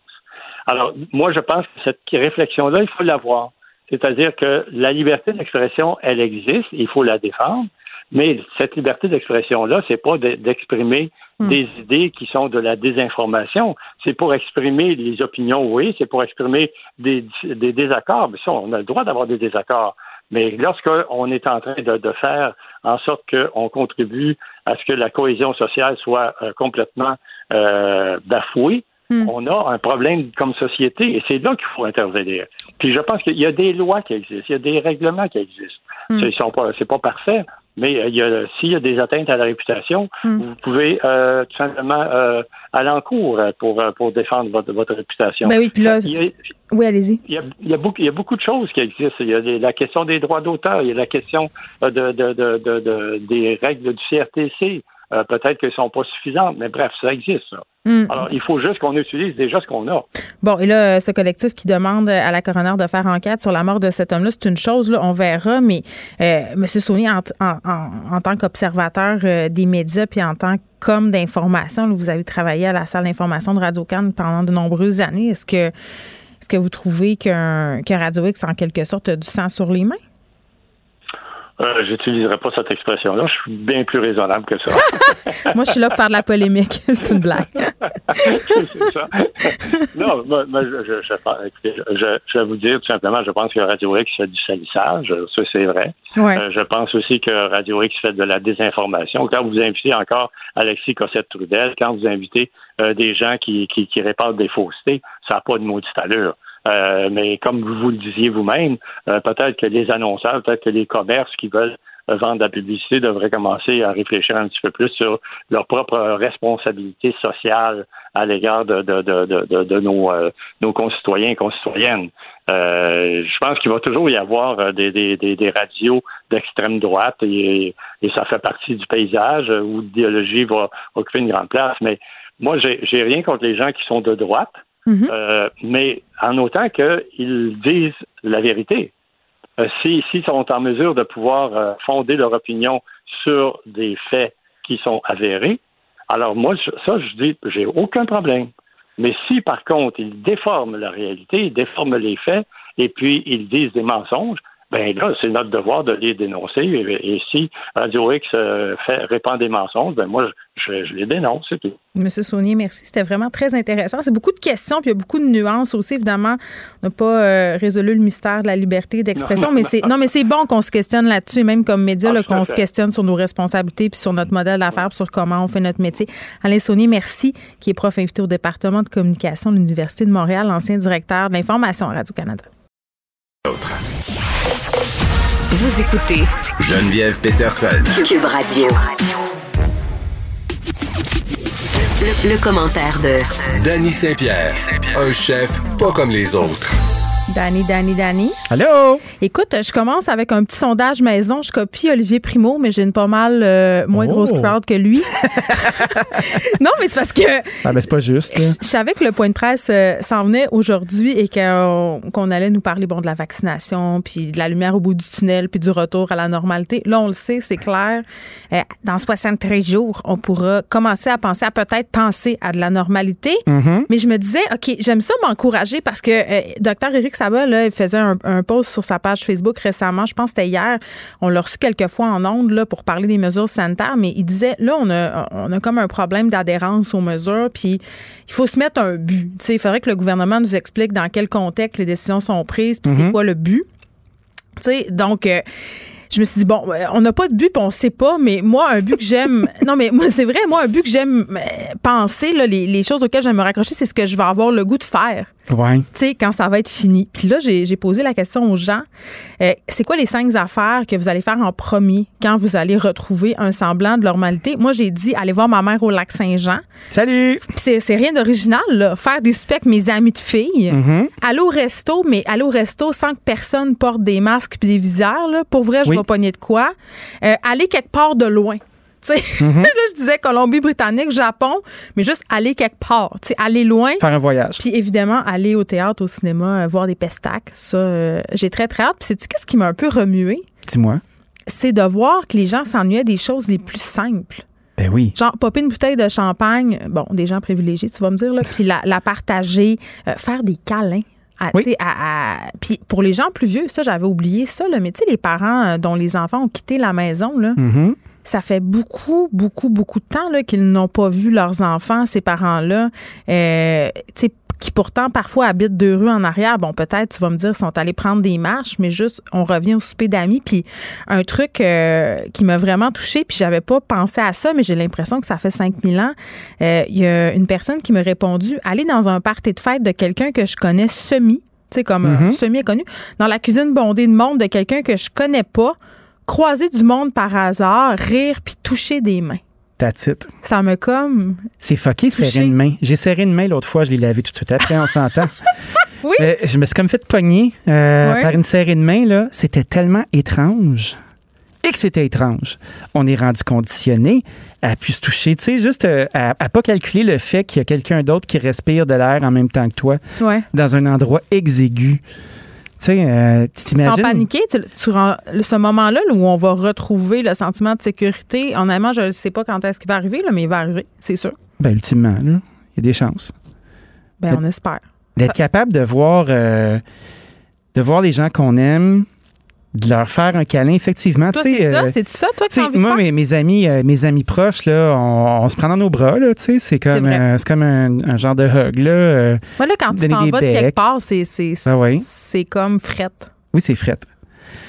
Alors, moi, je pense que cette réflexion-là, il faut l'avoir. C'est-à-dire que la liberté d'expression, elle existe, il faut la défendre, mais cette liberté d'expression-là, c'est pas d'exprimer hmm. des idées qui sont de la désinformation. C'est pour exprimer les opinions, oui, c'est pour exprimer des, désaccords. Mais ça, on a le droit d'avoir des désaccords. Mais lorsqu'on est en train de, faire en sorte qu'on contribue à ce que la cohésion sociale soit euh, complètement euh, bafouée, Hmm. On a un problème comme société et c'est là qu'il faut intervenir. Puis je pense qu'il y a des lois qui existent, il y a des règlements qui existent. Hmm. Ce n'est pas, pas parfait, mais euh, il y a, s'il y a des atteintes à la réputation, hmm. vous pouvez euh, tout simplement euh, aller en cours pour, pour défendre votre, votre réputation. Ben oui, puis là, oui, allez-y. Il y, a, il, y a beaucoup, il y a beaucoup de choses qui existent. Il y a la question des droits d'auteur, il y a la question de, de, de, de des règles du CRTC. Euh, peut-être qu'elles ne sont pas suffisantes, mais bref, ça existe, ça. Hmm. Alors, il faut juste qu'on utilise déjà ce qu'on a. Bon, et là, ce collectif qui demande à la coroner de faire enquête sur la mort de cet homme-là, c'est une chose, là, on verra, mais euh, M. Saunier, en, tant qu'observateur euh, des médias, puis en tant qu'homme d'information, vous avez travaillé à la salle d'information de Radio-Can pendant de nombreuses années. Est-ce que, est-ce que vous trouvez qu'un, que Radio X, en quelque sorte, a du sang sur les mains? Euh, J'utiliserai pas cette expression-là. Je suis bien plus raisonnable que ça. moi, je suis là pour faire de la polémique. C'est une blague. c'est ça. Non, moi, je, je, je, je, vais vous dire tout simplement, je pense que Radio X fait du salissage. Ça, c'est vrai. Euh, je pense aussi que Radio X fait de la désinformation. Quand vous invitez encore Alexis Cossette-Trudel, quand vous invitez euh, des gens qui, qui, qui réparent des faussetés, ça n'a pas de maudite allure. Euh, mais comme vous le disiez vous-même, euh, peut-être que les annonceurs, peut-être que les commerces qui veulent euh, vendre la publicité devraient commencer à réfléchir un petit peu plus sur leur propre responsabilité sociale à l'égard de, de, de, de, nos, nos concitoyens et concitoyennes. je pense qu'il va toujours y avoir des, des, des, radios d'extrême droite et, et, ça fait partie du paysage où l'idéologie va occuper une grande place. Mais moi, j'ai rien contre les gens qui sont de droite. Mhm. Euh, mais en autant qu'ils disent la vérité. Euh, S'ils sont en mesure de pouvoir euh, fonder leur opinion sur des faits qui sont avérés, alors moi, ça, je dis, j'ai aucun problème. Mais si, par contre, ils déforment la réalité, ils déforment les faits, et puis ils disent des mensonges, ben là, c'est notre devoir de les dénoncer. Et, si Radio X euh, fait, répand des mensonges, ben moi, je, les dénonce, c'est tout. Monsieur Saunier, merci. C'était vraiment très intéressant. C'est beaucoup de questions, puis il y a beaucoup de nuances aussi. Évidemment, on n'a pas euh, résolu le mystère de la liberté d'expression, mais c'est non, mais c'est bon qu'on se questionne là-dessus, même comme média, ah, qu'on se questionne sur nos responsabilités, puis sur notre modèle d'affaires, puis sur comment on fait notre métier. Alain Saunier, merci, qui est prof invité au département de communication de l'Université de Montréal, ancien directeur de l'information à Radio-Canada. Vous écoutez Geneviève Peterson. Cube Radio. Le, commentaire de Danny Saint-Pierre, un chef pas comme les autres. Danny, Danny, Danny. Allô? Écoute, je commence avec un petit sondage maison. Je copie Olivier Primo, mais j'ai une pas mal euh, moins grosse Oh. crowd que lui. non, mais c'est parce que Ah, ben, c'est pas juste. là. je savais que le point de presse euh, s'en venait aujourd'hui et qu'on qu'on allait nous parler bon, de la vaccination, puis de la lumière au bout du tunnel, puis du retour à la normalité. Là, on le sait, c'est clair. Euh, dans 73 jours, on pourra commencer à penser à peut-être penser à de la normalité. Mhm. Mais je me disais, OK, j'aime ça m'encourager parce que euh, docteur Éric Sabat, là, il faisait un, un post sur sa page Facebook récemment, je pense que c'était hier. On l'a reçu quelques fois en ondes là, pour parler des mesures sanitaires, mais il disait, là, on a, on a comme un problème d'adhérence aux mesures, puis il faut se mettre un but. Tu sais, il faudrait que le gouvernement nous explique dans quel contexte les décisions sont prises, puis c'est Mhm. quoi le but. Tu sais, donc. euh, je me suis dit, bon, on n'a pas de but, puis on sait pas, mais moi, un but que j'aime. non, mais moi, c'est vrai, moi, un but que j'aime euh, penser, là, les, les choses auxquelles j'aime me raccrocher, c'est ce que je vais avoir le goût de faire. Ouais. Tu sais, quand ça va être fini. Puis là, j'ai j'ai posé la question aux gens. euh, c'est quoi les cinq affaires que vous allez faire en premier quand vous allez retrouver un semblant de normalité? Moi, j'ai dit, allez voir ma mère au lac Saint-Jean. Salut! Puis c'est c'est rien d'original, là. Faire des soupers avec mes amis de filles. Mhm. Aller au resto, mais aller au resto sans que personne porte des masques puis des visières, là. Pour vrai, je Oui. vais pogner de quoi. Euh, aller quelque part de loin. Tu sais, Mhm. là, je disais Colombie-Britannique, Japon, mais juste aller quelque part. Tu sais, aller loin. Faire un voyage. Puis évidemment, aller au théâtre, au cinéma, euh, voir des pestacs. Ça, euh, j'ai très, très hâte. Puis sais-tu qu'est-ce qui m'a un peu remué? Dis-moi. C'est de voir que les gens s'ennuyaient des choses les plus simples. Ben oui. Genre, popper une bouteille de champagne, bon, des gens privilégiés, tu vas me dire, là, puis la, la partager, euh, faire des câlins. À, Oui. tu sais, à- à- puis pour les gens plus vieux, ça, j'avais oublié ça, là, mais tu sais, les parents euh, dont les enfants ont quitté la maison, là, Mhm. ça fait beaucoup, beaucoup, beaucoup de temps qu'ils n'ont pas vu leurs enfants, ces parents-là, euh, tu sais, qui pourtant parfois habitent deux rues en arrière. Bon, peut-être, tu vas me dire, sont allés prendre des marches, mais juste, on revient au souper d'amis. Puis un truc euh, qui m'a vraiment touchée, puis j'avais pas pensé à ça, mais j'ai l'impression que ça fait 5000 ans. Euh, Il y a une personne qui m'a répondu, aller dans un party de fête de quelqu'un que je connais semi, tu sais, comme euh, Mhm. semi-inconnu, dans la cuisine bondée de monde de quelqu'un que je connais pas, croiser du monde par hasard, rire puis toucher des mains. That's it. Ça me comme. C'est fucké, serrer une main. J'ai serré une main l'autre fois, je l'ai lavé tout de suite après, on s'entend. Oui. Euh, je me suis comme fait pogner euh, par une serrée de main, là. C'était tellement étrange. Et que c'était étrange. On est rendu conditionné à plus se toucher, tu sais, juste euh, à, à pas calculer le fait qu'il y a quelqu'un d'autre qui respire de l'air en même temps que toi Ouais. dans un endroit exigu. Tu sais, euh, tu Sans t'imagines? paniquer, tu, tu rends- ce moment-là là, où on va retrouver le sentiment de sécurité, honnêtement, je ne sais pas quand est-ce qu'il va arriver, là, mais il va arriver, c'est sûr. Ben, ultimement, il y a des chances. Ben, on espère. D'être capable de voir, euh, de voir les gens qu'on aime, de leur faire un câlin, effectivement. Toi, tu sais, c'est ça? euh, C'est ça, toi, qui envie de moi, faire? mes, mes amis, euh, mes amis proches, là, on, on se prend dans nos bras, là, tu sais, c'est comme, euh, c'est comme un, un genre de hug, là. euh, Moi, là, quand tu t'en vas de quelque part, c'est, c'est, Ben oui. c'est comme frette. oui, c'est fret.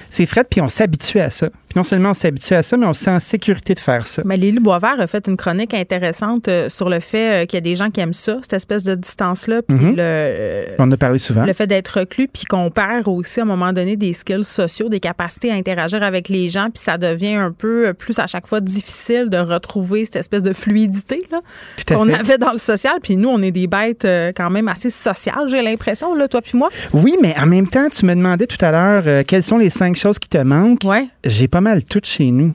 C'est fret, puis on s'habitue à ça. Non seulement on s'habitue à ça, mais on se sent en sécurité de faire ça. Mais Lily Boisvert a fait une chronique intéressante euh, sur le fait euh, qu'il y a des gens qui aiment ça, cette espèce de distance-là, Mhm. le, euh, On en a parlé souvent. le fait d'être reclus, puis qu'on perd aussi à un moment donné des skills sociaux, des capacités à interagir avec les gens, puis ça devient un peu plus à chaque fois difficile de retrouver cette espèce de fluidité qu'on avait dans le social. Puis nous, on est des bêtes quand même assez sociales, j'ai l'impression, là, toi puis moi. Oui, mais en même temps, tu me demandais tout à l'heure euh, quelles sont les cinq choses qui te manquent. Ouais. J'ai pas mal tout chez nous.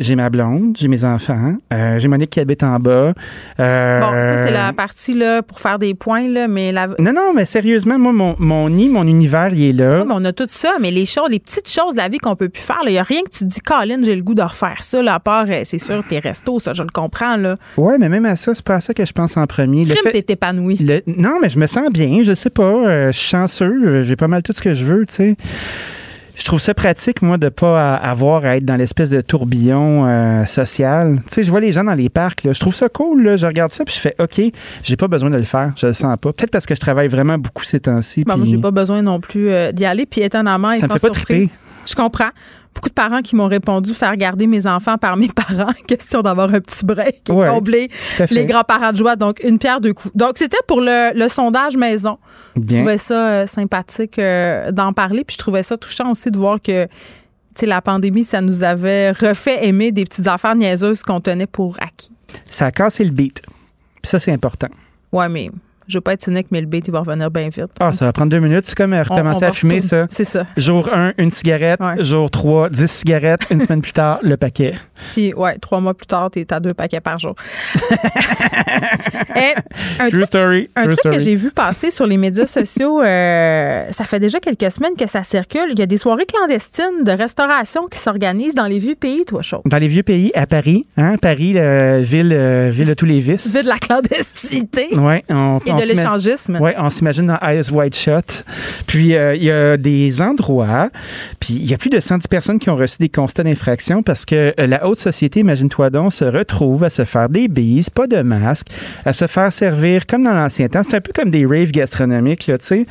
J'ai ma blonde, j'ai mes enfants, euh, j'ai Monique qui habite en bas. euh, Bon, ça, c'est la partie là, pour faire des points, là, mais la, Non, non, mais sérieusement, moi, mon, mon nid, mon univers, il est là. Mais on a tout ça, mais les choses, les petites choses de la vie qu'on peut plus faire, il n'y a rien que tu te dis, Colin, j'ai le goût de refaire ça, là, à part, euh, c'est sûr, tes restos, ça, je le comprends, là. Ouais, mais même à ça, c'est pas à ça que je pense en premier. Le Crime, fait- t'es épanoui. le- non, mais je me sens bien, je sais pas. euh, je suis chanceux, j'ai pas mal tout ce que je veux, tu sais. Je trouve ça pratique, moi, de pas avoir à être dans l'espèce de tourbillon euh, social. Tu sais, je vois les gens dans les parcs, là, je trouve ça cool, là, je regarde ça, puis je fais, OK, j'ai pas besoin de le faire, je le sens pas. Peut-être parce que je travaille vraiment beaucoup ces temps-ci. Bon, moi, puis- j'ai pas besoin non plus euh, d'y aller. Puis étonnamment, ils Ça me fait pas triper. Je comprends. Beaucoup de parents qui m'ont répondu faire garder mes enfants par mes parents. Question d'avoir un petit break et Ouais, combler les grands-parents de joie. Donc, une pierre deux coups. Donc, c'était pour le, le sondage maison. Je trouvais ça euh, sympathique euh, d'en parler. Puis je trouvais ça touchant aussi de voir que tu sais, la pandémie, ça nous avait refait aimer des petites affaires niaiseuses qu'on tenait pour acquis. Ça a cassé le beat. Puis ça, c'est important. Ouais, mais Je veux pas être cynique, mais le beat, il va revenir bien vite. Ah, ça va prendre deux minutes. C'est comme recommencer à fumer, ça. C'est ça. Jour 1, une cigarette. Jour 3, 10 cigarettes. Une semaine plus tard, le paquet. Puis, ouais, trois mois plus tard, t'es à deux paquets par jour. Et, un True truc, story. Un truc que j'ai vu passer sur les médias sociaux, euh, ça fait déjà quelques semaines que ça circule. Il y a des soirées clandestines de restauration qui s'organisent dans les vieux pays, toi, chaud. Dans les vieux pays, à Paris. Hein? Paris, ville, euh, ville de tous les vices. Ville de la clandestinité. Ouais, Et de l'échangisme. Oui, on s'imagine dans Eyes Wide Shut. Puis, euh, il y a des endroits, puis il y a plus de 110 personnes qui ont reçu des constats d'infraction parce que la haute société, imagine-toi donc, se retrouve à se faire des bises, pas de masque, à se faire servir comme dans l'ancien temps. C'est un peu comme des raves gastronomiques, là, tu sais.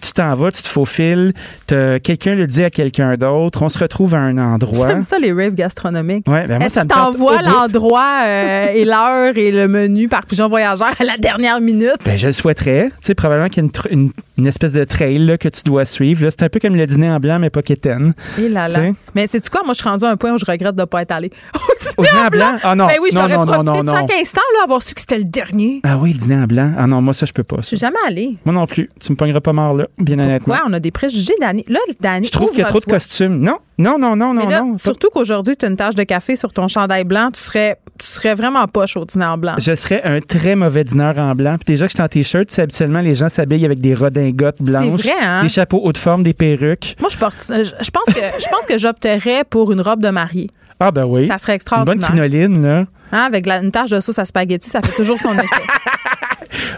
Tu t'en vas, tu te faufiles, quelqu'un le dit à quelqu'un d'autre, on se retrouve à un endroit. J'aime ça, les raves gastronomiques. Ouais, ben Est-ce que t'envoies l'endroit euh, et l'heure et le menu par pigeon voyageur à la dernière minute? Ben, je souhaiterais. Tu sais, probablement qu'il y a une, une, espèce de trail là, que tu dois suivre. C'est un peu comme le dîner en blanc, mais pas quétaine. Et là là. Mais c'est-tu quoi? Moi, je suis rendu à un point où je regrette de ne pas être allé au dîner, en blanc? Ah non. Ben oui, j'aurais profité non, de chaque instant, là, avoir su que c'était le dernier. Ah oui, le dîner en blanc. Ah non, moi, ça, je peux pas. Je suis jamais allé. Moi non plus. Tu me pogneras pas mort, là, bien honnêtement. Ouais, on a des préjugés, Dani. Là, Dani. Je trouve qu'il y a trop de costumes. Non, non, non, non, non, non. Surtout qu'aujourd'hui, tu as une tache de café sur ton chandail blanc. Tu serais, tu serais vraiment poche au dîner en blanc. Je serais un très mauvais dîneur en blanc. Puis déjà que je suis en t-shirt, c'est habituellement, les gens s'habillent avec des redingotes blanches. C'est vrai, hein? Des chapeaux haute forme, des perruques. Moi, je, porte, je pense que, je pense que j'opterais pour une robe de mariée. Ah, ben oui. Ça serait extraordinaire. Une bonne crinoline, là. Hein, avec une tache de sauce à spaghetti, ça fait toujours son effet.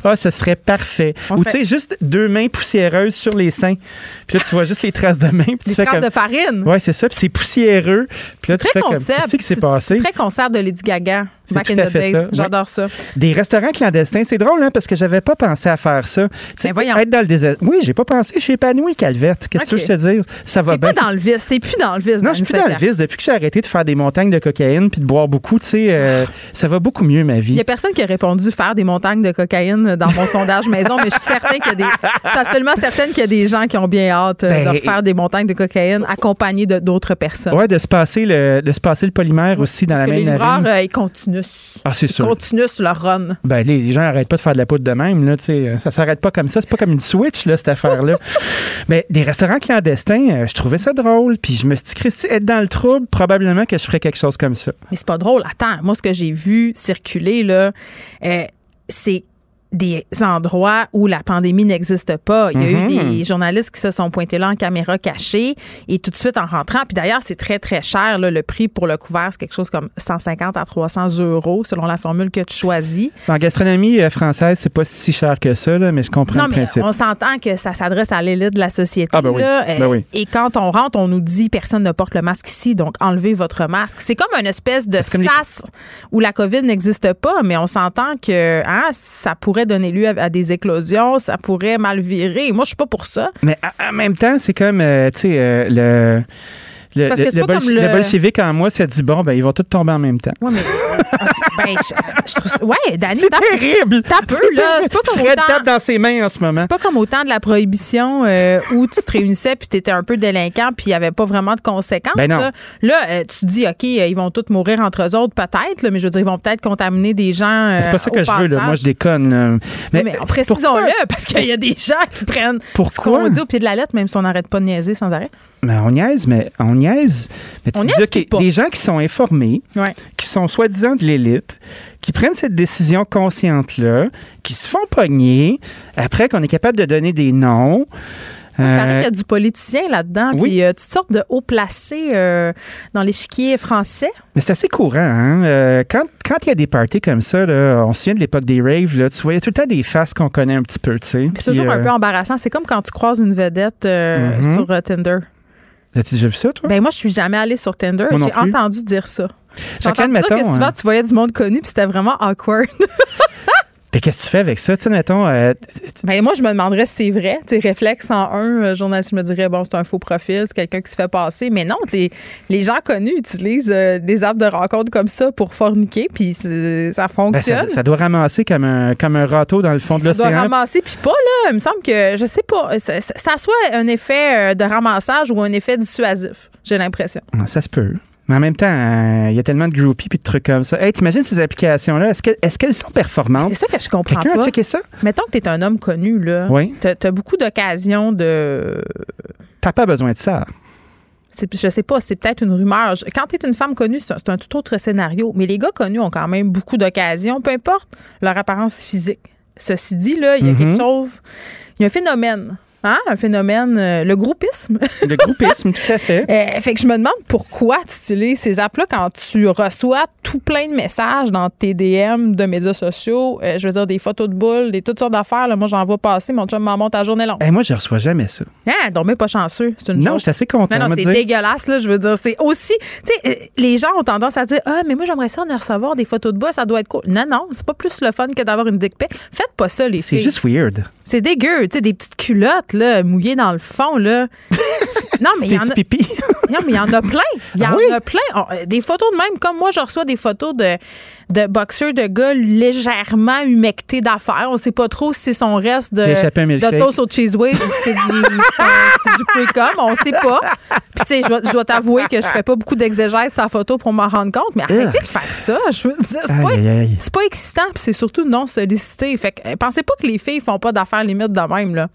Ah, ce serait parfait. Ou tu sais, juste deux mains poussiéreuses sur les seins. Puis là, tu vois juste les traces de mains. Puis traces de farine. Ouais, c'est ça. Puis c'est poussiéreux. Puis là, tu fais comme. S'est passé? Très concert de Lady Gaga. Back in the days. J'adore ça. Des restaurants clandestins, c'est drôle, hein, parce que j'avais pas pensé à faire ça. Ben voyons. Être dans le désert. Oui, j'ai pas pensé. Je suis épanoui, Calvette. Qu'est-ce que je te dire? Ça va bien. T'es pas dans le vice. T'es plus dans le vice. Non, je suis plus dans le vice. Depuis que j'ai arrêté de faire des montagnes de cocaïne puis de boire beaucoup, tu sais, euh, ça va beaucoup mieux, ma vie. Il y a personne qui a répondu faire des montagnes de cocaïne dans mon sondage maison, mais je suis certain qu'il y a des, absolument certaine qu'il y a des gens qui ont bien hâte euh, de ben, faire des montagnes de cocaïne accompagnés d'autres personnes. Ouais, de se passer le, de se passer le polymère aussi dans la même les livreurs, euh, ils continuent. Ah, c'est sûr. Sur leur run. Ben, les, gens n'arrêtent pas de faire de la poudre de même, là, tu sais. Ça s'arrête pas comme ça. C'est pas comme une switch, là, cette affaire-là. mais des restaurants clandestins, euh, je trouvais ça drôle. Puis je me suis dit, Christy, être dans le trouble, probablement que je ferais quelque chose comme ça. Mais c'est pas drôle. Attends, moi, ce que j'ai vu circuler, là, c'est des endroits où la pandémie n'existe pas. Il y a eu mhm. des journalistes qui se sont pointés là en caméra cachée et tout de suite en rentrant. Puis d'ailleurs, c'est très, très cher. le prix pour le couvert, c'est quelque chose comme 150 à 300 euros selon la formule que tu choisis. En gastronomie euh, française, c'est pas si cher que ça, mais je comprends non, le principe. On s'entend que ça s'adresse à l'élite de la société. Ah, ben oui. Ben oui. Et quand on rentre, on nous dit personne ne porte le masque ici, donc enlevez votre masque. C'est comme une espèce de sas où la COVID n'existe pas, mais on s'entend que hein, ça pourrait donner lieu à, des éclosions, ça pourrait mal virer. Moi, je suis pas pour ça. Mais en même temps, c'est comme, euh, tu sais, euh, le le, le, bolchevique en moi s'est dit bon, ben, ils vont tous tomber en même temps. Ouais, mais. ben, je, trouve, ouais, Danny. C'est terrible. T'as peu, là. C'est pas comme Fred tape dans ses mains en ce moment. C'est pas comme au temps de la prohibition euh, où tu te réunissais puis t'étais un peu délinquant puis il y avait pas vraiment de conséquences. Ben non. Là, là euh, tu te dis, OK, euh, ils vont tous mourir entre eux autres, peut-être, mais je veux dire, ils vont peut-être contaminer des gens. c'est pas ça que je veux, là. Moi, je déconne. Mais, mais précisons-le, parce qu'il y a des gens qui prennent pourquoi? ce qu'on dit au pied de la lettre, même si on n'arrête pas de niaiser sans arrêt. Mais on niaise, mais on niaise. Mais tu dis, des gens qui sont informés, qui sont soi-disant de l'élite, qui prennent cette décision consciente-là, qui se font pogner, après qu'on est capable de donner des noms. Il paraît qu'il y a du politicien là-dedans, oui. puis euh, toutes sortes de hauts placés euh, dans l'échiquier français. Mais c'est assez courant. Hein? Euh, quand, quand il y a des parties comme ça, là, on se souvient de l'époque des raves, là, tu vois, il y a tout le temps des faces qu'on connaît un petit peu. C'est toujours un peu embarrassant. C'est comme quand tu croises une vedette mm-hmm. sur Tinder. As-tu déjà vu ça, toi? Ben moi, je suis jamais allée sur Tinder. J'ai entendu dire ça. J'ai entendu dire que souvent, hein. tu voyais du monde connu, puis c'était vraiment awkward. Mais qu'est-ce que tu fais avec ça? Tu sais, mettons. Euh, ben, moi, je me demanderais si c'est vrai. Tu réflexe en un, euh, journaliste, je me dirais, bon, c'est un faux profil, c'est quelqu'un qui se fait passer. Mais non, les gens connus utilisent euh, des apps de rencontre comme ça pour forniquer, puis ça ben, fonctionne. ça, doit ramasser comme un, comme un râteau dans le fond de l'océan. Ça doit ramasser, puis pas, là. Il me semble que, je sais pas, ça, ça soit un effet de ramassage ou un effet dissuasif, j'ai l'impression. Ça se peut. Mais en même temps, euh, il y a tellement de groupies et de trucs comme ça. Hey, t'imagines ces applications-là? Est-ce qu'elles est sont performantes? C'est ça que je comprends Quelqu'un pas. a checké ça? Mettons que tu es un homme connu, là. Oui. Tu as, beaucoup d'occasions de. T'as pas besoin de ça. Je sais pas, c'est peut-être une rumeur. Quand tu es une femme connue, c'est un, un, tout autre scénario. Mais les gars connus ont quand même beaucoup d'occasions, peu importe leur apparence physique. Ceci dit, là, il y a Mhm. quelque chose. Il y a un phénomène Hein? Un phénomène, euh, le groupisme. Le groupisme, tout à fait. Euh, fait que je me demande pourquoi tu utilises ces apps-là quand tu reçois tout plein de messages dans tes DM de médias sociaux. Euh, je veux dire, des photos de boules, des toutes sortes d'affaires. là. Moi, j'en vois passer. Mon chum m'en monte à journée longue. Hey, moi, je reçois jamais ça. Ah, donc, mais pas chanceux. C'est une Non, je suis assez content. Non, non, c'est dire. dégueulasse, là. Je veux dire, c'est aussi. Tu sais, les gens ont tendance à dire Ah, mais moi, j'aimerais ça en recevoir des photos de bas, ça doit être cool. Non, non, c'est pas plus le fun que d'avoir une dick pic. Faites pas ça, les C'est filles. juste weird. C'est dégueu, tu sais, des petites culottes, là, mouillées dans le fond, là. non, mais il y en a. pipis. Non, mais il y en a plein. Il y Ah en oui? a plein. Euh, des photos de même, comme moi, je reçois des photos de, de boxeurs de gars légèrement humectés d'affaires. On sait pas trop si c'est son reste de, de toast au cheese whiz ou si c'est du, c'est du pre-com. On sait pas. Puis, tu sais, je dois, je dois t'avouer que je fais pas beaucoup d'exégèse sur la photo pour m'en rendre compte, mais arrêtez de faire ça. Je veux dire, c'est pas, excitant, puis c'est surtout non sollicité. Fait que euh, pensez pas que les filles font pas d'affaires limites de même, là.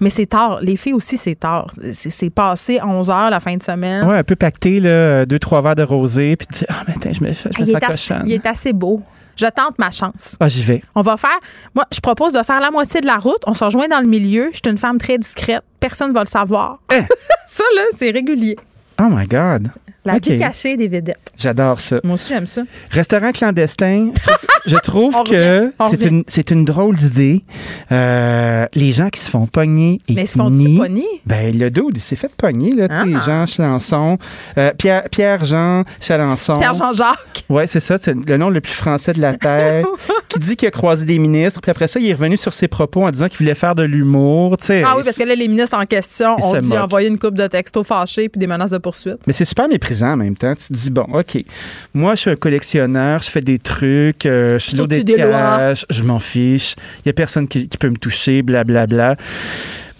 Mais c'est tard. Les filles aussi, c'est tard. C'est passé 11 heures la fin de semaine. Ouais, un peu pacté, là, deux, trois verres de rosé, puis tu dis, ah, mais attends, je me, fais- je me est assez, cochonne. il est assez beau. Je tente ma chance. Ah, j'y vais. On va faire. Moi, je propose de faire la moitié de la route. On se rejoint dans le milieu. Je suis une femme très discrète. Personne ne va le savoir. Eh! ça, là, c'est régulier. Oh my God. La OK. vie cachée des vedettes. J'adore ça. Moi aussi, j'aime ça. Restaurant clandestin, je trouve que c'est une, c'est une drôle d'idée. Euh, les gens qui se font pogner et Mais qui se nient, pogner? Ben, le dude, il s'est fait pogner, là, tu sais, Ah. Jean Chalençon. Euh, Pierre, Pierre-Jean Chalençon. Pierre-Jean-Jacques. Ouais, c'est ça, c'est le nom le plus français de la Terre, qui dit qu'il a croisé des ministres, puis après ça, il est revenu sur ses propos en disant qu'il voulait faire de l'humour. Ah oui, parce que là, les ministres en question ont dû envoyer une coupe de textos fâchés puis des menaces de poursuite. Mais c'est super méprisant en même temps. Tu te dis, bon, OK, moi, je suis un collectionneur, je fais des trucs, euh, je suis des cages, je m'en fiche, il n'y a personne qui, qui peut me toucher, blablabla.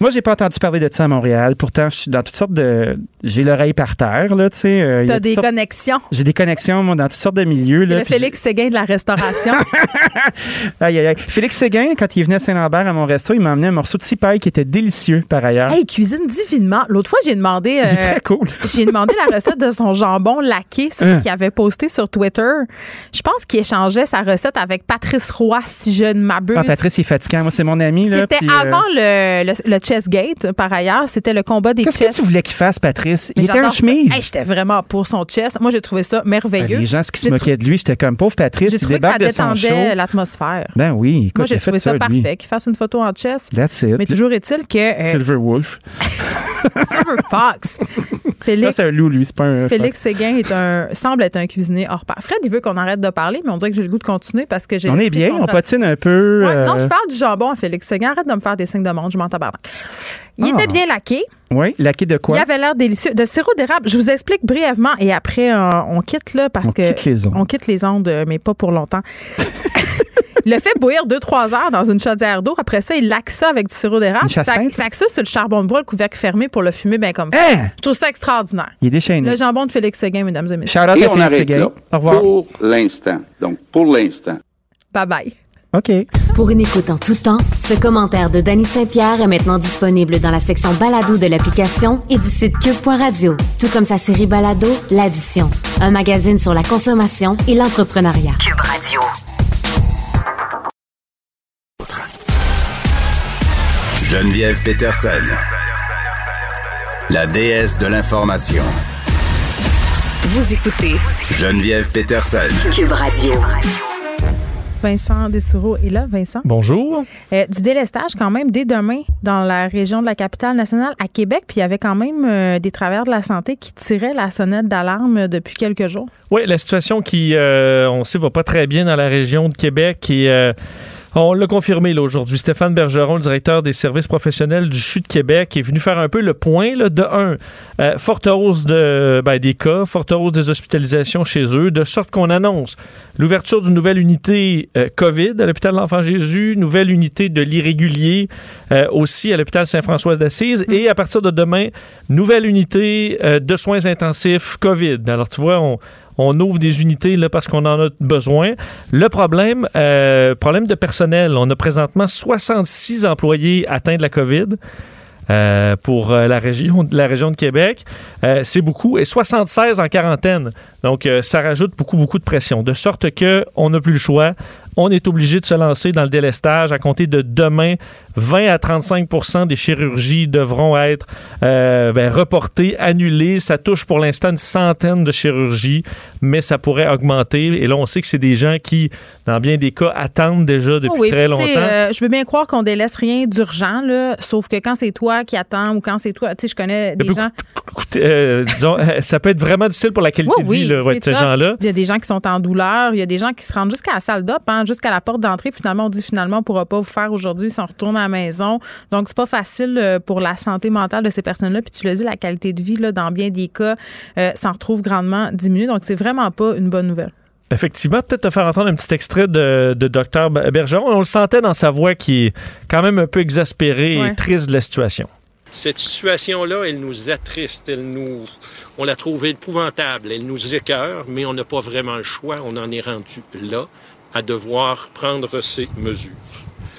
Moi, j'ai pas entendu parler de ça à Montréal. Pourtant, je suis dans toutes sortes de. J'ai l'oreille par terre, là, tu sais. euh, T'as des sortes- connexions. J'ai des connexions, moi, dans toutes sortes de milieux. Là, le Félix Séguin de la restauration. Aïe, aïe, aïe. Félix Séguin, quand il venait à Saint-Lambert à mon resto, il m'a amené un morceau de cipaille qui était délicieux, par ailleurs. hey, il cuisine divinement. L'autre fois, j'ai demandé. il est euh, très cool. J'ai demandé la recette de son jambon laqué, celui Hein. qu'il avait posté sur Twitter. Je pense qu'il échangeait sa recette avec Patrice Roy, si je ne m'abuse. Ah, Patrice, il est fatigant. Moi, c'est mon ami. là, C'était euh, avant le, le, le Chessgate, par ailleurs. C'était le combat des Qu'est-ce que tu voulais qu'il fasse, Patrice? Il était en chemise. Hey, J'étais vraiment pour son chess. Moi, j'ai trouvé ça merveilleux. Ben, Les gens qui se moquaient de lui, j'étais comme pauvre Patrice, J'ai trouvé que ça détendait l'atmosphère. Ben oui, écoute, Moi, j'ai trouvé ça, ça, parfait. Qu'il fasse une photo en chess. That's it. Mais toujours est-il que euh, Silver Wolf. Silver Fox, Félix, c'est un loup, lui, c'est pas un. Félix Séguin est un, semble être un cuisinier hors pair. Fred, il veut qu'on arrête de parler, mais on dirait que j'ai le goût de continuer parce que j'ai. On est bien, on patine un peu. Ouais, Non, euh, je parle du jambon à Félix Séguin. Arrête de me faire des signes de monde, je m'en tabarnak. Il Ah. était bien laqué. Oui, laqué de quoi? Il avait l'air délicieux. De sirop d'érable, je vous explique brièvement et après, euh, on quitte là parce On que. quitte les ondes. On quitte les ondes, euh, mais pas pour longtemps. Il le fait bouillir 2-3 heures dans une chaudière d'eau. Après ça, il laque ça avec du sirop d'érable. Ça, ça ça sur le charbon de bois, le couvercle fermé pour le fumer bien comme ça. Hein? Je trouve ça extraordinaire. Il est déchaîné. Le jambon de Félix Séguin, mesdames et messieurs. Shout out Et on Félix arrête Séguin. là. Au revoir. Pour l'instant. Donc, pour l'instant. Bye bye. OK. Pour une écoute en tout temps, ce commentaire de Danny Saint-Pierre est maintenant disponible dans la section balado de l'application et du site cube.radio, tout comme sa série balado L'Addition, un magazine sur la consommation et l'entrepreneuriat. Cube Radio. Geneviève Peterson. La déesse de l'information. Vous écoutez Geneviève Peterson. Cube Radio. Vincent Dessureau est là. Vincent? Bonjour. Euh, du délestage quand même dès demain dans la région de la capitale nationale à Québec. Puis il y avait quand même euh, des travailleurs de la santé qui tiraient la sonnette d'alarme depuis quelques jours. Oui, la situation qui, euh, on sait, va pas très bien dans la région de Québec et euh, On l'a confirmé là, aujourd'hui. Stéphane Bergeron, le directeur des services professionnels du CHU de Québec, est venu faire un peu le point. Là, de un, euh, forte hausse de, ben, des cas, forte hausse des hospitalisations chez eux, de sorte qu'on annonce l'ouverture d'une nouvelle unité euh, COVID à l'hôpital de l'Enfant Jésus, nouvelle unité de l'irrégulier euh, aussi à l'hôpital Saint-François d'Assise, mm. et à partir de demain, nouvelle unité de soins intensifs COVID. Alors, tu vois, on, on ouvre des unités parce qu'on en a besoin. Le problème, euh, problème de personnel, on a présentement 66 employés atteints de la COVID. Euh, pour euh, la région, de Québec. c'est beaucoup. Et 76 en quarantaine. Donc, ça rajoute beaucoup, beaucoup de pression. De sorte que on n'a plus le choix on est obligé de se lancer dans le délestage. À compter de demain, 20 à 35% des chirurgies devront être euh, ben, reportées, annulées. Ça touche pour l'instant une centaine de chirurgies, mais ça pourrait augmenter. Et là, on sait que c'est des gens qui, dans bien des cas, attendent déjà depuis très longtemps. Euh, je veux bien croire qu'on délaisse rien d'urgent, sauf que quand c'est toi qui attends ou quand c'est toi, tu sais, je connais des gens. Euh, disons, ça peut être vraiment difficile pour la qualité de vie de ces gens-là. Il y a des gens qui sont en douleur, il y a des gens qui se rendent jusqu'à la salle d'op, hein, jusqu'à la porte d'entrée. Finalement, on dit finalement, on ne pourra pas vous faire aujourd'hui si on retourne à la maison. Donc, c'est pas facile euh, pour la santé mentale de ces personnes-là. Puis tu l'as dit, la qualité de vie, là, dans bien des cas, euh, s'en retrouve grandement diminuée. Donc, c'est vraiment pas une bonne nouvelle. Effectivement, peut-être te faire entendre un petit extrait de, de Dr Bergeron. On le sentait dans sa voix qui est quand même un peu exaspérée et triste de la situation. Cette situation-là, elle nous attriste, elle nous, on la trouve épouvantable, elle nous écœure, mais on n'a pas vraiment le choix, on en est rendu là à devoir prendre ces mesures.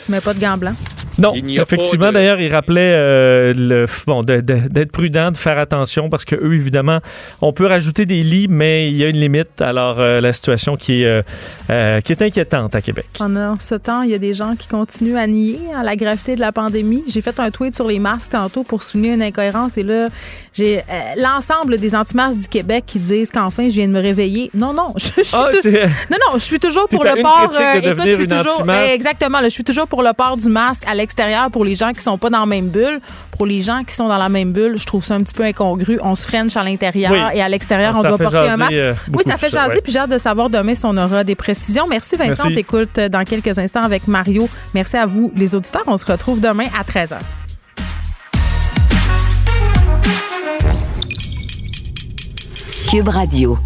Mais pas de gants blancs. Non, effectivement, d'ailleurs, il rappelait euh, le, bon, d'être prudent, de faire attention parce que eux, évidemment, on peut rajouter des lits, mais il y a une limite. Alors, euh, la situation qui est, euh, qui est inquiétante à Québec. Pendant ce temps, il y a des gens qui continuent à nier à la gravité de la pandémie. J'ai fait un tweet sur les masques tantôt pour souligner une incohérence et là, j'ai l'ensemble des anti-masques du Québec qui disent qu'enfin, je viens de me réveiller. Non, non, je, suis, ah, non, non, je suis toujours pour le port. écoute, je suis toujours, exactement, je suis toujours pour le port du masque à pour les gens qui sont pas dans la même bulle. Pour les gens qui sont dans la même bulle, je trouve ça un petit peu incongru. On se freine à l'intérieur et à l'extérieur, on doit porter un masque. Euh, oui, ça fait jaser, puis j'ai hâte de savoir demain si on aura des précisions. Merci Vincent, on t'écoute dans quelques instants avec Mario. Merci à vous, les auditeurs. On se retrouve demain à 13h. Cube Radio.